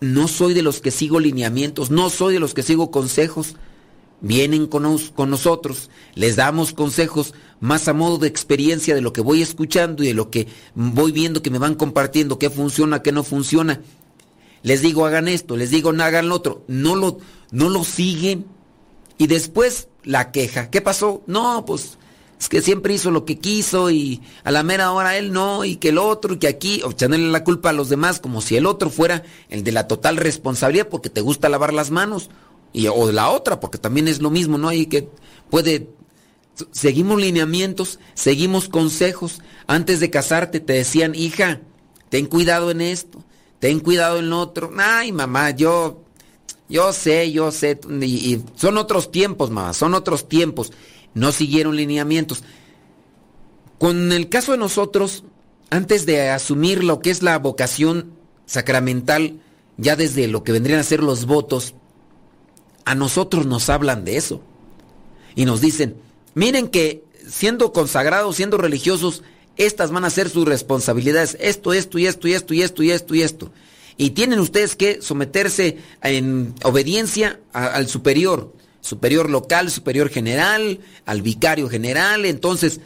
No soy de los que sigo lineamientos, no soy de los que sigo consejos. Vienen con, nos- con nosotros, les damos consejos más a modo de experiencia de lo que voy escuchando y de lo que voy viendo que me van compartiendo, qué funciona, qué no funciona. Les digo hagan esto, les digo no hagan lo otro. No lo, no lo siguen. Y después la queja. ¿Qué pasó? No, pues es que siempre hizo lo que quiso y a la mera hora él no y que el otro y que aquí, o echándole la culpa a los demás como si el otro fuera el de la total responsabilidad porque te gusta lavar las manos y o la otra porque también es lo mismo, ¿no? Hay que puede seguimos lineamientos, seguimos consejos. Antes de casarte te decían, "Hija, ten cuidado en esto, ten cuidado en lo otro." Ay, mamá, yo yo sé, yo sé, y son otros tiempos, mamá, son otros tiempos. No siguieron lineamientos. Con el caso de nosotros, antes de asumir lo que es la vocación sacramental, ya desde lo que vendrían a ser los votos, a nosotros nos hablan de eso. Y nos dicen, miren que siendo consagrados, siendo religiosos, estas van a ser sus responsabilidades, esto, esto y esto y esto y esto y esto y esto. Y tienen ustedes que someterse en obediencia al superior, superior local, superior general, al vicario general. Entonces,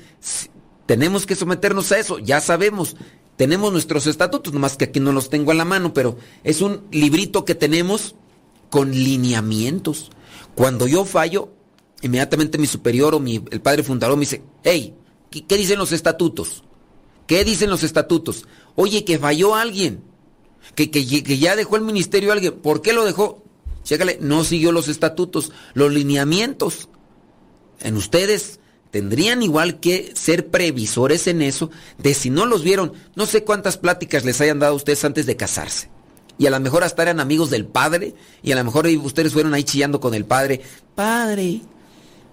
tenemos que someternos a eso, ya sabemos. Tenemos nuestros estatutos, nomás que aquí no los tengo a la mano, pero es un librito que tenemos con lineamientos. Cuando yo fallo, inmediatamente mi superior o mi, el padre fundador me dice, hey, ¿qué, dicen los estatutos? ¿Qué dicen los estatutos? Oye, que falló alguien, que, que, que ya dejó el ministerio alguien, ¿por qué lo dejó? Chécale, no siguió los estatutos, los lineamientos. En ustedes tendrían igual que ser previsores en eso, de si no los vieron, no sé cuántas pláticas les hayan dado a ustedes antes de casarse. Y a lo mejor hasta eran amigos del padre, y a lo mejor ustedes fueron ahí chillando con el padre. Padre,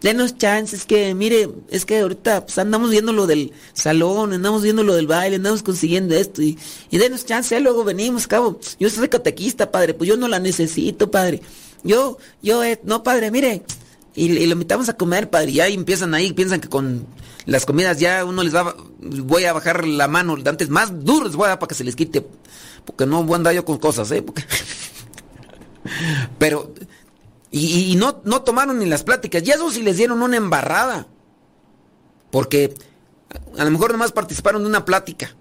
denos chances, que mire, es que ahorita pues, andamos viendo lo del salón, andamos viendo lo del baile, andamos consiguiendo esto, y, y denos chance, luego venimos, cabo. Yo soy catequista, padre, pues yo no la necesito, padre. Yo, yo, eh, no, padre, mire, y, lo invitamos a comer, padre, y ya empiezan ahí, piensan que con las comidas ya uno les va, voy a bajar la mano, antes más duro les voy a para que se les quite, porque no voy a andar yo con cosas, ¿eh? Porque- Pero, y, no, no tomaron ni las pláticas, y eso sí les dieron una embarrada, porque a lo mejor nomás participaron de una plática,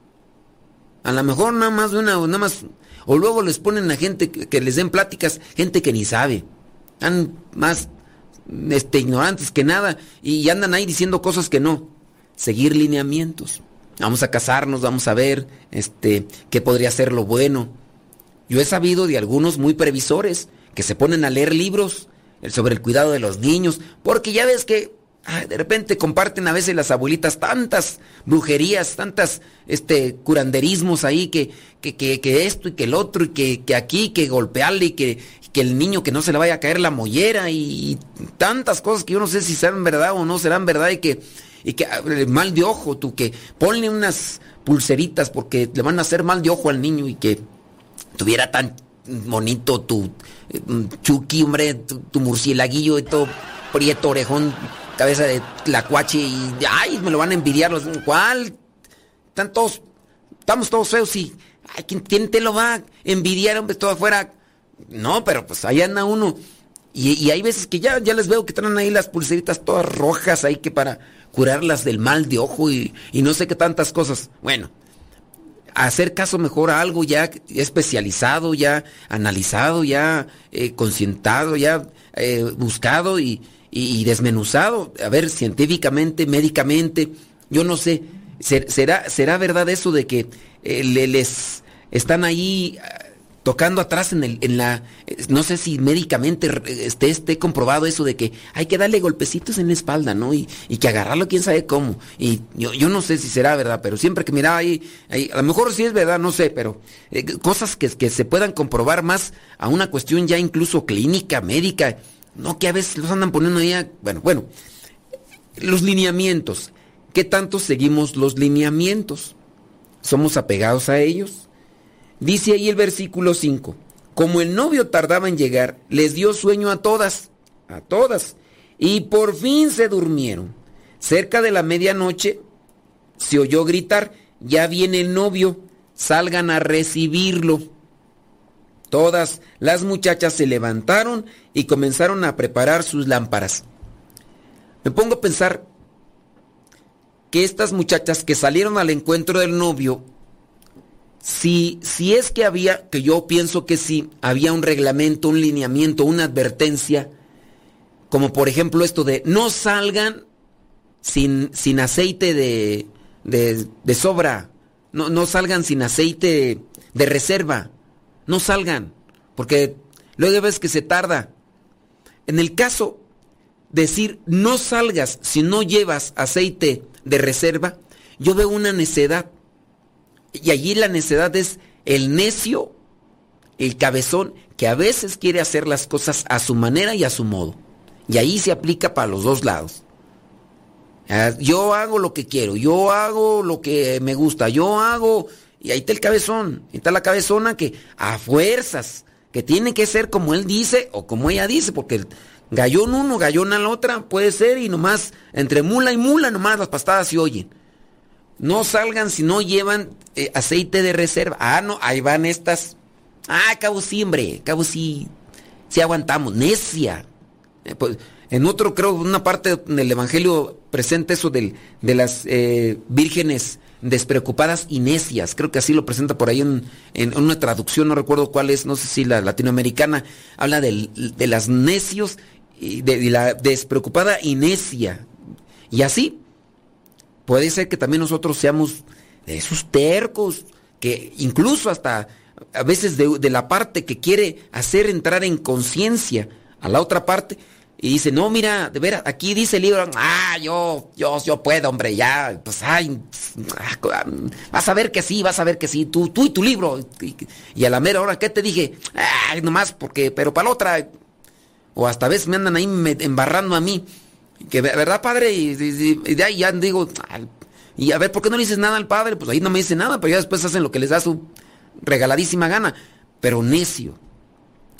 A lo mejor nada más de una, nada más. O luego les ponen a gente que, que les den pláticas, gente que ni sabe. Están más este, ignorantes que nada y andan ahí diciendo cosas que no. Seguir lineamientos. Vamos a casarnos, vamos a ver este, qué podría ser lo bueno. Yo he sabido de algunos muy previsores que se ponen a leer libros sobre el cuidado de los niños, porque ya ves que de repente comparten a veces las abuelitas tantas brujerías, tantas este curanderismos ahí que, que, que, que esto y que el otro y que, que aquí, que golpearle y que, que el niño que no se le vaya a caer la mollera y, y tantas cosas que yo no sé si serán verdad o no serán verdad y que, y que mal de ojo, tú que ponle unas pulseritas porque le van a hacer mal de ojo al niño y que tuviera tan bonito tu eh, chucky, hombre, tu, tu murcielaguillo y todo prieto, orejón, cabeza de tlacuache y ay, me lo van a envidiar los ¿cuál? Están todos estamos todos feos y ay, ¿quién, quién te lo va a envidiar, hombre, todo afuera? No, pero pues ahí anda uno. Y, y hay veces que ya, ya les veo que traen ahí las pulseritas todas rojas ahí que para curarlas del mal de ojo y, y no sé qué tantas cosas. Bueno, hacer caso mejor a algo ya especializado, ya analizado, ya eh, concientado, ya eh, buscado y, y- desmenuzado. A ver, científicamente, médicamente, yo no sé. ¿ser- ¿Será, será verdad eso de que eh, le- les están ahí ah, tocando atrás en, el, en la... No sé si médicamente esté, esté comprobado eso de que hay que darle golpecitos en la espalda, ¿no? Y, y que agarrarlo quién sabe cómo. Y yo, yo no sé si será verdad, pero siempre que miraba ahí, ahí, a lo mejor sí es verdad, no sé, pero eh, cosas que, que se puedan comprobar más a una cuestión ya incluso clínica, médica, no que a veces los andan poniendo ahí, a- bueno, bueno, los lineamientos. ¿Qué tanto seguimos los lineamientos? ¿Somos apegados a ellos? Dice ahí el versículo 5, como el novio tardaba en llegar, les dio sueño a todas, a todas, y por fin se durmieron. Cerca de la medianoche se oyó gritar, ya viene el novio, salgan a recibirlo. Todas las muchachas se levantaron y comenzaron a preparar sus lámparas. Me pongo a pensar que estas muchachas que salieron al encuentro del novio, si, si es que había, que yo pienso que sí, había un reglamento, un lineamiento, una advertencia, como por ejemplo esto de no salgan sin, sin aceite de, de, sobra, no, no salgan sin aceite de reserva, no salgan, porque luego ves que se tarda. En el caso decir no salgas si no llevas aceite de reserva, yo veo una necedad. Y allí la necedad es el necio, el cabezón, que a veces quiere hacer las cosas a su manera y a su modo. Y ahí se aplica para los dos lados. Ah, Yo hago lo que quiero, yo hago lo que me gusta, yo hago... Y ahí está el cabezón, ahí está la cabezona que a fuerzas, que tiene que ser como él dice o como ella dice, porque gallón uno, gallón a la otra, puede ser y nomás, entre mula y mula, nomás las pastadas se oyen. No salgan si no llevan eh, aceite de reserva. Ah, no, ahí van estas. Ah, cabo sí, hombre, cabo sí, sí aguantamos, necia. Eh, pues, en otro, creo, una parte del Evangelio presenta eso del- de las eh, vírgenes despreocupadas y necias. Creo que así lo presenta por ahí en, una traducción, no recuerdo cuál es, no sé si la latinoamericana, habla de las necios y de, de la despreocupada y necia. Y así, puede ser que también nosotros seamos de esos tercos, que incluso hasta a veces de, la parte que quiere hacer entrar en conciencia a la otra parte y dice, no, mira, de veras, aquí dice el libro, ah, yo, yo, yo puedo, hombre, ya, pues, ay, ah, vas a ver que sí, vas a ver que sí, tú, tú y tu libro. Y, a la mera hora, ¿qué te dije? Ay, nomás porque, pero para la otra, o hasta a veces me andan ahí embarrando a mí. Que, ¿verdad, padre? Y, de ahí ya digo, "Ay, y a ver, ¿por qué no le dices nada al padre? Pues ahí no me dice nada, pero ya después hacen lo que les da su regaladísima gana. Pero necio.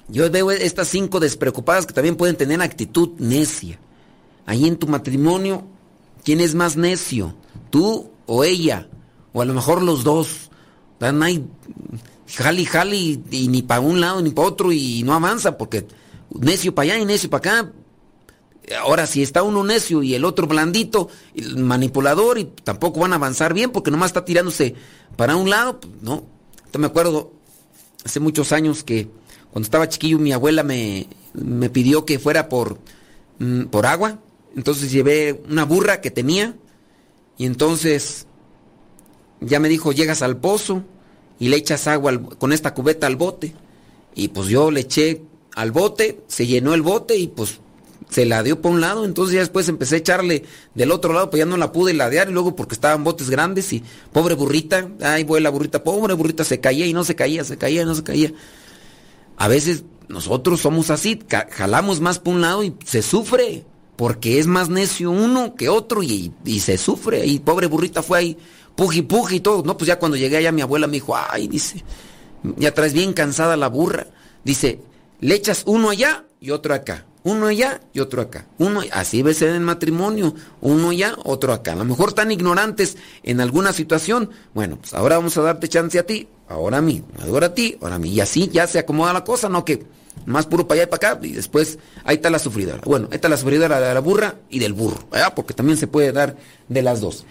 Yo veo estas cinco despreocupadas que también pueden tener actitud necia. Ahí en tu matrimonio, ¿quién es más necio? ¿Tú o ella? O a lo mejor los dos. Están ahí, jali, jali, y ni para un lado ni para otro y no avanza porque necio para allá y necio para acá. Ahora, si está uno necio y el otro blandito, manipulador, y tampoco van a avanzar bien porque nomás está tirándose para un lado, pues, no. Yo me acuerdo hace muchos años que cuando estaba chiquillo mi abuela me, me pidió que fuera por, mm, por agua. Entonces llevé una burra que tenía y entonces ya me dijo, llegas al pozo y le echas agua con esta cubeta al bote. Y pues yo le eché al bote, se llenó el bote y pues se la dio por un lado. Entonces ya después empecé a echarle del otro lado, pues ya no la pude ladear. Y luego porque estaban botes grandes y pobre burrita, ay, la burrita, pobre burrita, se caía y no se caía, se caía y no se caía. A veces nosotros somos así, jalamos más por un lado y se sufre. Porque es más necio uno que otro y, y se sufre. Y pobre burrita fue ahí, puji, puji y todo. No, pues ya cuando llegué allá mi abuela me dijo, ay, dice, ya traes bien cansada la burra. Dice, le echas uno allá y otro acá. Uno allá y otro acá. Uno, así ves en el matrimonio. Uno allá, otro acá. A lo mejor tan ignorantes en alguna situación. Bueno, pues ahora vamos a darte chance a ti, ahora a mí, ahora a ti, ahora a mí. Y así ya se acomoda la cosa, ¿no? Que más puro para allá y para acá. Y después ahí está la sufridora. Bueno, ahí está la sufridora de la burra y del burro. ¿verdad? Porque también se puede dar de las dos.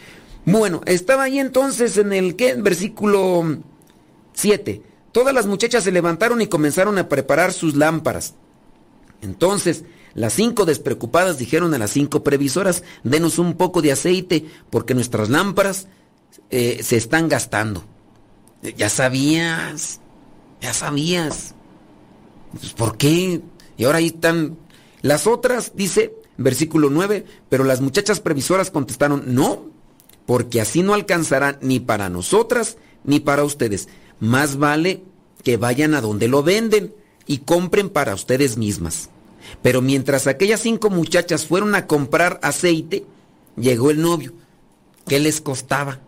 Bueno, estaba ahí entonces en el ¿qué? versículo 7. Todas las muchachas se levantaron y comenzaron a preparar sus lámparas. Entonces, las cinco despreocupadas dijeron a las cinco previsoras, denos un poco de aceite porque nuestras lámparas eh, se están gastando. Eh, Ya sabías, ya sabías. Pues, ¿Por qué? Y ahora ahí están las otras, dice, versículo 9, pero las muchachas previsoras contestaron, no, porque así no alcanzará ni para nosotras ni para ustedes. Más vale que vayan a donde lo venden y compren para ustedes mismas. Pero mientras aquellas cinco muchachas fueron a comprar aceite, llegó el novio. ¿Qué les costaba?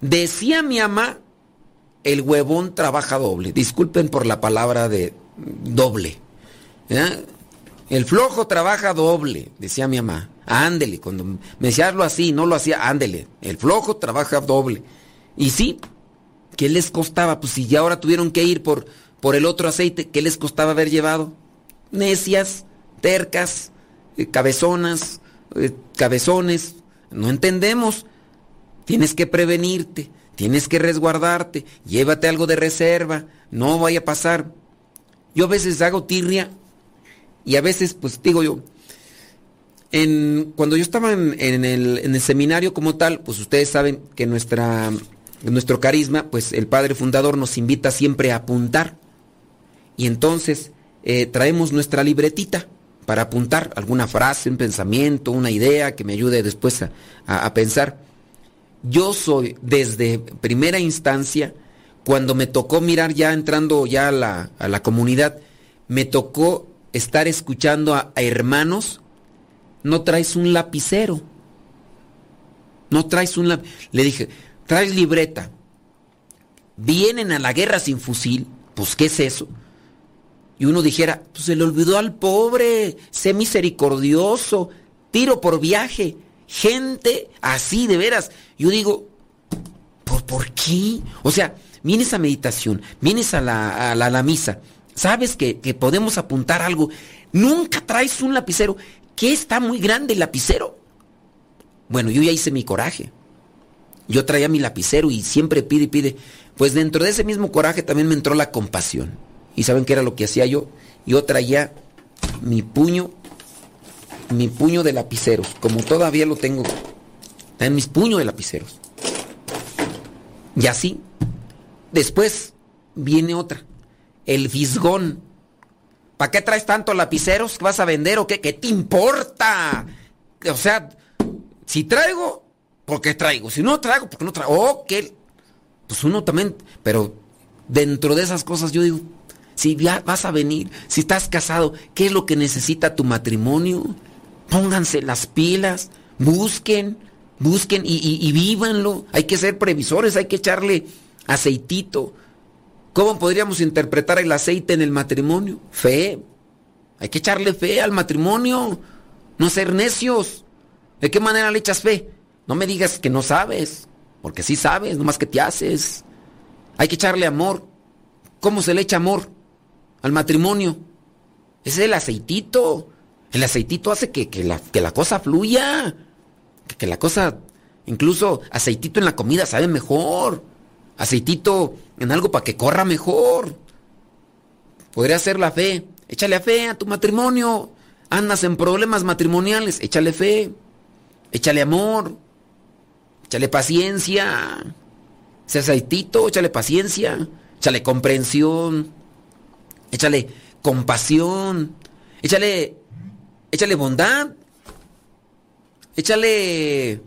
Decía mi mamá, el huevón trabaja doble. Disculpen por la palabra de doble. ¿ya? El flojo trabaja doble, decía mi mamá. Ándele, cuando me decía hazlo así, no lo hacía, ándele. El flojo trabaja doble. Y sí, ¿qué les costaba? Pues si ya ahora tuvieron que ir por, por el otro aceite, ¿qué les costaba haber llevado? Necias, tercas, eh, cabezonas, eh, cabezones. No entendemos. Tienes que prevenirte, tienes que resguardarte, llévate algo de reserva, no vaya a pasar. Yo a veces hago tirria y a veces, pues digo yo, en, cuando yo estaba en, en el, en el seminario como tal, pues ustedes saben que nuestra, nuestro carisma, pues el padre fundador nos invita siempre a apuntar. Y entonces eh, traemos nuestra libretita para apuntar alguna frase, un pensamiento, una idea que me ayude después a, a- pensar. Yo soy desde primera instancia, cuando me tocó mirar ya entrando ya a la, a la comunidad, me tocó estar escuchando a, a hermanos, no traes un lapicero, no traes un lapicero. Le dije, traes libreta, vienen a la guerra sin fusil, pues ¿qué es eso? Y uno dijera, pues se le olvidó al pobre, sé misericordioso, tiro por viaje, gente así de veras. Yo digo, ¿por, por qué? O sea, vienes a meditación, vienes a la, a la, misa, sabes que, que podemos apuntar algo, nunca traes un lapicero, que está muy grande el lapicero. Bueno, yo ya hice mi coraje. Yo traía mi lapicero y siempre pide y pide. Pues dentro de ese mismo coraje también me entró la compasión. ¿Y saben qué era lo que hacía yo? Yo traía mi puño, mi puño de lapiceros, como todavía lo tengo. En mis puños de lapiceros. Y así. Después viene otra. El fisgón. ¿Para qué traes tantos lapiceros vas a vender o qué? ¿Qué te importa? O sea, si traigo, ¿por qué traigo? Si no traigo, ¿por qué no traigo? Oh, que pues uno también, pero dentro de esas cosas yo digo, si vas a venir, si estás casado, ¿qué es lo que necesita tu matrimonio? Pónganse las pilas, busquen, busquen y, y, y vívanlo. Hay que ser previsores, hay que echarle aceitito. ¿Cómo podríamos interpretar el aceite en el matrimonio? Fe. Hay que echarle fe al matrimonio, no ser necios. ¿De qué manera le echas fe? No me digas que no sabes, porque sí sabes, nomás que te haces. Hay que echarle amor. ¿Cómo se le echa amor al matrimonio? Es el aceitito. El aceitito hace que, que la, que la cosa fluya. Que, que la cosa, incluso aceitito en la comida sabe mejor. Aceitito en algo para que corra mejor. Podría ser la fe. Échale a fe a tu matrimonio. Andas en problemas matrimoniales. Échale fe. Échale amor. Échale paciencia. Ese aceitito, échale paciencia. Échale comprensión. Échale compasión. Échale. Échale bondad. Échale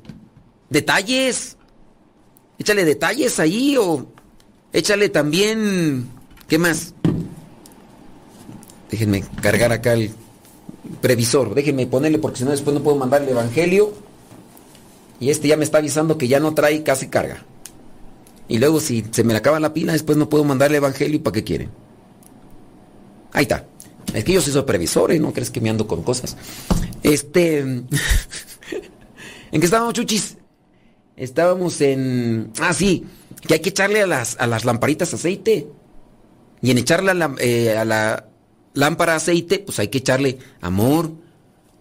detalles. Échale detalles ahí o échale también... ¿Qué más? Déjenme cargar acá el previsor. Déjenme ponerle porque si no después no puedo mandar el evangelio. Y este ya me está avisando que ya no trae casi carga. Y luego si se me acaba la pila, después no puedo mandar el evangelio. ¿Para qué quieren? Ahí está. Es que yo soy previsor, ¿eh? ¿No crees que me ando con cosas? Este... ¿En qué estábamos, chuchis? Estábamos en... Ah, sí. Que hay que echarle a las, a las lamparitas aceite. Y en echarle a la, eh, a la lámpara aceite, pues hay que echarle amor.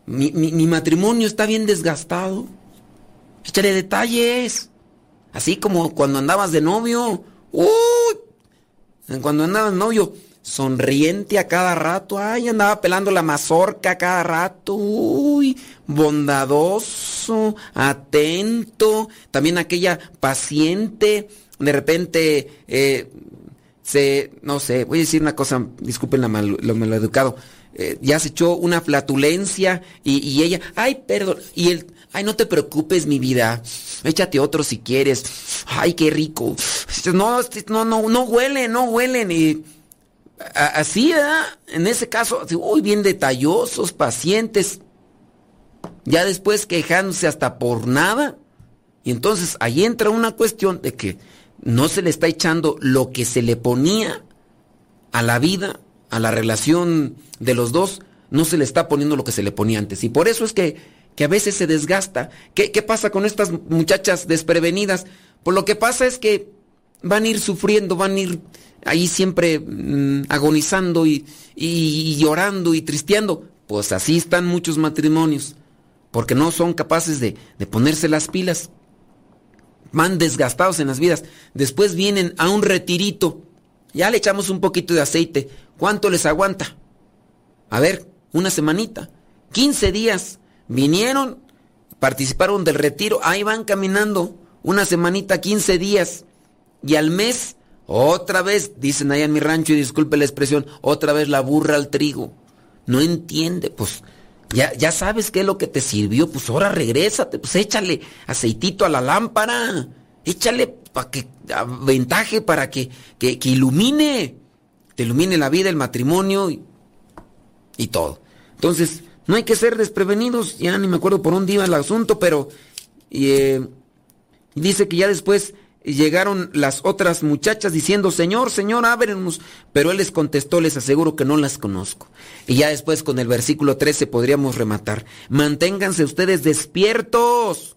Mi, mi matrimonio está bien desgastado. Échale detalles. Así como cuando andabas de novio. ¡Uy! Cuando andabas de novio, sonriente a cada rato. Ay, andaba pelando la mazorca a cada rato. Uy, bondadoso, atento. También aquella paciente. De repente, eh, se, no sé, voy a decir una cosa, disculpen la mal, lo maleducado. Eh, ya se echó una flatulencia y, y ella, ay, perdón, y él, ay, no te preocupes, mi vida, échate otro si quieres, ay, qué rico, no, no, no, no huelen, no huelen, y así. En ese caso, uy, bien detallosos, pacientes, ya después quejándose hasta por nada, y entonces ahí entra una cuestión de que no se le está echando lo que se le ponía a la vida, a la relación de los dos, no se le está poniendo lo que se le ponía antes. Y por eso es que, que a veces se desgasta. ¿Qué, qué pasa con estas muchachas desprevenidas? Pues lo que pasa es que van a ir sufriendo, van a ir ahí siempre mm, agonizando y, y- llorando y tristeando. Pues así están muchos matrimonios, porque no son capaces de, de ponerse las pilas van desgastados en las vidas. Después vienen a un retirito. Ya le echamos un poquito de aceite. ¿Cuánto les aguanta? A ver, una semanita. 15 días. Vinieron, participaron del retiro. Ahí van caminando. Una semanita, 15 días. Y al mes, otra vez, dicen allá en mi rancho, y disculpe la expresión, otra vez la burra al trigo. No entiende, pues ya, ya sabes qué es lo que te sirvió, pues ahora regrésate, pues échale aceitito a la lámpara, échale para que aventaje, para que, que, que ilumine, te ilumine la vida, el matrimonio y, y todo. Entonces, no hay que ser desprevenidos, ya ni me acuerdo por dónde iba el asunto, pero eh, dice que ya después llegaron las otras muchachas diciendo, Señor, Señor, ábrenos. Pero él les contestó, les aseguro que no las conozco. Y ya después con el versículo 13 podríamos rematar. Manténganse ustedes despiertos,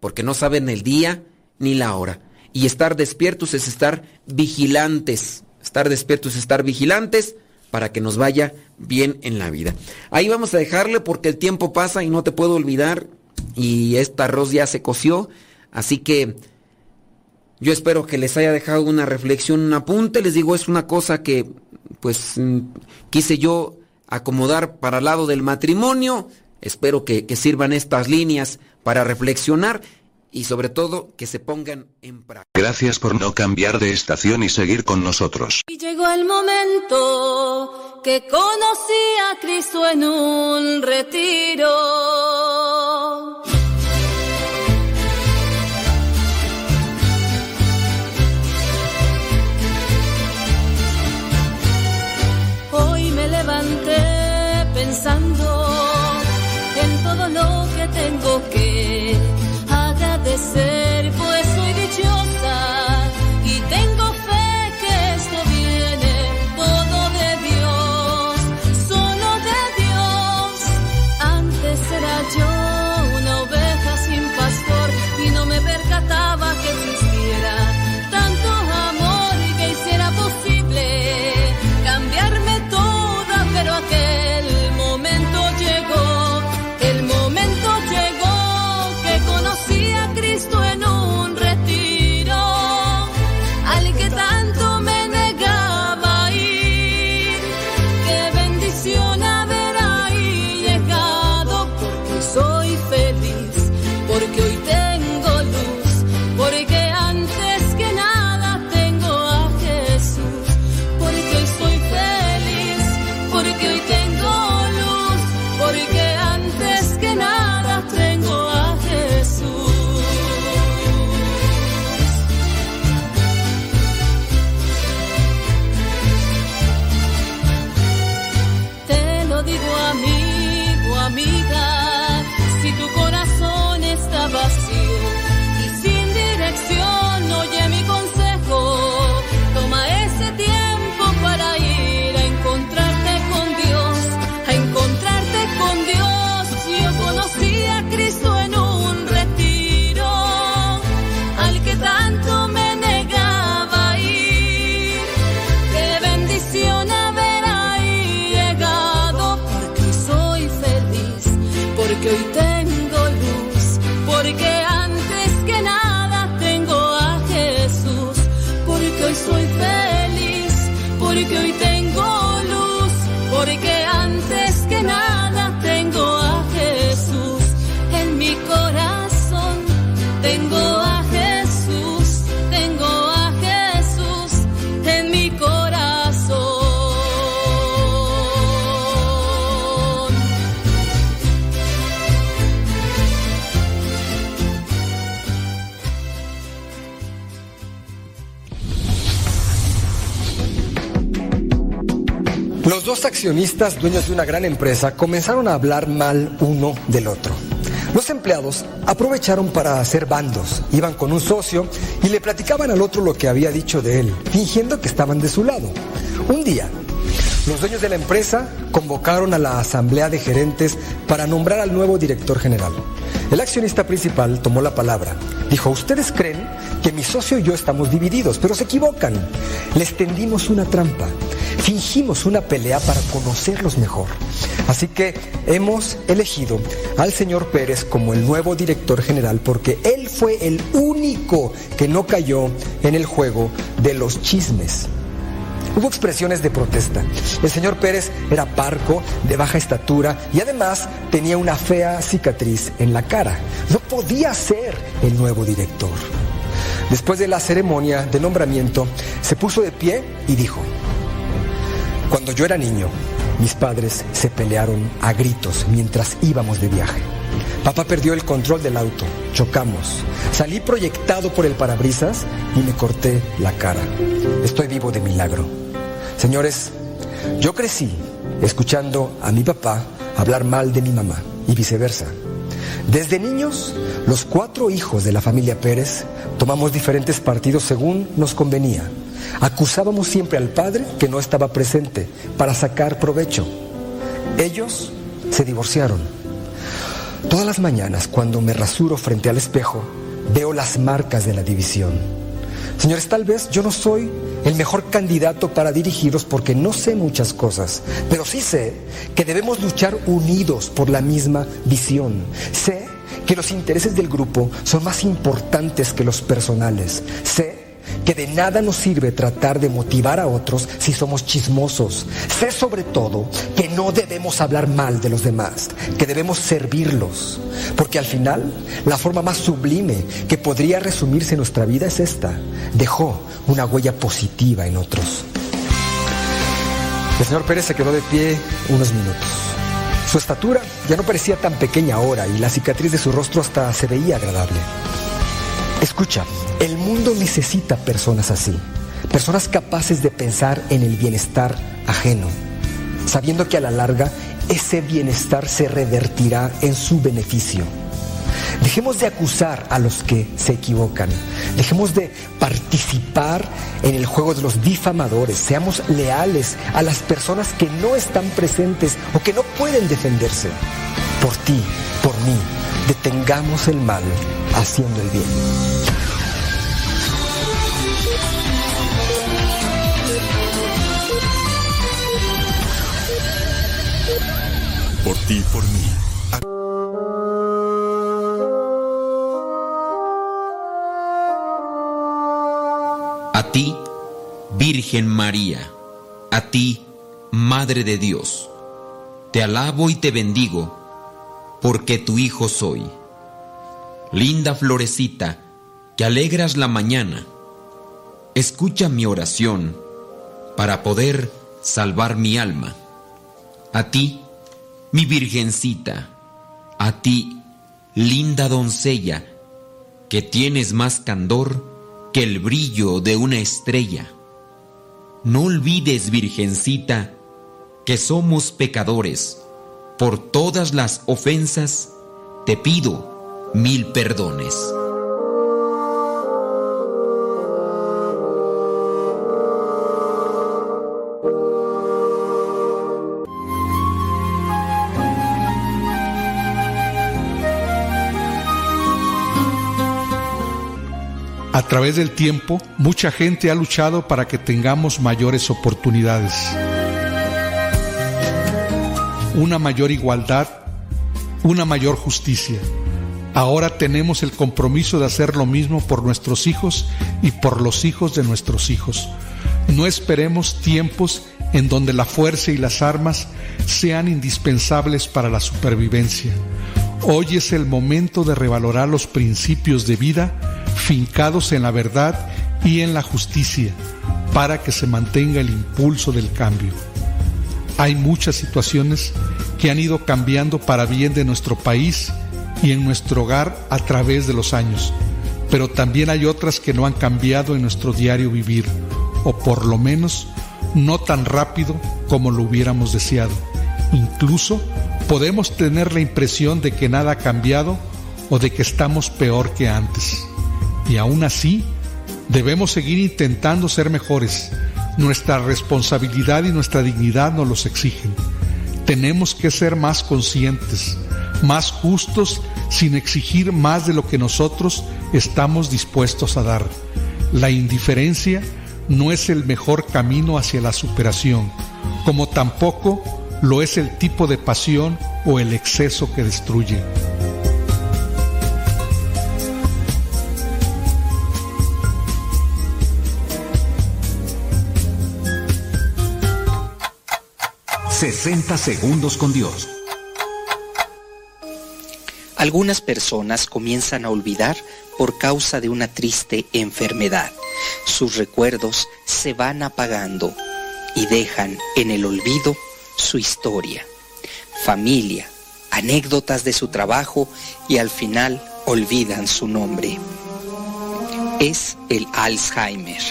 porque no saben el día ni la hora. Y estar despiertos es estar vigilantes. Estar despiertos es estar vigilantes para que nos vaya bien en la vida. Ahí vamos a dejarle porque el tiempo pasa y no te puedo olvidar. Y este arroz ya se coció. Así que yo espero que les haya dejado una reflexión, un apunte. Les digo, es una cosa que pues mm, quise yo acomodar para el lado del matrimonio. Espero que, que sirvan estas líneas para reflexionar y sobre todo que se pongan en práctica. Gracias por no cambiar de estación y seguir con nosotros. Y llegó el momento que conocí a Cristo en un retiro. Hoy me levanté pensando en todo lo que tengo que agradecer, accionistas, dueños de una gran empresa, comenzaron a hablar mal uno del otro. Los empleados aprovecharon para hacer bandos, iban con un socio y le platicaban al otro lo que había dicho de él, fingiendo que estaban de su lado. Un día, los dueños de la empresa convocaron a la asamblea de gerentes para nombrar al nuevo director general. El accionista principal tomó la palabra. Dijo, ustedes creen que mi socio y yo estamos divididos, pero se equivocan. Les tendimos una trampa. Fingimos una pelea para conocerlos mejor. Así que hemos elegido al señor Pérez como el nuevo director general porque él fue el único que no cayó en el juego de los chismes. Hubo expresiones de protesta. El señor Pérez era parco, de baja estatura y además tenía una fea cicatriz en la cara. No podía ser el nuevo director. Después de la ceremonia de nombramiento, se puso de pie y dijo, cuando yo era niño, mis padres se pelearon a gritos mientras íbamos de viaje. Papá perdió el control del auto, chocamos. Salí proyectado por el parabrisas y me corté la cara. Estoy vivo de milagro. Señores, yo crecí escuchando a mi papá hablar mal de mi mamá y viceversa. Desde niños, los cuatro hijos de la familia Pérez tomamos diferentes partidos según nos convenía. Acusábamos siempre al padre que no estaba presente para sacar provecho. Ellos se divorciaron. Todas las mañanas, cuando me rasuro frente al espejo, veo las marcas de la división. Señores, tal vez yo no soy el mejor candidato para dirigirlos porque no sé muchas cosas, pero sí sé que debemos luchar unidos por la misma visión. Sé que los intereses del grupo son más importantes que los personales. Sé que de nada nos sirve tratar de motivar a otros si somos chismosos. Sé sobre todo que no debemos hablar mal de los demás, que debemos servirlos, porque al final la forma más sublime que podría resumirse en nuestra vida es esta. Dejó una huella positiva en otros. El señor Pérez se quedó de pie unos minutos. Su estatura ya no parecía tan pequeña ahora y la cicatriz de su rostro hasta se veía agradable. Escucha, el mundo necesita personas así, personas capaces de pensar en el bienestar ajeno, sabiendo que a la larga ese bienestar se revertirá en su beneficio. Dejemos de acusar a los que se equivocan. Dejemos de participar en el juego de los difamadores. Seamos leales a las personas que no están presentes o que no pueden defenderse. Por ti, por mí, detengamos el mal haciendo el bien. Por ti, por mí. A ti, Virgen María, a ti, Madre de Dios, te alabo y te bendigo, porque tu Hijo soy. Linda florecita, que alegras la mañana, escucha mi oración para poder salvar mi alma. A ti, mi Virgencita, a ti, linda doncella, que tienes más candor que el brillo de una estrella. No olvides, Virgencita, que somos pecadores. Por todas las ofensas, te pido mil perdones. A través del tiempo, mucha gente ha luchado para que tengamos mayores oportunidades, una mayor igualdad, una mayor justicia. Ahora tenemos el compromiso de hacer lo mismo por nuestros hijos y por los hijos de nuestros hijos. No esperemos tiempos en donde la fuerza y las armas sean indispensables para la supervivencia. Hoy es el momento de revalorar los principios de vida fincados en la verdad y en la justicia para que se mantenga el impulso del cambio. Hay muchas situaciones que han ido cambiando para bien de nuestro país y en nuestro hogar a través de los años, pero también hay otras que no han cambiado en nuestro diario vivir, o por lo menos no tan rápido como lo hubiéramos deseado. Incluso podemos tener la impresión de que nada ha cambiado o de que estamos peor que antes. Y aún así, debemos seguir intentando ser mejores. Nuestra responsabilidad y nuestra dignidad nos los exigen. Tenemos que ser más conscientes, más justos, sin exigir más de lo que nosotros estamos dispuestos a dar. La indiferencia no es el mejor camino hacia la superación, como tampoco lo es el tipo de pasión o el exceso que destruye. ...60 segundos con Dios. Algunas personas comienzan a olvidar por causa de una triste enfermedad. Sus recuerdos se van apagando y dejan en el olvido su historia, familia, anécdotas de su trabajo y al final olvidan su nombre. Es el Alzheimer,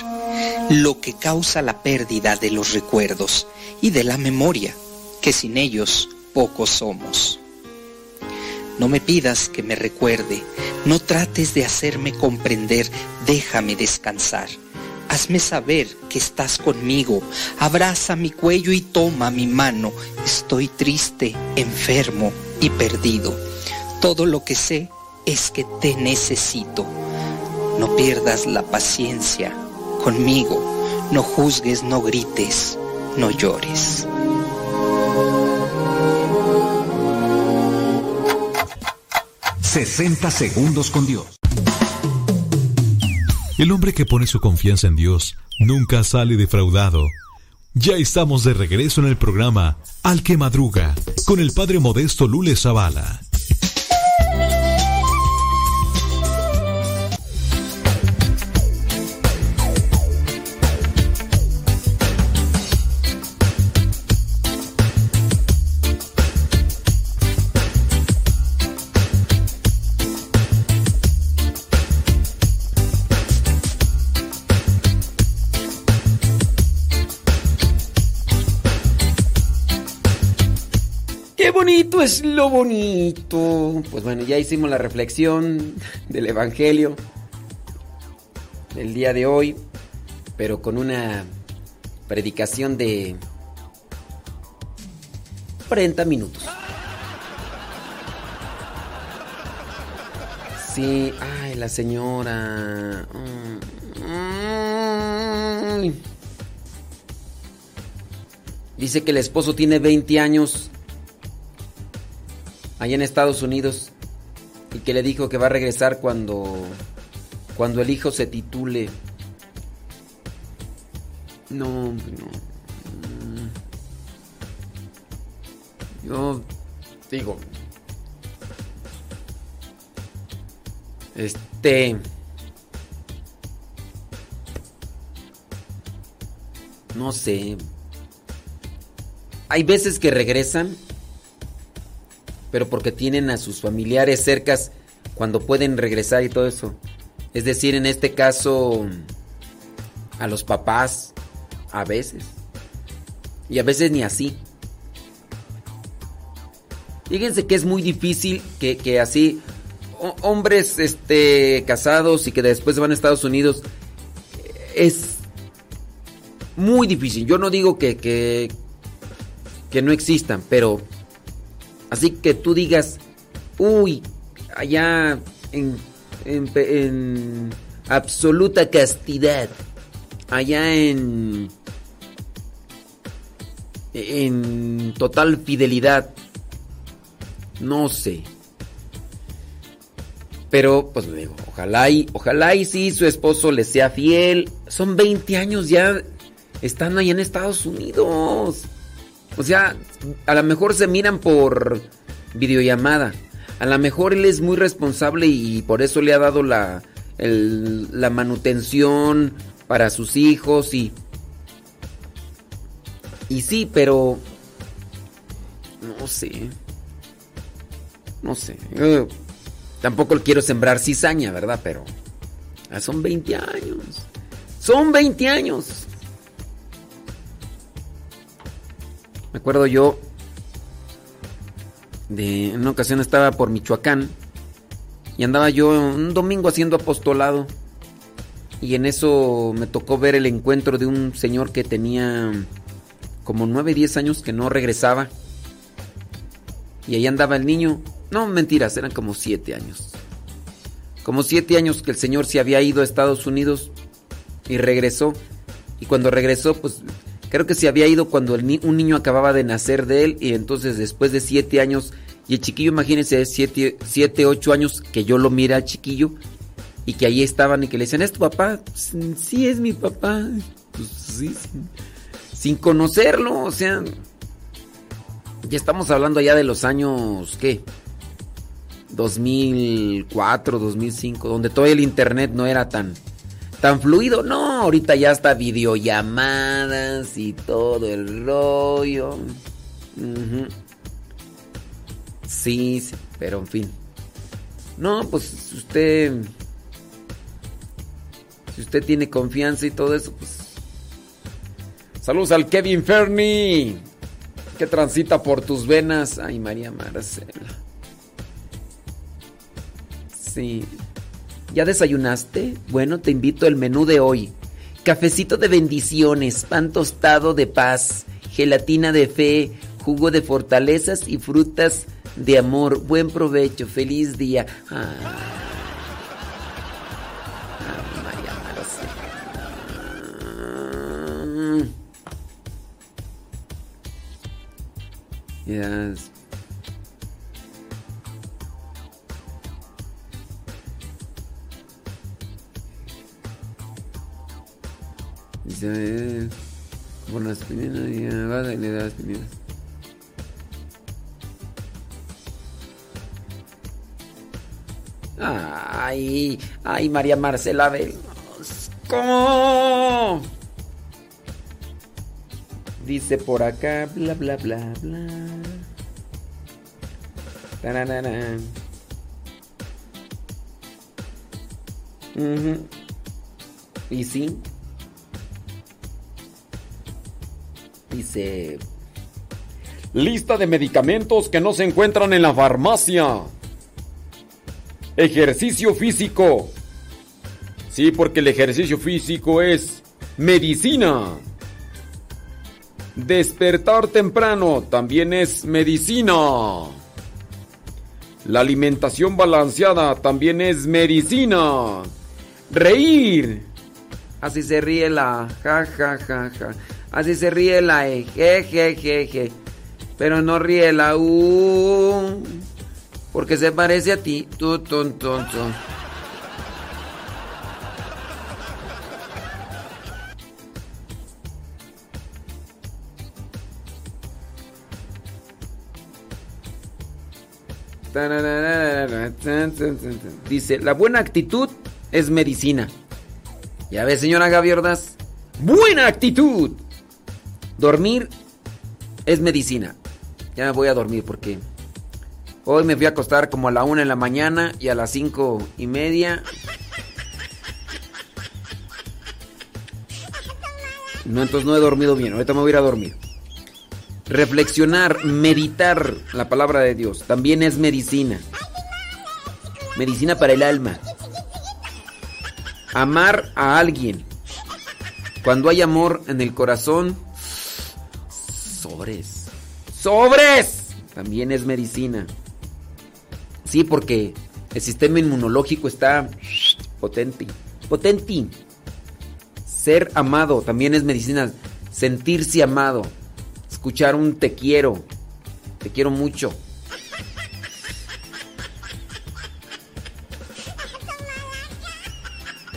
lo que causa la pérdida de los recuerdos y de la memoria, que sin ellos pocos somos. No me pidas que me recuerde, no trates de hacerme comprender, déjame descansar. Hazme saber que estás conmigo, abraza mi cuello y toma mi mano. Estoy triste, enfermo y perdido. Todo lo que sé es que te necesito. No pierdas la paciencia conmigo, no juzgues, no grites, no llores. ...60 segundos con Dios. El hombre que pone su confianza en Dios nunca sale defraudado. Ya estamos de regreso en el programa Al que Madruga con el padre modesto Lule Zavala. Bonito es lo bonito. Pues bueno, ya hicimos la reflexión del Evangelio del día de hoy, pero con una predicación de 40 minutos. Sí, ay, la señora. Mm, mm. Dice que el esposo tiene 20 años allá en Estados Unidos y que le dijo que va a regresar cuando cuando el hijo se titule. No, no. Mm. Yo digo este no sé. Hay veces que regresan pero porque tienen a sus familiares cercas cuando pueden regresar y todo eso. Es decir, en este caso, a los papás, a veces. Y a veces ni así. Fíjense que es muy difícil que, que así ho- hombres este, casados y que después van a Estados Unidos es muy difícil. Yo no digo que, que, que no existan, pero así que tú digas, uy, allá en, en, absoluta castidad, allá en, en total fidelidad. no sé. Pero, pues le digo, ojalá y, ojalá y sí su esposo le sea fiel. Son 20 años ya estando allá en Estados Unidos. O sea, a lo mejor se miran por videollamada. A lo mejor él es muy responsable y por eso le ha dado la, el- la manutención para sus hijos y... Y sí, pero... No sé. No sé. Yo tampoco quiero sembrar cizaña, ¿verdad? Pero... ah, son 20 años. Son 20 años. Me acuerdo yo de en una ocasión estaba por Michoacán y andaba yo un domingo haciendo apostolado. Y en eso me tocó ver el encuentro de un señor que tenía como 9, 10 años que no regresaba. Y ahí andaba el niño, no mentiras, eran como 7 años. Como 7 años que el señor se había ido a Estados Unidos y regresó. Y cuando regresó pues Creo que se había ido cuando un niño acababa de nacer de él y entonces después de siete años, y el chiquillo, imagínense, siete, siete, ocho años, que yo lo mira al chiquillo y que ahí estaban y que le decían, ¿es tu papá? "Pues, Sí, es mi papá. Pues sí, sin, conocerlo, o sea, ya estamos hablando ya de los años, ¿qué? 2004, 2005, donde todo el internet no era tan tan fluido. No, ahorita ya está videollamadas y todo el rollo. Sí, sí, pero en fin. No, pues usted si usted tiene confianza y todo eso, pues Saludos al Kevin Fernie que transita por tus venas. Ay, María Marcela. Sí. ¿Ya desayunaste? Bueno, te invito al menú de hoy. Cafecito de bendiciones, pan tostado de paz, gelatina de fe, jugo de fortalezas y frutas de amor. Buen provecho, feliz día. Ah. Marcela. Yes. Eh, por las pinedas y va y le da las pinedas. Ay, ay, María Marcela. ¿Cómo? Dice por acá, bla, bla, bla, bla. Tararara. Ujú. Y sí. Dice... Lista de medicamentos que no se encuentran en la farmacia. Ejercicio físico. Sí, porque el ejercicio físico es medicina. Despertar temprano también es medicina. La alimentación balanceada también es medicina. Reír. Así se ríe la ja ja ja ja. Así se ríe la e, je je je je. Pero no ríe la u. Porque se parece a ti. Tu ton ton ton. Dice, la buena actitud es medicina. Ya ve, señora Gaby Ordaz. Buena actitud. Dormir es medicina. Ya me voy a dormir porque hoy me fui a acostar como a la una en la mañana y a las cinco y media. No, entonces no he dormido bien. Ahorita me voy a ir a dormir. Reflexionar, meditar la palabra de Dios también es medicina. Medicina para el alma. Amar a alguien. Cuando hay amor en el corazón, sobres. ¡Sobres! También es medicina. Sí, porque el sistema inmunológico está potente. Potente. Ser amado también es medicina. Sentirse amado. Escuchar un te quiero. Te quiero mucho.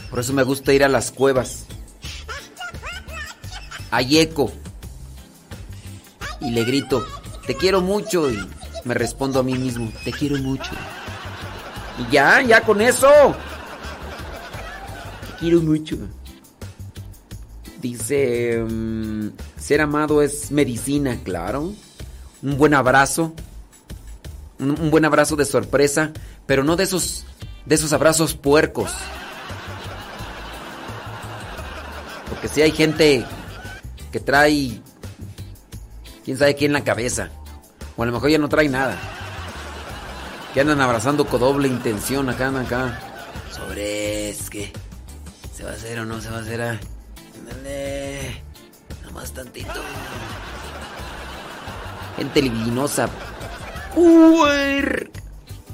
Por eso me gusta ir a las cuevas. A Yeco. Y le grito, te quiero mucho. Y me respondo a mí mismo, te quiero mucho. Y ya, ya con eso. Te quiero mucho. Dice, mm, ser amado es medicina, claro. Un buen abrazo. Un, un buen abrazo de sorpresa, pero no de esos de esos abrazos puercos. Porque si hay gente que trae quién sabe quién en la cabeza. O a lo mejor ya no trae nada. Que andan abrazando con doble intención acá, acá. Sobre es que se va a hacer o no se va a hacer. Ah, Ándale. Nada más tantito. Gente libidinosa.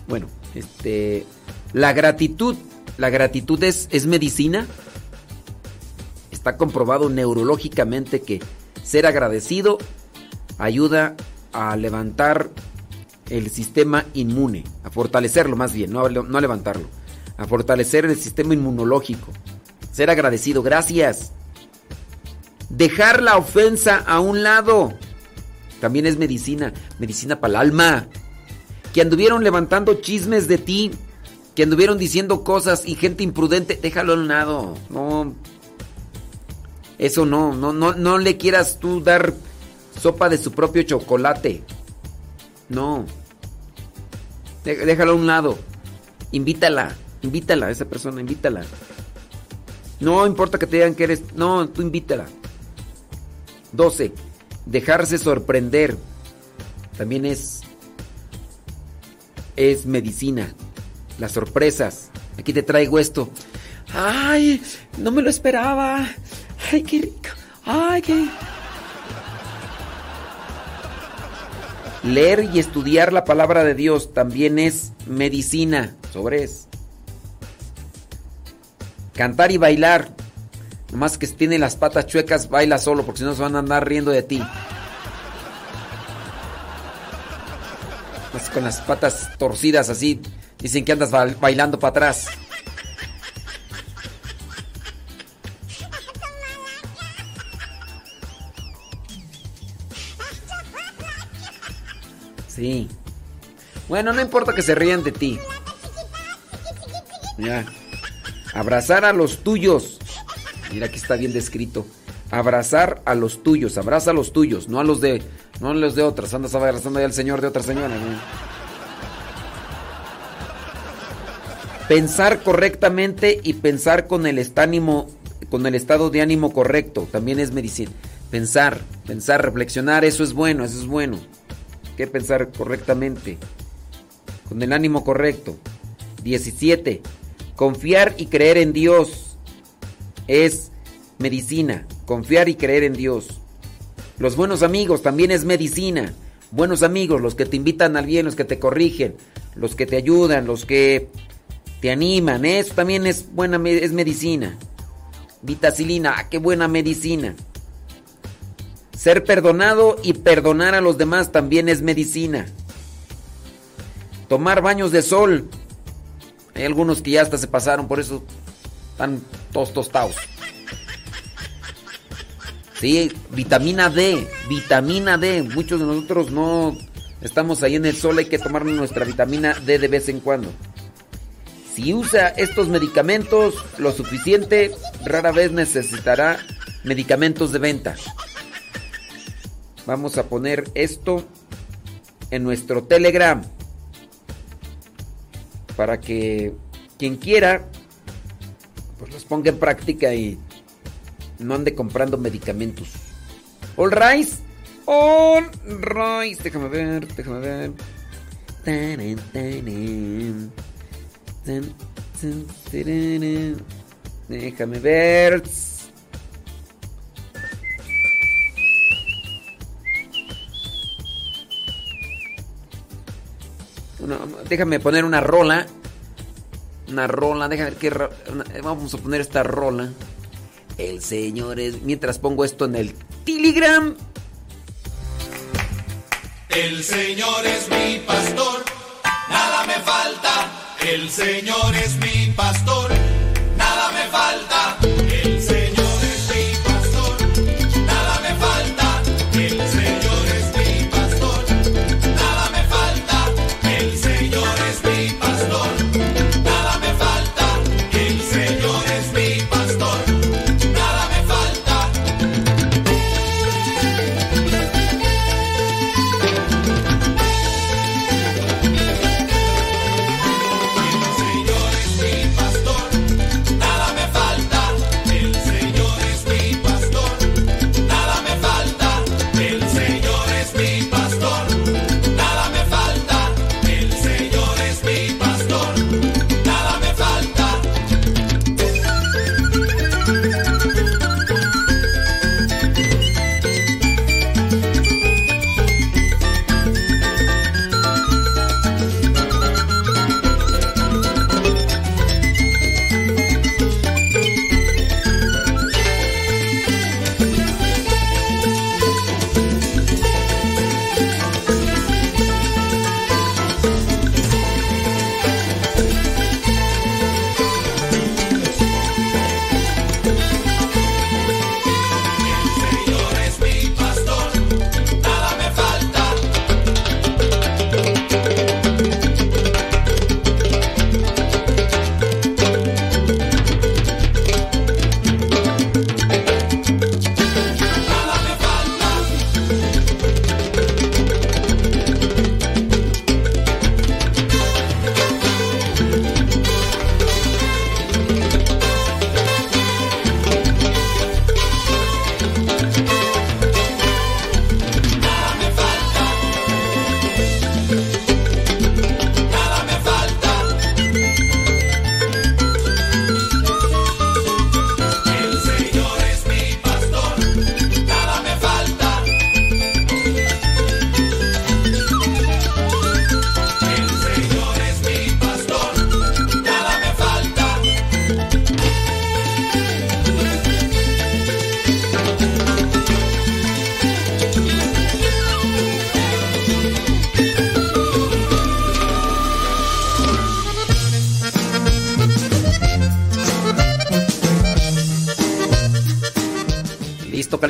Bueno, este. La gratitud. La gratitud es, es medicina. Está comprobado neurológicamente que ser agradecido ayuda a levantar el sistema inmune, a fortalecerlo más bien, no a, no levantarlo, a fortalecer el sistema inmunológico. Ser agradecido, gracias. Dejar la ofensa a un lado. También es medicina, medicina para el alma. Que anduvieron levantando chismes de ti, que anduvieron diciendo cosas y gente imprudente, déjalo a un lado. No. Eso no, no, no, no le quieras tú dar sopa de su propio chocolate. No. Dé- Déjalo a un lado. Invítala, invítala a esa persona, invítala. No importa que te digan que eres. No, tú invítala. 12. Dejarse sorprender. También es. Es medicina. Las sorpresas. Aquí te traigo esto. ¡Ay! No me lo esperaba. ¡Ay, qué rico! ¡Ay, qué! Leer y estudiar la palabra de Dios también es medicina. Sobres. Cantar y bailar. Nomás que si tiene las patas chuecas, baila solo, porque si no se van a andar riendo de ti. Más con las patas torcidas así, dicen que andas ba- bailando para atrás. Bueno, no importa que se rían de ti. Abrazar a los tuyos. Mira, aquí está bien descrito. Abrazar a los tuyos, abraza a los tuyos, no a los de, no a los de otras. Andas abrazando ya al señor de otra señora. Pensar correctamente y pensar con el estánimo, con el estado de ánimo correcto, también es medicina. Pensar, pensar, reflexionar, eso es bueno, eso es bueno. Que pensar correctamente, con el ánimo correcto. 17. Confiar y creer en Dios es medicina. Confiar y creer en Dios. Los buenos amigos también es medicina. Buenos amigos, los que te invitan al bien, los que te corrigen, los que te ayudan, los que te animan. Eso también es buena es medicina. Vitacilina, ah, qué buena medicina. Ser perdonado y perdonar a los demás también es medicina. Tomar baños de sol. Hay algunos que ya hasta se pasaron, por eso están todos tostados. Sí, vitamina D, vitamina D. Muchos de nosotros no estamos ahí en el sol, hay que tomar nuestra vitamina D de vez en cuando. Si usa estos medicamentos lo suficiente, rara vez necesitará medicamentos de venta. Vamos a poner esto en nuestro Telegram para que quien quiera pues los ponga en práctica y no ande comprando medicamentos. All right. All right. Déjame ver, déjame ver. Déjame ver. Déjame poner una rola. Una rola, déjame ver qué una- Vamos a poner esta rola. El Señor es. Mientras pongo esto en el Telegram. El Señor es mi pastor, nada me falta. El Señor es mi pastor, nada me falta.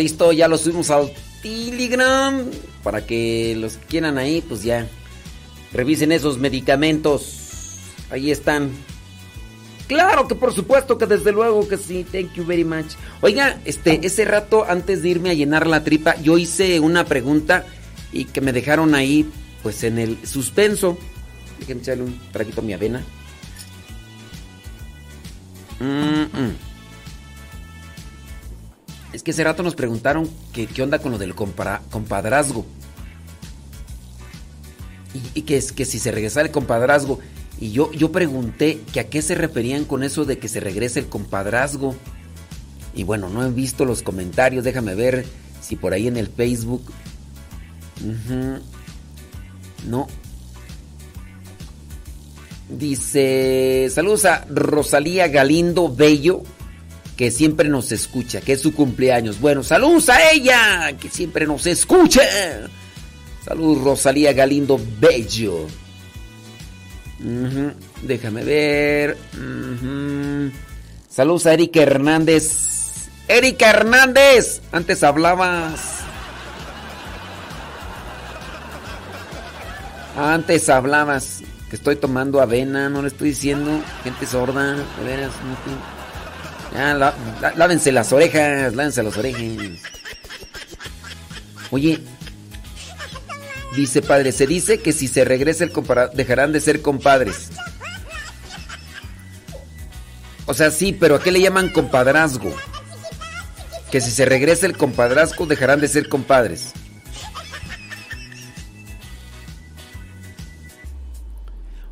Calisto, ya lo subimos al Telegram. Para que los que quieran ahí, pues ya revisen esos medicamentos. Ahí están. Claro que por supuesto que desde luego que sí. Thank you very much. Oiga, este, ese rato antes de irme a llenar la tripa, yo hice una pregunta y que me dejaron ahí, pues en el suspenso. Déjenme echarle un traguito a mi avena. Mm, mm. Es que ese rato nos preguntaron que, qué onda con lo del compadrazgo. Y, que, es, que si se regresara el compadrazgo. Y yo, yo pregunté que a qué se referían con eso de que se regrese el compadrazgo. Y bueno, no he visto los comentarios. Déjame ver si por ahí en el Facebook. No. Dice, saludos a Rosalía Galindo Bello, que siempre nos escucha, que es su cumpleaños. Bueno, saludos a ella, que siempre nos escucha. Saludos Rosalía Galindo Bello. Déjame ver. Saludos a Erika Hernández. Erika Hernández, antes hablabas. Antes hablabas que estoy tomando avena, no le estoy diciendo, gente sorda, de veras, no Lá- lávense las orejas, lávense las orejas. Oye, dice padre, se dice que si se regresa el compara dejarán de ser compadres. O sea, sí, pero ¿a qué le llaman compadrazgo? Que si se regresa el compadrazgo dejarán de ser compadres.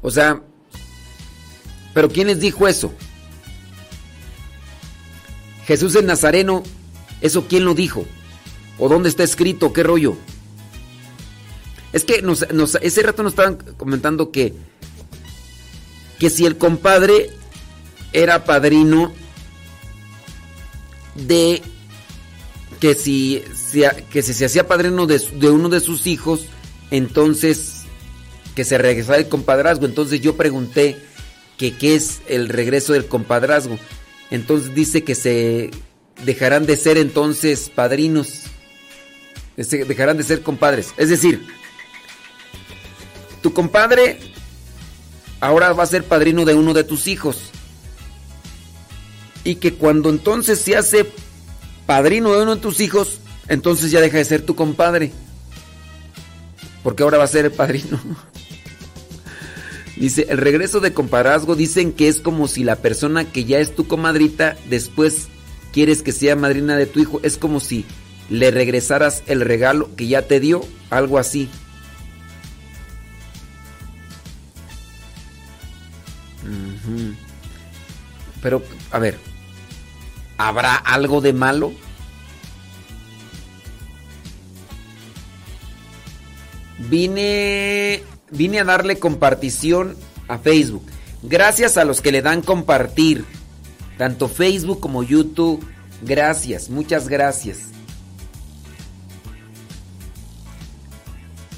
O sea, pero ¿quién les dijo eso? Jesús el Nazareno, ¿eso quién lo dijo? ¿O dónde está escrito? ¿Qué rollo? Es que ese rato nos estaban comentando que, que si el compadre era padrino de que si, que si se hacía padrino de, de uno de sus hijos, entonces que se regresara el compadrazgo. Entonces yo pregunté que qué es el regreso del compadrazgo. Entonces dice que se dejarán de ser entonces padrinos. Se dejarán de ser compadres. Es decir, tu compadre ahora va a ser padrino de uno de tus hijos. Y que cuando entonces se hace padrino de uno de tus hijos, entonces ya deja de ser tu compadre. Porque ahora va a ser el padrino. Dice, el regreso de compadrazgo dicen que es como si la persona que ya es tu comadrita después quieres que sea madrina de tu hijo. Es como si le regresaras el regalo que ya te dio, algo así. Pero, a ver, ¿habrá algo de malo? Vine, vine a darle compartición a Facebook. Gracias a los que le dan compartir. Tanto Facebook como YouTube. Gracias, muchas gracias.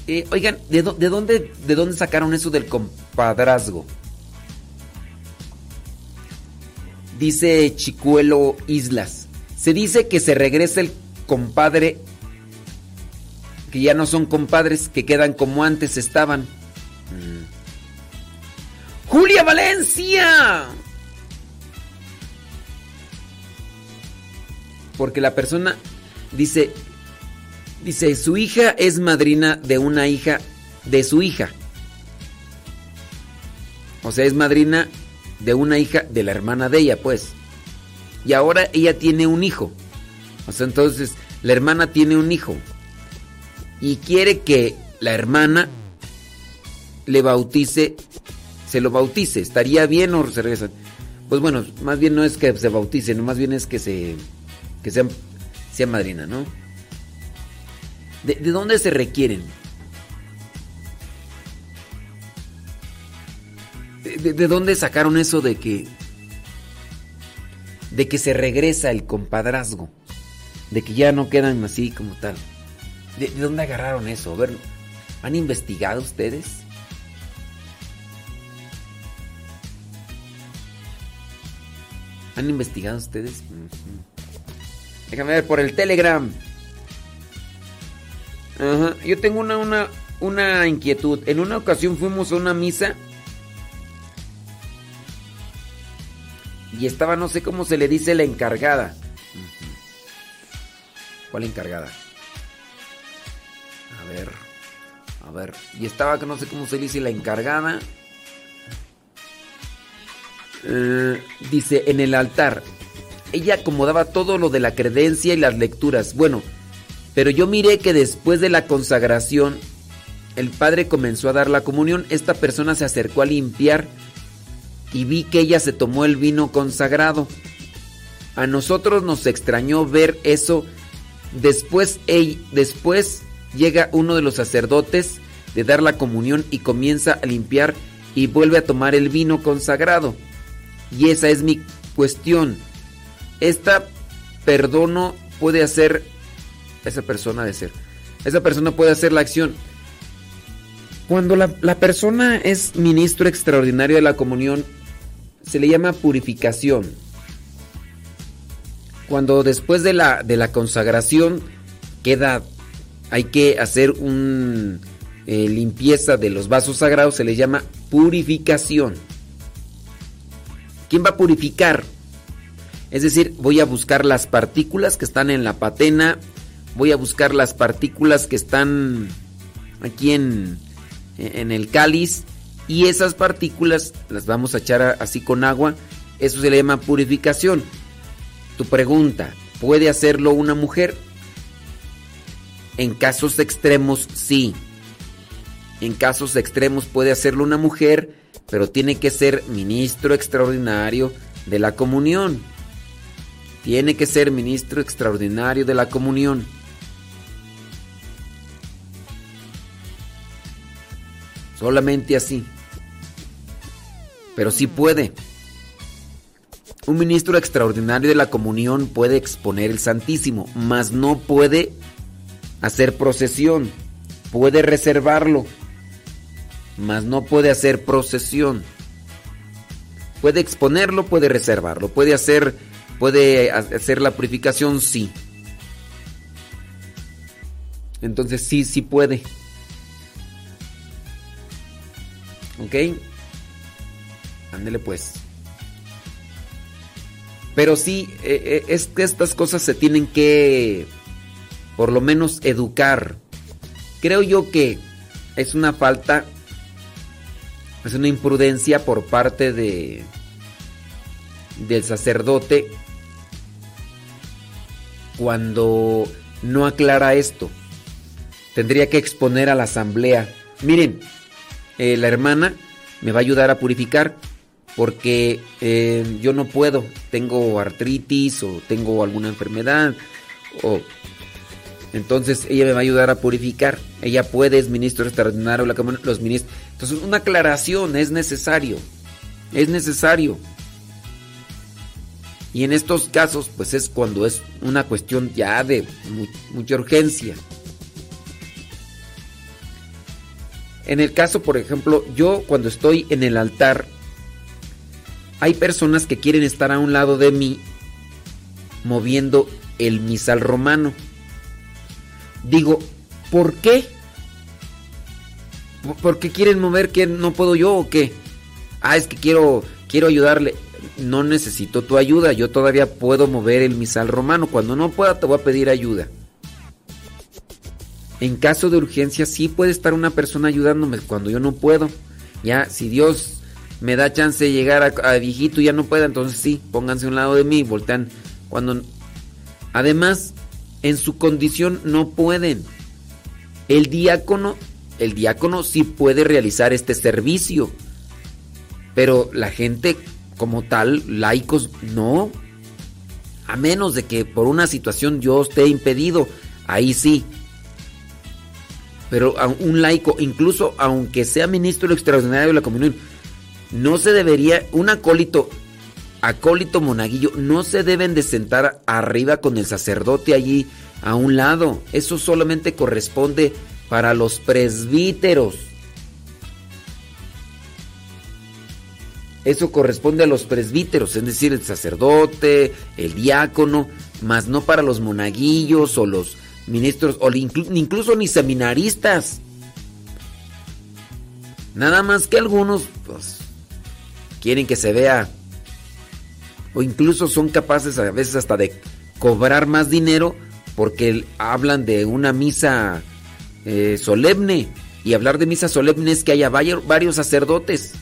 Eh, oigan, ¿de, dó- de dónde, ¿de dónde sacaron eso del compadrazgo? Dice Chicuelo Islas. Se dice que se regresa el compadre, que ya no son compadres, que quedan como antes estaban. Mm. Julia Valencia. Porque la persona dice, dice, su hija es madrina de una hija de su hija. O sea, es madrina de una hija de la hermana de ella, pues. Y ahora ella tiene un hijo. O sea, entonces la hermana tiene un hijo. Y quiere que la hermana le bautice, se lo bautice. ¿Estaría bien o se regresan? Pues bueno, más bien no es que se bautice, no más bien es que se que sea, sea madrina, ¿no? ¿De, de dónde se requieren? ¿De, de- de dónde sacaron eso de que de que se regresa el compadrazgo? De que ya no quedan así como tal. ¿De, de dónde agarraron eso? A ¿han investigado ustedes? ¿Han investigado ustedes? Déjame ver por el Telegram. Ajá. Yo tengo una, una, una inquietud. En una ocasión fuimos a una misa. Y estaba, no sé cómo se le dice, la encargada. ¿Cuál encargada? A ver. A ver. Y estaba, no sé cómo se le dice, la encargada. Eh, dice, en el altar. Ella acomodaba todo lo de la credencia y las lecturas. Bueno, pero yo miré que después de la consagración, el padre comenzó a dar la comunión. Esta persona se acercó a limpiar y vi que ella se tomó el vino consagrado. A nosotros nos extrañó ver eso. Después, ey, después llega uno de los sacerdotes de dar la comunión y comienza a limpiar y vuelve a tomar el vino consagrado. Y esa es mi cuestión. Esta perdono puede hacer esa persona de ser. Esa persona puede hacer la acción. Cuando la, la persona es ministro extraordinario de la comunión, se le llama purificación. Cuando después de la, de la consagración queda, hay que hacer un eh, limpieza de los vasos sagrados, se le llama purificación. ¿Quién va a purificar? Es decir, voy a buscar las partículas que están en la patena, voy a buscar las partículas que están aquí en, en el cáliz y esas partículas las vamos a echar así con agua. Eso se le llama purificación. Tu pregunta, ¿puede hacerlo una mujer? En casos extremos, sí. En casos extremos puede hacerlo una mujer, pero tiene que ser ministro extraordinario de la comunión. Tiene que ser ministro extraordinario de la comunión. Solamente así. Pero sí puede. Un ministro extraordinario de la comunión puede exponer el Santísimo, mas no puede hacer procesión. Puede reservarlo, mas no puede hacer procesión. Puede exponerlo, puede reservarlo, puede hacer puede hacer la purificación, sí. Entonces sí, sí puede. ¿Ok? Ándele pues. Pero sí, eh, eh, es que estas cosas se tienen que, por lo menos, educar. Creo yo que es una falta, es una imprudencia por parte de del sacerdote cuando no aclara esto. Tendría que exponer a la asamblea. Miren, eh, la hermana me va a ayudar a purificar porque eh, yo no puedo, tengo artritis o tengo alguna enfermedad o entonces ella me va a ayudar a purificar. Ella puede, es ministro extraordinario, la los ministros. Entonces una aclaración es necesario, es necesario. Y en estos casos, pues es cuando es una cuestión ya de mucha urgencia. En el caso, por ejemplo, yo cuando estoy en el altar, hay personas que quieren estar a un lado de mí moviendo el misal romano. Digo, ¿por qué? ¿Por qué quieren mover que no puedo yo o qué? Ah, es que quiero quiero ayudarle. No necesito tu ayuda, yo todavía puedo mover el misal romano. Cuando no pueda te voy a pedir ayuda. En caso de urgencia sí puede estar una persona ayudándome cuando yo no puedo. Ya, si Dios me da chance de llegar a, viejito y ya no pueda, entonces sí, pónganse a un lado de mí, voltean cuando... Además, en su condición no pueden. El diácono, el diácono sí puede realizar este servicio, pero la gente como tal, laicos, no. A menos de que por una situación yo esté impedido, ahí sí. Pero un laico, incluso aunque sea ministro extraordinario de la comunión, no se debería, un acólito, acólito monaguillo, no se deben de sentar arriba con el sacerdote allí a un lado. Eso solamente corresponde para los presbíteros. eso corresponde a los presbíteros, es decir, el sacerdote, el diácono, más no para los monaguillos o los ministros, o incluso ni seminaristas. Nada más que algunos, pues, quieren que se vea, o incluso son capaces a veces hasta de cobrar más dinero porque hablan de una misa eh, solemne. Y hablar de misa solemne es que haya varios sacerdotes,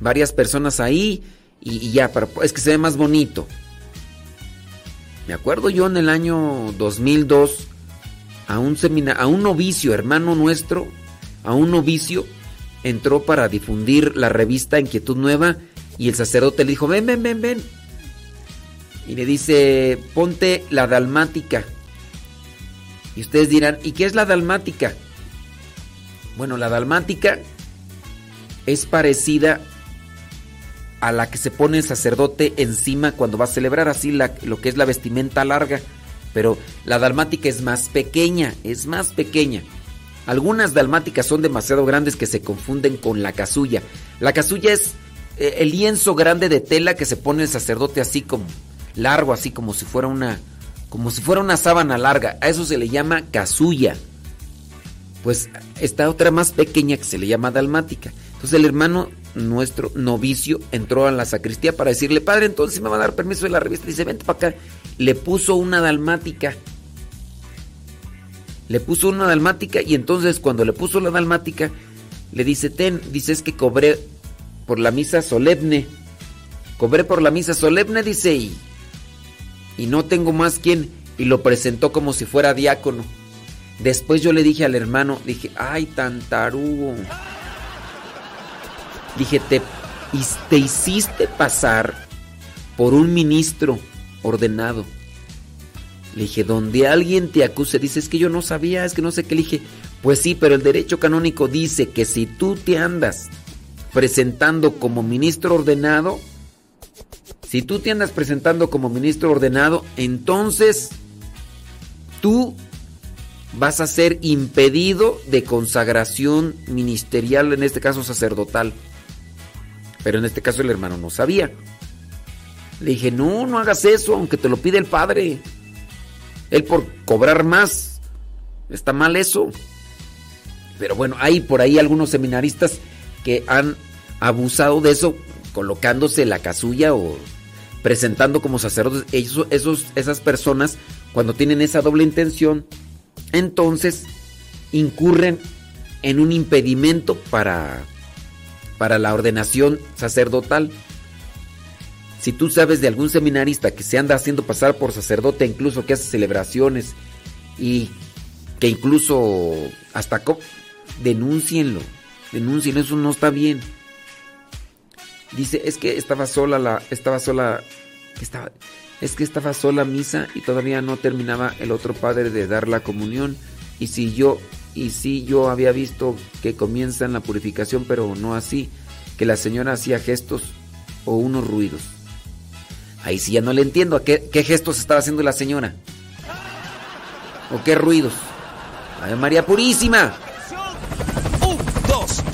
varias personas ahí, y, ya, es que se ve más bonito. Me acuerdo yo en el año 2002, a un, a un novicio, hermano nuestro, a un novicio, entró para difundir la revista Inquietud Nueva y el sacerdote le dijo, ven, ven, ven, ven. Y le dice, ponte la dalmática. Y ustedes dirán, ¿y qué es la dalmática? Bueno, la dalmática es parecida a la que se pone el sacerdote encima cuando va a celebrar, así lo que es la vestimenta larga. Pero la dalmática es más pequeña, es más pequeña. Algunas dalmáticas son demasiado grandes que se confunden con la casulla. La casulla es eh, el lienzo grande de tela que se pone el sacerdote así como largo, así como si fuera una como si fuera una sábana larga. A eso se le llama casulla. Pues esta otra más pequeña que se le llama dalmática. Entonces el hermano nuestro novicio entró a la sacristía para decirle, padre, entonces me va a dar permiso de la revista. Dice, vente para acá. Le puso una dalmática. Le puso una dalmática y entonces cuando le puso la dalmática, le dice, ten, dice, es que cobré por la misa solemne. Cobré por la misa solemne, dice, y y no tengo más quien, y lo presentó como si fuera diácono. Después yo le dije al hermano, dije, ay, tan tarugo. Dije, te, te hiciste pasar por un ministro ordenado. Le dije, donde alguien te acuse, dice, es que yo no sabía, es que no sé qué. Le dije, pues sí, pero el derecho canónico dice que si tú te andas presentando como ministro ordenado, si tú te andas presentando como ministro ordenado, entonces tú vas a ser impedido de consagración ministerial, en este caso sacerdotal. Pero en este caso el hermano no sabía. Le dije, no, no hagas eso, aunque te lo pide el padre. Él por cobrar más. Está mal eso. Pero bueno, hay por ahí algunos seminaristas que han abusado de eso colocándose la casulla o presentando como sacerdotes, esos, esas personas, cuando tienen esa doble intención, entonces incurren en un impedimento para, para la ordenación sacerdotal. Si tú sabes de algún seminarista que se anda haciendo pasar por sacerdote, incluso que hace celebraciones y que incluso hasta denúncienlo, denuncien, eso no está bien. Dice, es que estaba sola la, estaba sola, estaba, es que estaba sola misa y todavía no terminaba el otro padre de dar la comunión. Y si yo, y si yo había visto que comienzan la purificación, pero no así, que la señora hacía gestos o unos ruidos. Ahí sí ya no le entiendo a qué, qué gestos estaba haciendo la señora. O qué ruidos. María Purísima.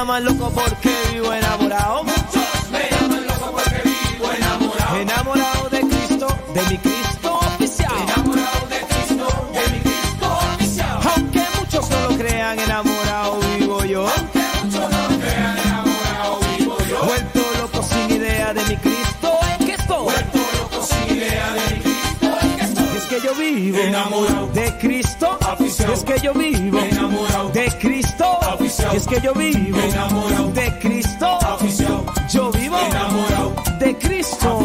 Llaman loco porque vivo enamorado. Muchos me llaman loco porque vivo enamorado. Enamorado de Cristo, de mi Cristo oficial. Enamorado de Cristo, de mi Cristo oficial. Aunque muchos no lo crean, enamorado vivo yo. Aunque muchos no lo crean, enamorado vivo yo. Vuelto loco sin idea de mi Cristo en que estoy. Vuelto loco sin idea de mi Cristo en que estoy. Es que yo vivo enamorado de Cristo. Y es que yo vivo enamorado de Cristo. Y es que yo vivo enamorado. de Cristo. Yo vivo enamorado. de Cristo.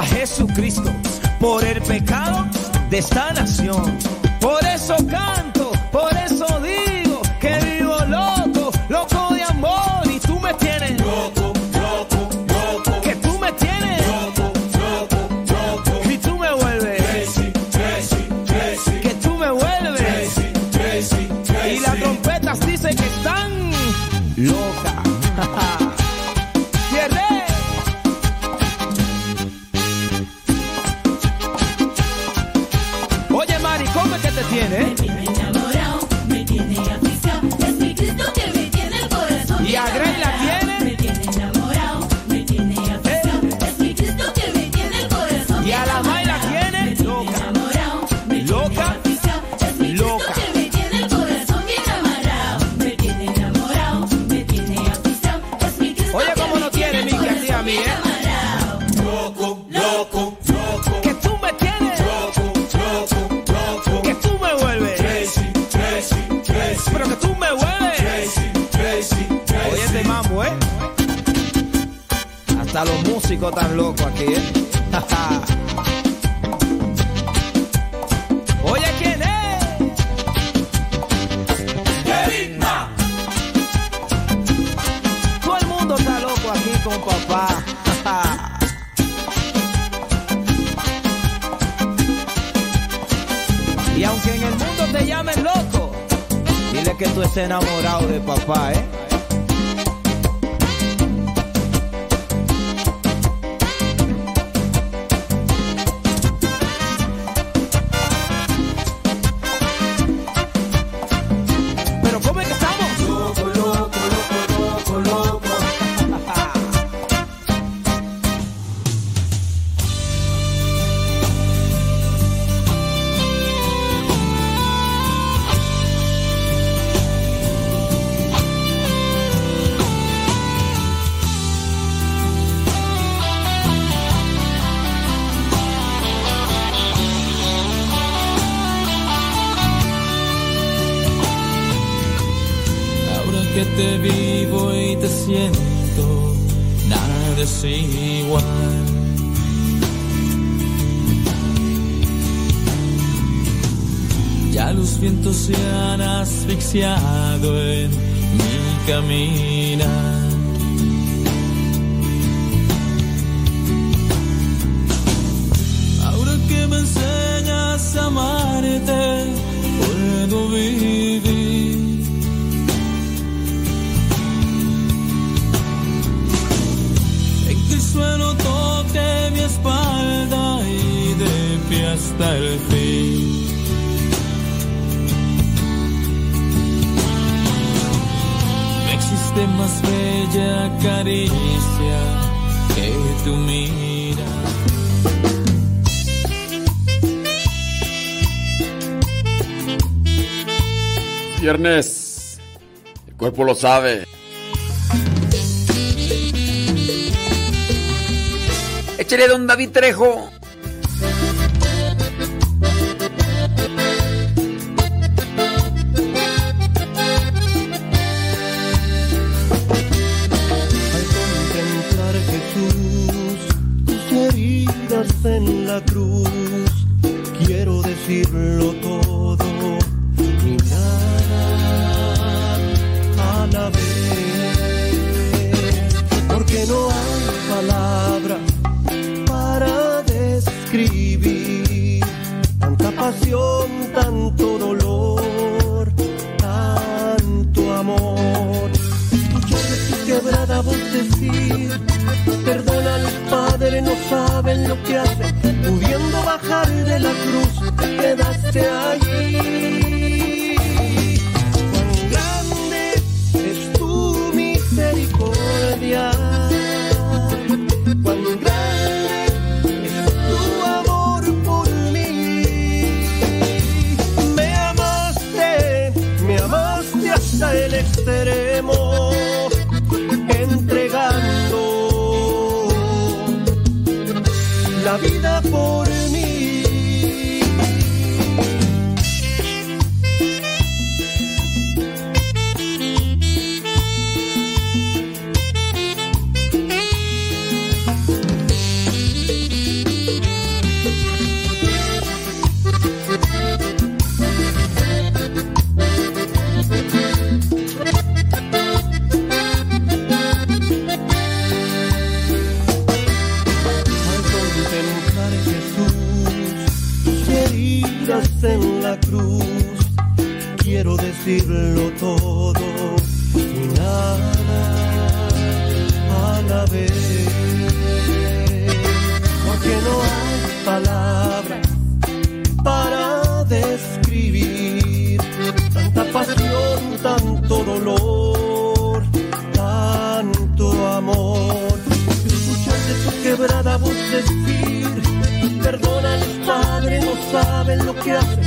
a Jesucristo por el pecado de esta nación. lo sabe. Échale don David Trejo. decir. Perdona Padre, no saben lo que hacen.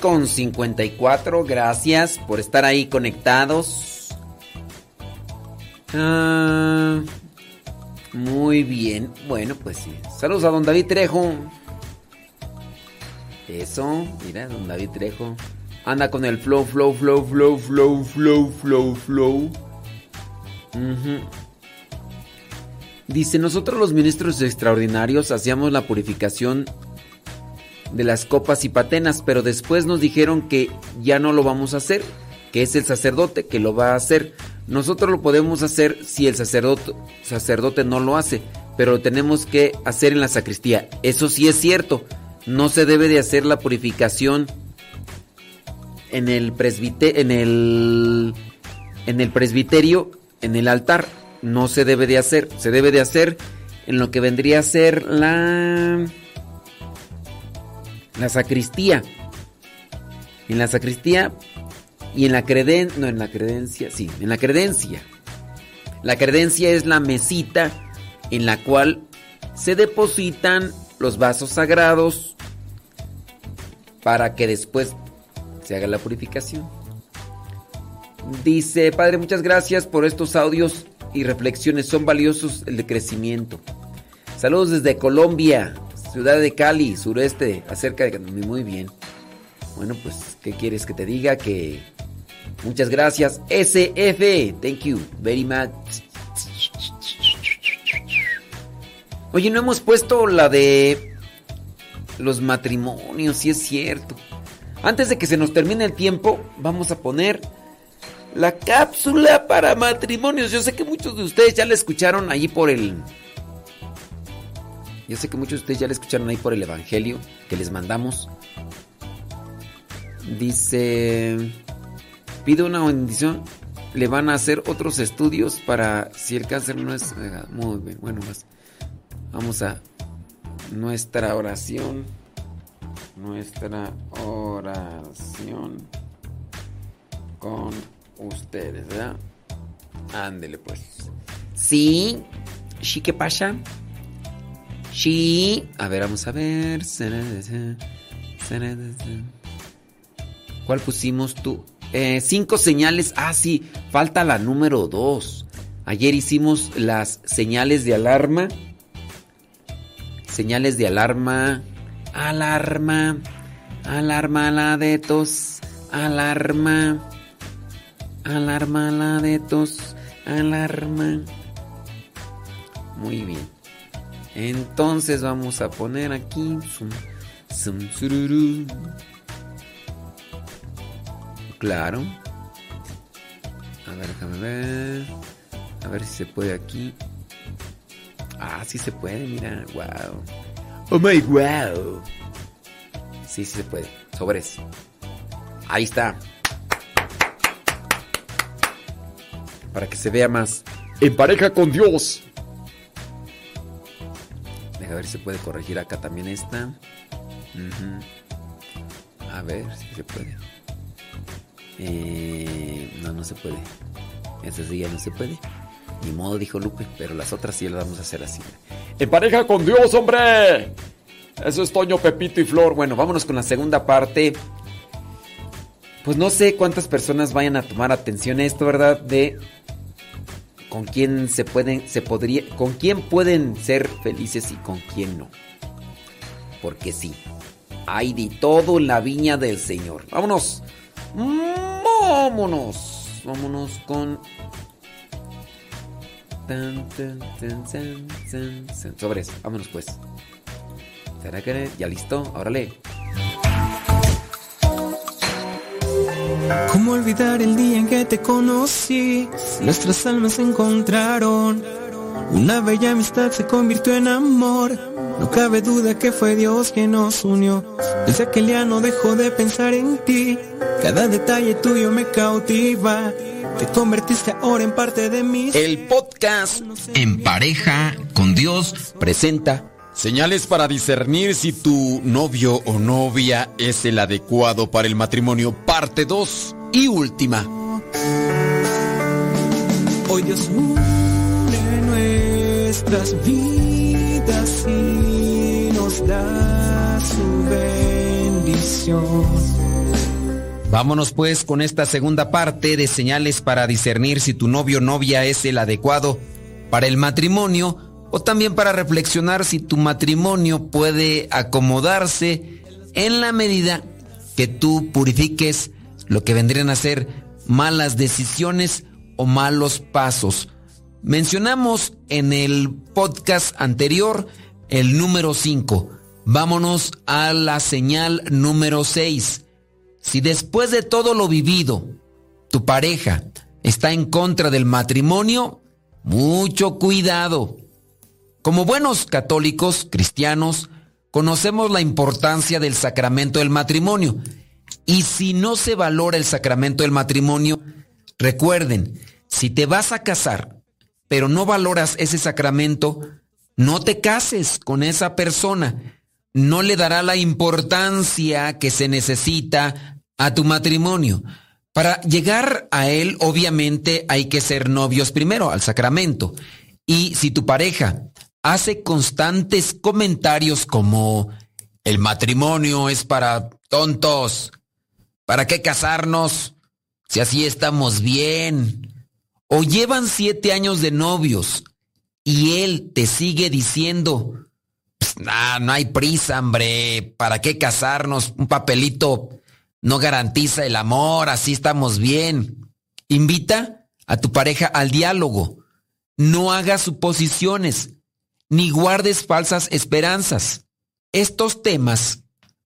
con 54. Gracias por estar ahí conectados. Ah, muy bien. Bueno, pues sí. Saludos a don David Trejo. Eso, mira, don David Trejo. Anda con el flow, flow, flow, flow, flow, flow, flow, flow. Dice, nosotros los ministros extraordinarios hacíamos la purificación de las copas y patenas, pero después nos dijeron que ya no lo vamos a hacer, que es el sacerdote que lo va a hacer. Nosotros lo podemos hacer si el sacerdote, no lo hace, pero lo tenemos que hacer en la sacristía. Eso sí es cierto, no se debe de hacer la purificación en el en el en el presbiterio, en el altar, no se debe de hacer, se debe de hacer en lo que vendría a ser la la sacristía. En la sacristía y en la creden no en la credencia, sí, en la credencia. La credencia es la mesita en la cual se depositan los vasos sagrados para que después se haga la purificación. Dice, Padre, muchas gracias por estos audios y reflexiones, son valiosos el de crecimiento. Saludos desde Colombia, ciudad de Cali, sureste, acerca de... Muy bien. Bueno, pues, ¿qué quieres que te diga? Que muchas gracias. SF, thank you very much. Oye, no hemos puesto la de los matrimonios, si es cierto. Antes de que se nos termine el tiempo, vamos a poner la cápsula para matrimonios. Yo sé que muchos de ustedes ya la escucharon ahí por el... Yo sé que muchos de ustedes ya la escucharon ahí por el Evangelio que les mandamos. Dice, pide una bendición. Le van a hacer otros estudios para si el cáncer no es... Muy bien, bueno, pues vamos a nuestra oración. Nuestra oración con ustedes, ¿verdad? Ándele pues. Sí, sí, ¿qué pasa? Sí, a ver, vamos a ver. ¿Cuál pusimos tú? Eh, cinco señales. Ah, sí, falta la número dos. Ayer hicimos las señales de alarma. Señales de alarma. Alarma. Alarma la de tos. Alarma. Alarma la de tos. Alarma. Muy bien. Entonces vamos a poner aquí. Claro. A ver, déjame ver. A ver si se puede aquí. Ah, sí se puede, mira. Wow. Oh my wow. Sí, sí se puede. Sobres. Ahí está. Para que se vea más. En pareja con Dios. Deja ver si se puede corregir acá también esta. A ver si se puede. Eh, no, no se puede. Esa sí ya no se puede. Ni modo, dijo Lupe, pero las otras sí las vamos a hacer así. En pareja con Dios, hombre. Eso es Toño, Pepito y Flor. Bueno, vámonos con la segunda parte. Pues no sé cuántas personas vayan a tomar atención a esto, ¿verdad? De con quién se pueden, se podría, con quién pueden ser felices y con quién no. Porque sí, hay de todo la viña del Señor. Vámonos. Vámonos. Vámonos con. Tan. Sobres, vámonos pues. ¿Será que ya listo? Órale. ¿Cómo olvidar el día en que te conocí? Nuestras almas se encontraron. Una bella amistad se convirtió en amor. No cabe duda que fue Dios quien nos unió. Desde aquel día no dejo de pensar en ti. Cada detalle tuyo me cautiva. Te convertiste ahora en parte de mí. El podcast En pareja con Dios presenta señales para discernir si tu novio o novia es el adecuado para el matrimonio, parte 2 y última. Hoy Dios une nuestras vidas y nos da su bendición. Vámonos pues con esta segunda parte de señales para discernir si tu novio o novia es el adecuado para el matrimonio o también para reflexionar si tu matrimonio puede acomodarse en la medida que tú purifiques lo que vendrían a ser malas decisiones o malos pasos. Mencionamos en el podcast anterior el número 5. Vámonos a la señal número 6. Si después de todo lo vivido, tu pareja está en contra del matrimonio, mucho cuidado. Como buenos católicos, cristianos, conocemos la importancia del sacramento del matrimonio. Y si no se valora el sacramento del matrimonio, recuerden, si te vas a casar, pero no valoras ese sacramento, no te cases con esa persona. No le dará la importancia que se necesita a tu matrimonio. Para llegar a él, obviamente, hay que ser novios primero, al sacramento. Y si tu pareja hace constantes comentarios como el matrimonio es para tontos, ¿para qué casarnos si así estamos bien? O llevan siete años de novios y él te sigue diciendo, "Pues, nah, no hay prisa, hombre, ¿para qué casarnos? Un papelito no garantiza el amor, así estamos bien. Invita a tu pareja al diálogo. No hagas suposiciones, ni guardes falsas esperanzas. Estos temas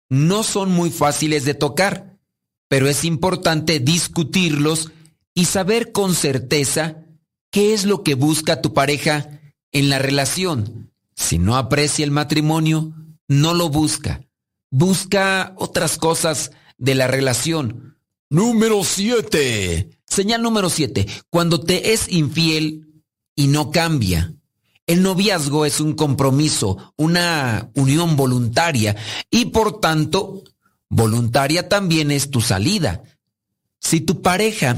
no son muy fáciles de tocar, pero es importante discutirlos y saber con certeza qué es lo que busca tu pareja en la relación. Si no aprecia el matrimonio, no lo busca. Busca otras cosas de la relación. Número 7. Señal número 7. Cuando te es infiel y no cambia. El noviazgo es un compromiso, una unión voluntaria y por tanto, voluntaria también es tu salida. Si tu pareja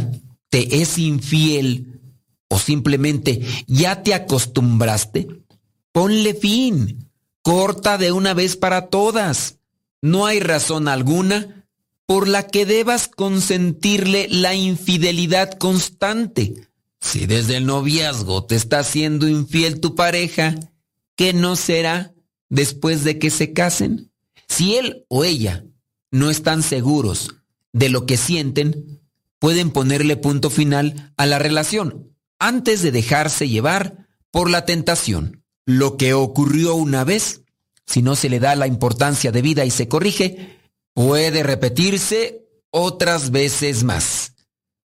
te es infiel o simplemente ya te acostumbraste, ponle fin. Corta de una vez para todas. No hay razón alguna por la que debas consentirle la infidelidad constante. Si desde el noviazgo te está siendo infiel tu pareja, ¿qué no será después de que se casen? Si él o ella no están seguros de lo que sienten, pueden ponerle punto final a la relación antes de dejarse llevar por la tentación. Lo que ocurrió una vez, si no se le da la importancia debida y se corrige, puede repetirse otras veces más.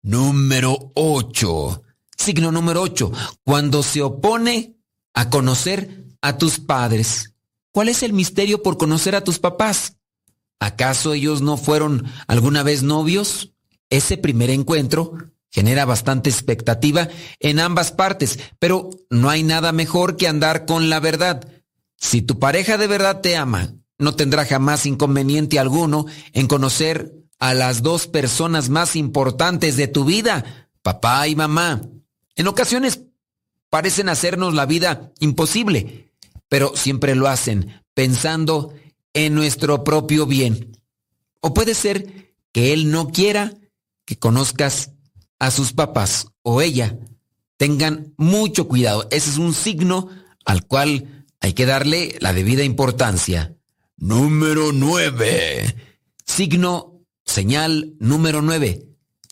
Número 8. Signo número 8. Cuando se opone a conocer a tus padres. ¿Cuál es el misterio por conocer a tus papás? ¿Acaso ellos no fueron alguna vez novios? Ese primer encuentro genera bastante expectativa en ambas partes, pero no hay nada mejor que andar con la verdad. Si tu pareja de verdad te ama, no tendrá jamás inconveniente alguno en conocer a las dos personas más importantes de tu vida, papá y mamá. En ocasiones parecen hacernos la vida imposible, pero siempre lo hacen pensando en nuestro propio bien. O puede ser que él no quiera que conozcas a sus papás o ella. Tengan mucho cuidado. Ese es un signo al cual hay que darle la debida importancia. Número 9. Signo, señal número 9.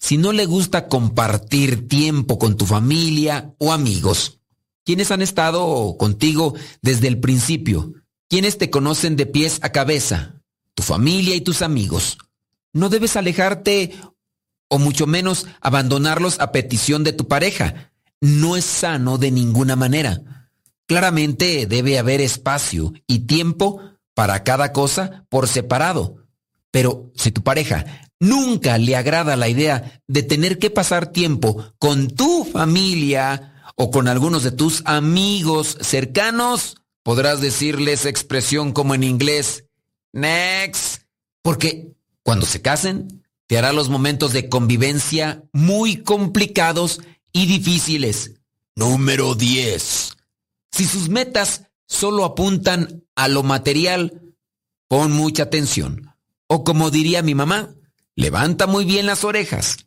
Si no le gusta compartir tiempo con tu familia o amigos, quienes han estado contigo desde el principio, quienes te conocen de pies a cabeza, tu familia y tus amigos, no debes alejarte o mucho menos abandonarlos a petición de tu pareja. No es sano de ninguna manera. Claramente debe haber espacio y tiempo para cada cosa por separado. Pero si tu pareja nunca le agrada la idea de tener que pasar tiempo con tu familia o con algunos de tus amigos cercanos, podrás decirles expresión como en inglés, next, porque cuando se casen, te hará los momentos de convivencia muy complicados y difíciles. Número 10. Si sus metas solo apuntan a lo material, pon mucha atención. O como diría mi mamá, levanta muy bien las orejas.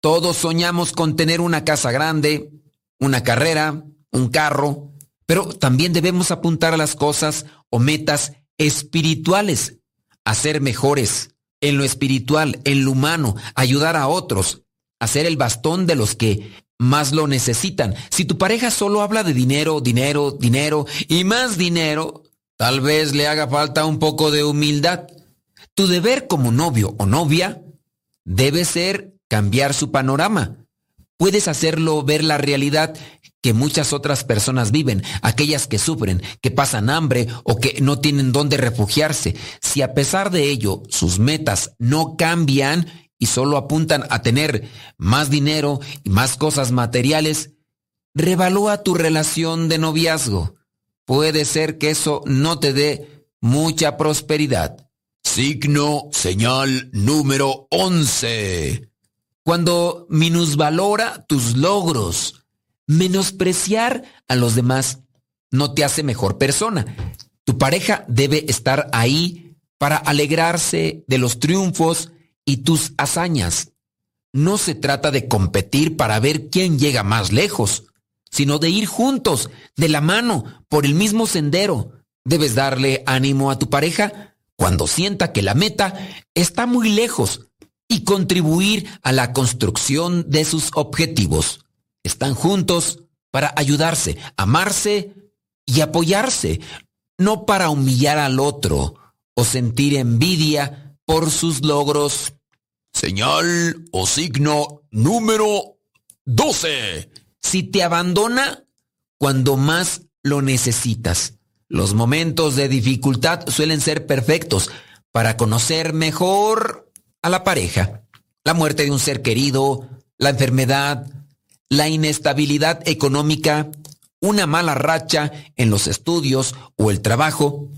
Todos soñamos con tener una casa grande, una carrera, un carro, pero también debemos apuntar a las cosas o metas espirituales, a ser mejores, en lo espiritual, en lo humano, ayudar a otros, hacer el bastón de los que más lo necesitan. Si tu pareja solo habla de dinero, dinero, dinero y más dinero, tal vez le haga falta un poco de humildad. Tu deber como novio o novia debe ser cambiar su panorama. Puedes hacerlo ver la realidad que muchas otras personas viven, aquellas que sufren, que pasan hambre o que no tienen dónde refugiarse. Si a pesar de ello sus metas no cambian y solo apuntan a tener más dinero y más cosas materiales, revalúa tu relación de noviazgo. Puede ser que eso no te dé mucha prosperidad. Signo señal número 11. Cuando minusvalora tus logros, menospreciar a los demás no te hace mejor persona. Tu pareja debe estar ahí para alegrarse de los triunfos y tus hazañas. No se trata de competir para ver quién llega más lejos, sino de ir juntos, de la mano, por el mismo sendero. Debes darle ánimo a tu pareja cuando sienta que la meta está muy lejos y contribuir a la construcción de sus objetivos. Están juntos para ayudarse, amarse y apoyarse, no para humillar al otro o sentir envidia por sus logros. Señal o signo número 12. Si te abandona cuando más lo necesitas. Los momentos de dificultad suelen ser perfectos para conocer mejor a la pareja. La muerte de un ser querido, la enfermedad, la inestabilidad económica, una mala racha en los estudios o el trabajo,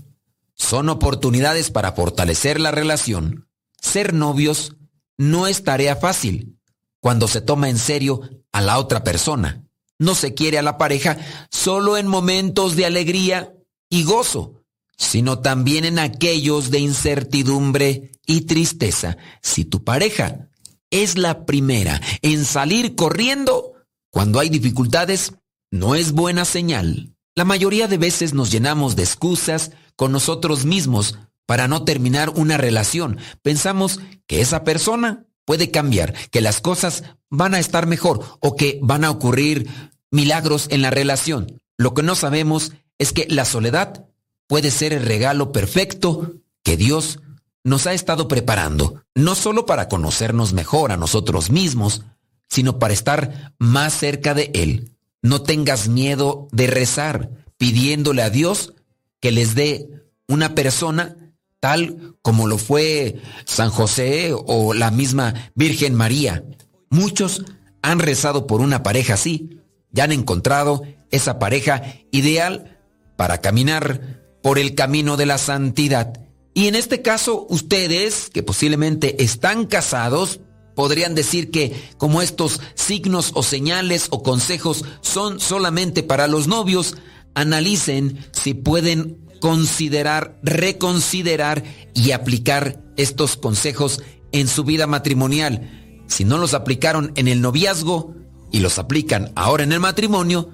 son oportunidades para fortalecer la relación. Ser novios no es tarea fácil cuando se toma en serio a la otra persona. No se quiere a la pareja solo en momentos de alegría y gozo, sino también en aquellos de incertidumbre y tristeza. Si tu pareja es la primera en salir corriendo cuando hay dificultades, no es buena señal. La mayoría de veces nos llenamos de excusas con nosotros mismos para no terminar una relación. Pensamos que esa persona puede cambiar, que las cosas van a estar mejor o que van a ocurrir milagros en la relación. Lo que no sabemos es que la soledad puede ser el regalo perfecto que Dios nos ha estado preparando, no solo para conocernos mejor a nosotros mismos, sino para estar más cerca de Él. No tengas miedo de rezar pidiéndole a Dios que les dé una persona tal como lo fue San José o la misma Virgen María. Muchos han rezado por una pareja así, ya han encontrado esa pareja ideal para caminar por el camino de la santidad. Y en este caso, ustedes, que posiblemente están casados, podrían decir que como estos signos o señales o consejos son solamente para los novios, analicen si pueden considerar, reconsiderar y aplicar estos consejos en su vida matrimonial. Si no los aplicaron en el noviazgo y los aplican ahora en el matrimonio,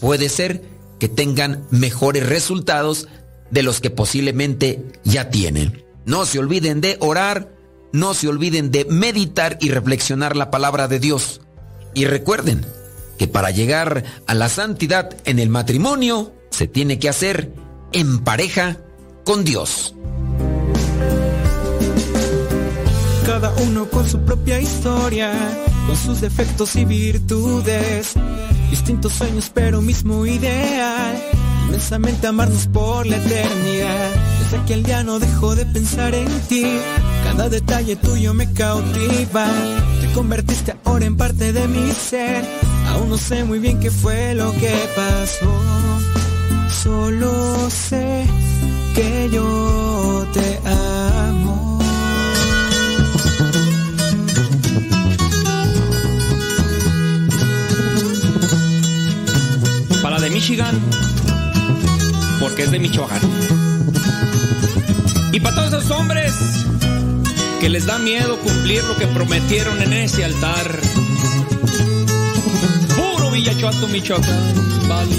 puede ser que tengan mejores resultados de los que posiblemente ya tienen. No se olviden de orar, no se olviden de meditar y reflexionar la palabra de Dios. Y recuerden que para llegar a la santidad en el matrimonio se tiene que hacer en pareja con Dios. Cada uno con su propia historia, con sus defectos y virtudes, distintos sueños pero mismo ideal, inmensamente amarnos por la eternidad. Desde aquel día no dejo de pensar en ti, cada detalle tuyo me cautiva, te convertiste ahora en parte de mi ser, aún no sé muy bien qué fue lo que pasó. Solo sé que yo Michigan, porque es de Michoacán. Y para todos esos hombres que les da miedo cumplir lo que prometieron en ese altar. Puro Villachuato, Michoacán, vale.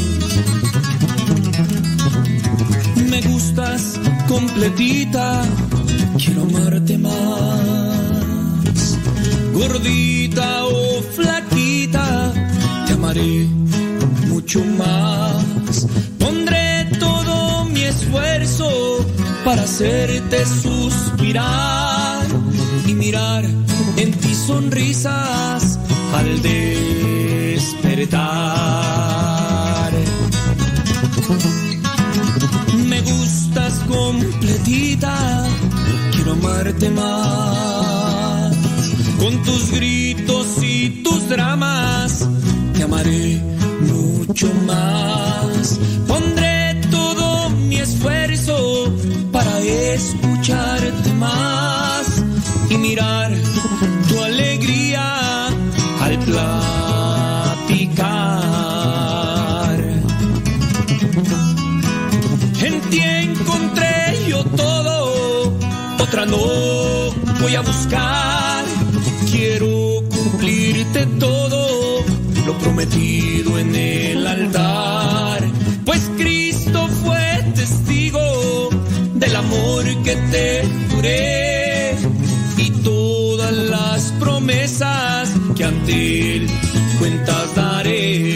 Me gustas completita, quiero amarte más. gordita o flaquita, te amaré mucho más. Pondré todo mi esfuerzo para hacerte suspirar y mirar en ti sonrisas al despertar. Me gustas completita, quiero amarte más. Con tus gritos y tus dramas, más. Pondré todo mi esfuerzo para escucharte más y mirar tu alegría al platicar. En ti encontré yo todo, otra no voy a buscar. Y todas las promesas que ante él cuentas daré.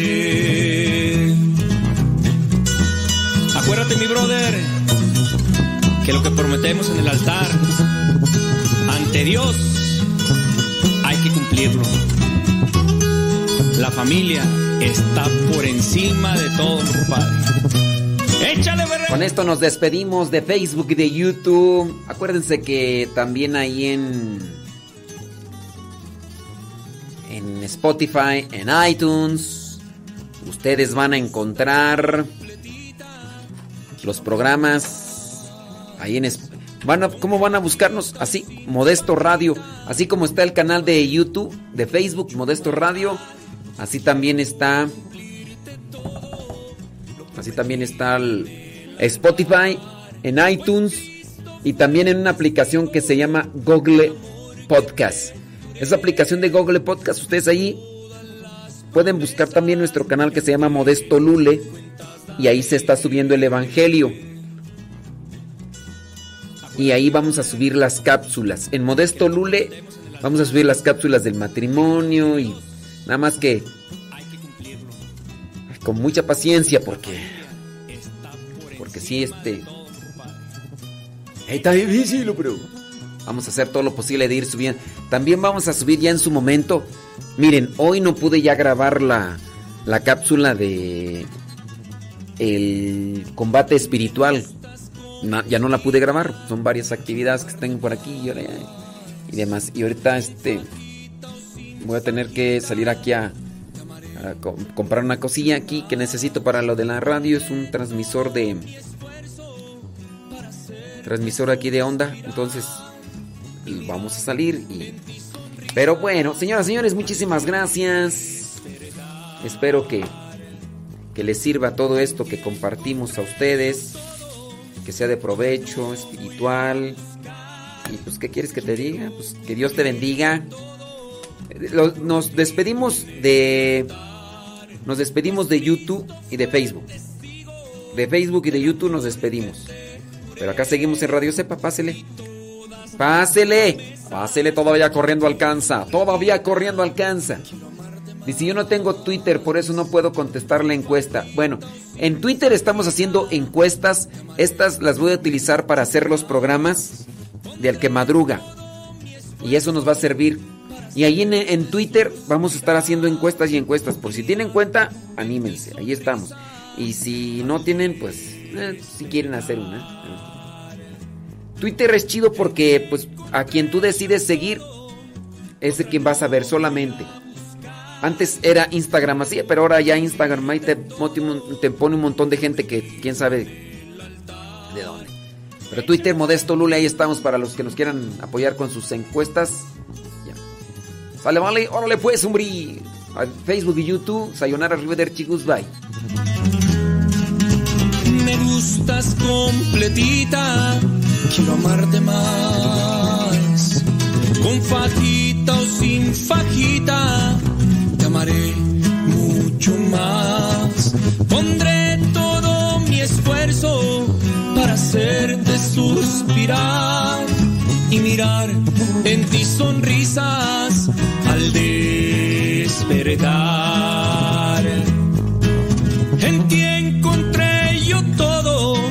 Acuérdate, mi brother, que lo que prometemos en el altar ante Dios hay que cumplirlo. La familia está por encima de todo, compadre. Con esto nos despedimos de Facebook y de YouTube. Acuérdense que también ahí en en Spotify, en iTunes, ustedes van a encontrar los programas ahí en van a, ¿Cómo van a buscarnos? Así, Modesto Radio. Así como está el canal de YouTube, de Facebook, Modesto Radio. Así también está. Así también está el Spotify, en iTunes y también en una aplicación que se llama Google Podcast. Esa aplicación de Google Podcast, ustedes ahí pueden buscar también nuestro canal que se llama Modesto Lule y ahí se está subiendo el Evangelio. Y ahí vamos a subir las cápsulas. En Modesto Lule vamos a subir las cápsulas del matrimonio y nada más que con mucha paciencia porque porque sí este está difícil pero vamos a hacer todo lo posible de ir subiendo. También vamos a subir ya en su momento. Miren hoy no pude ya grabar la la cápsula de el combate espiritual. Ya no la pude grabar. Son varias actividades que tengo por aquí y demás. Y ahorita este voy a tener que salir aquí a, comprar una cosilla aquí que necesito para lo de la radio. Es un transmisor de. Transmisor aquí de onda. Entonces, vamos a salir y. Pero bueno, señoras y señores, muchísimas gracias. Espero que, que les sirva todo esto que compartimos a ustedes. Que sea de provecho, espiritual. Y pues, ¿qué quieres que te diga? Pues que Dios te bendiga. Lo- Nos despedimos de. Nos despedimos de YouTube y de Facebook. De Facebook y de YouTube nos despedimos. Pero acá seguimos en Radio Cepa, pásele. Pásele. Pásele, todavía corriendo alcanza. Todavía corriendo alcanza. Dice, yo no tengo Twitter, por eso no puedo contestar la encuesta. Bueno, en Twitter estamos haciendo encuestas. Estas las voy a utilizar para hacer los programas de Al que Madruga. Y eso nos va a servir. Y ahí en, en Twitter vamos a estar haciendo encuestas y encuestas. Por si tienen cuenta, anímense. Ahí estamos. Y si no tienen, pues, eh, si quieren hacer una. Twitter es chido porque, pues, a quien tú decides seguir es de quien vas a ver solamente. Antes era Instagram así, pero ahora ya Instagram ahí te, pone un montón de gente que quién sabe de dónde. Pero Twitter, Modesto Lula, ahí estamos para los que nos quieran apoyar con sus encuestas. Ya. Sale, vale, órale pues, hombre. A Facebook y YouTube, Sayonara Arrivederci, goodbye. Me gustas completita, quiero amarte más. Con fajita o sin fajita, te amaré mucho más. Pondré todo mi esfuerzo para hacerte suspirar y mirar en ti sonrisas al despertar. Entiendo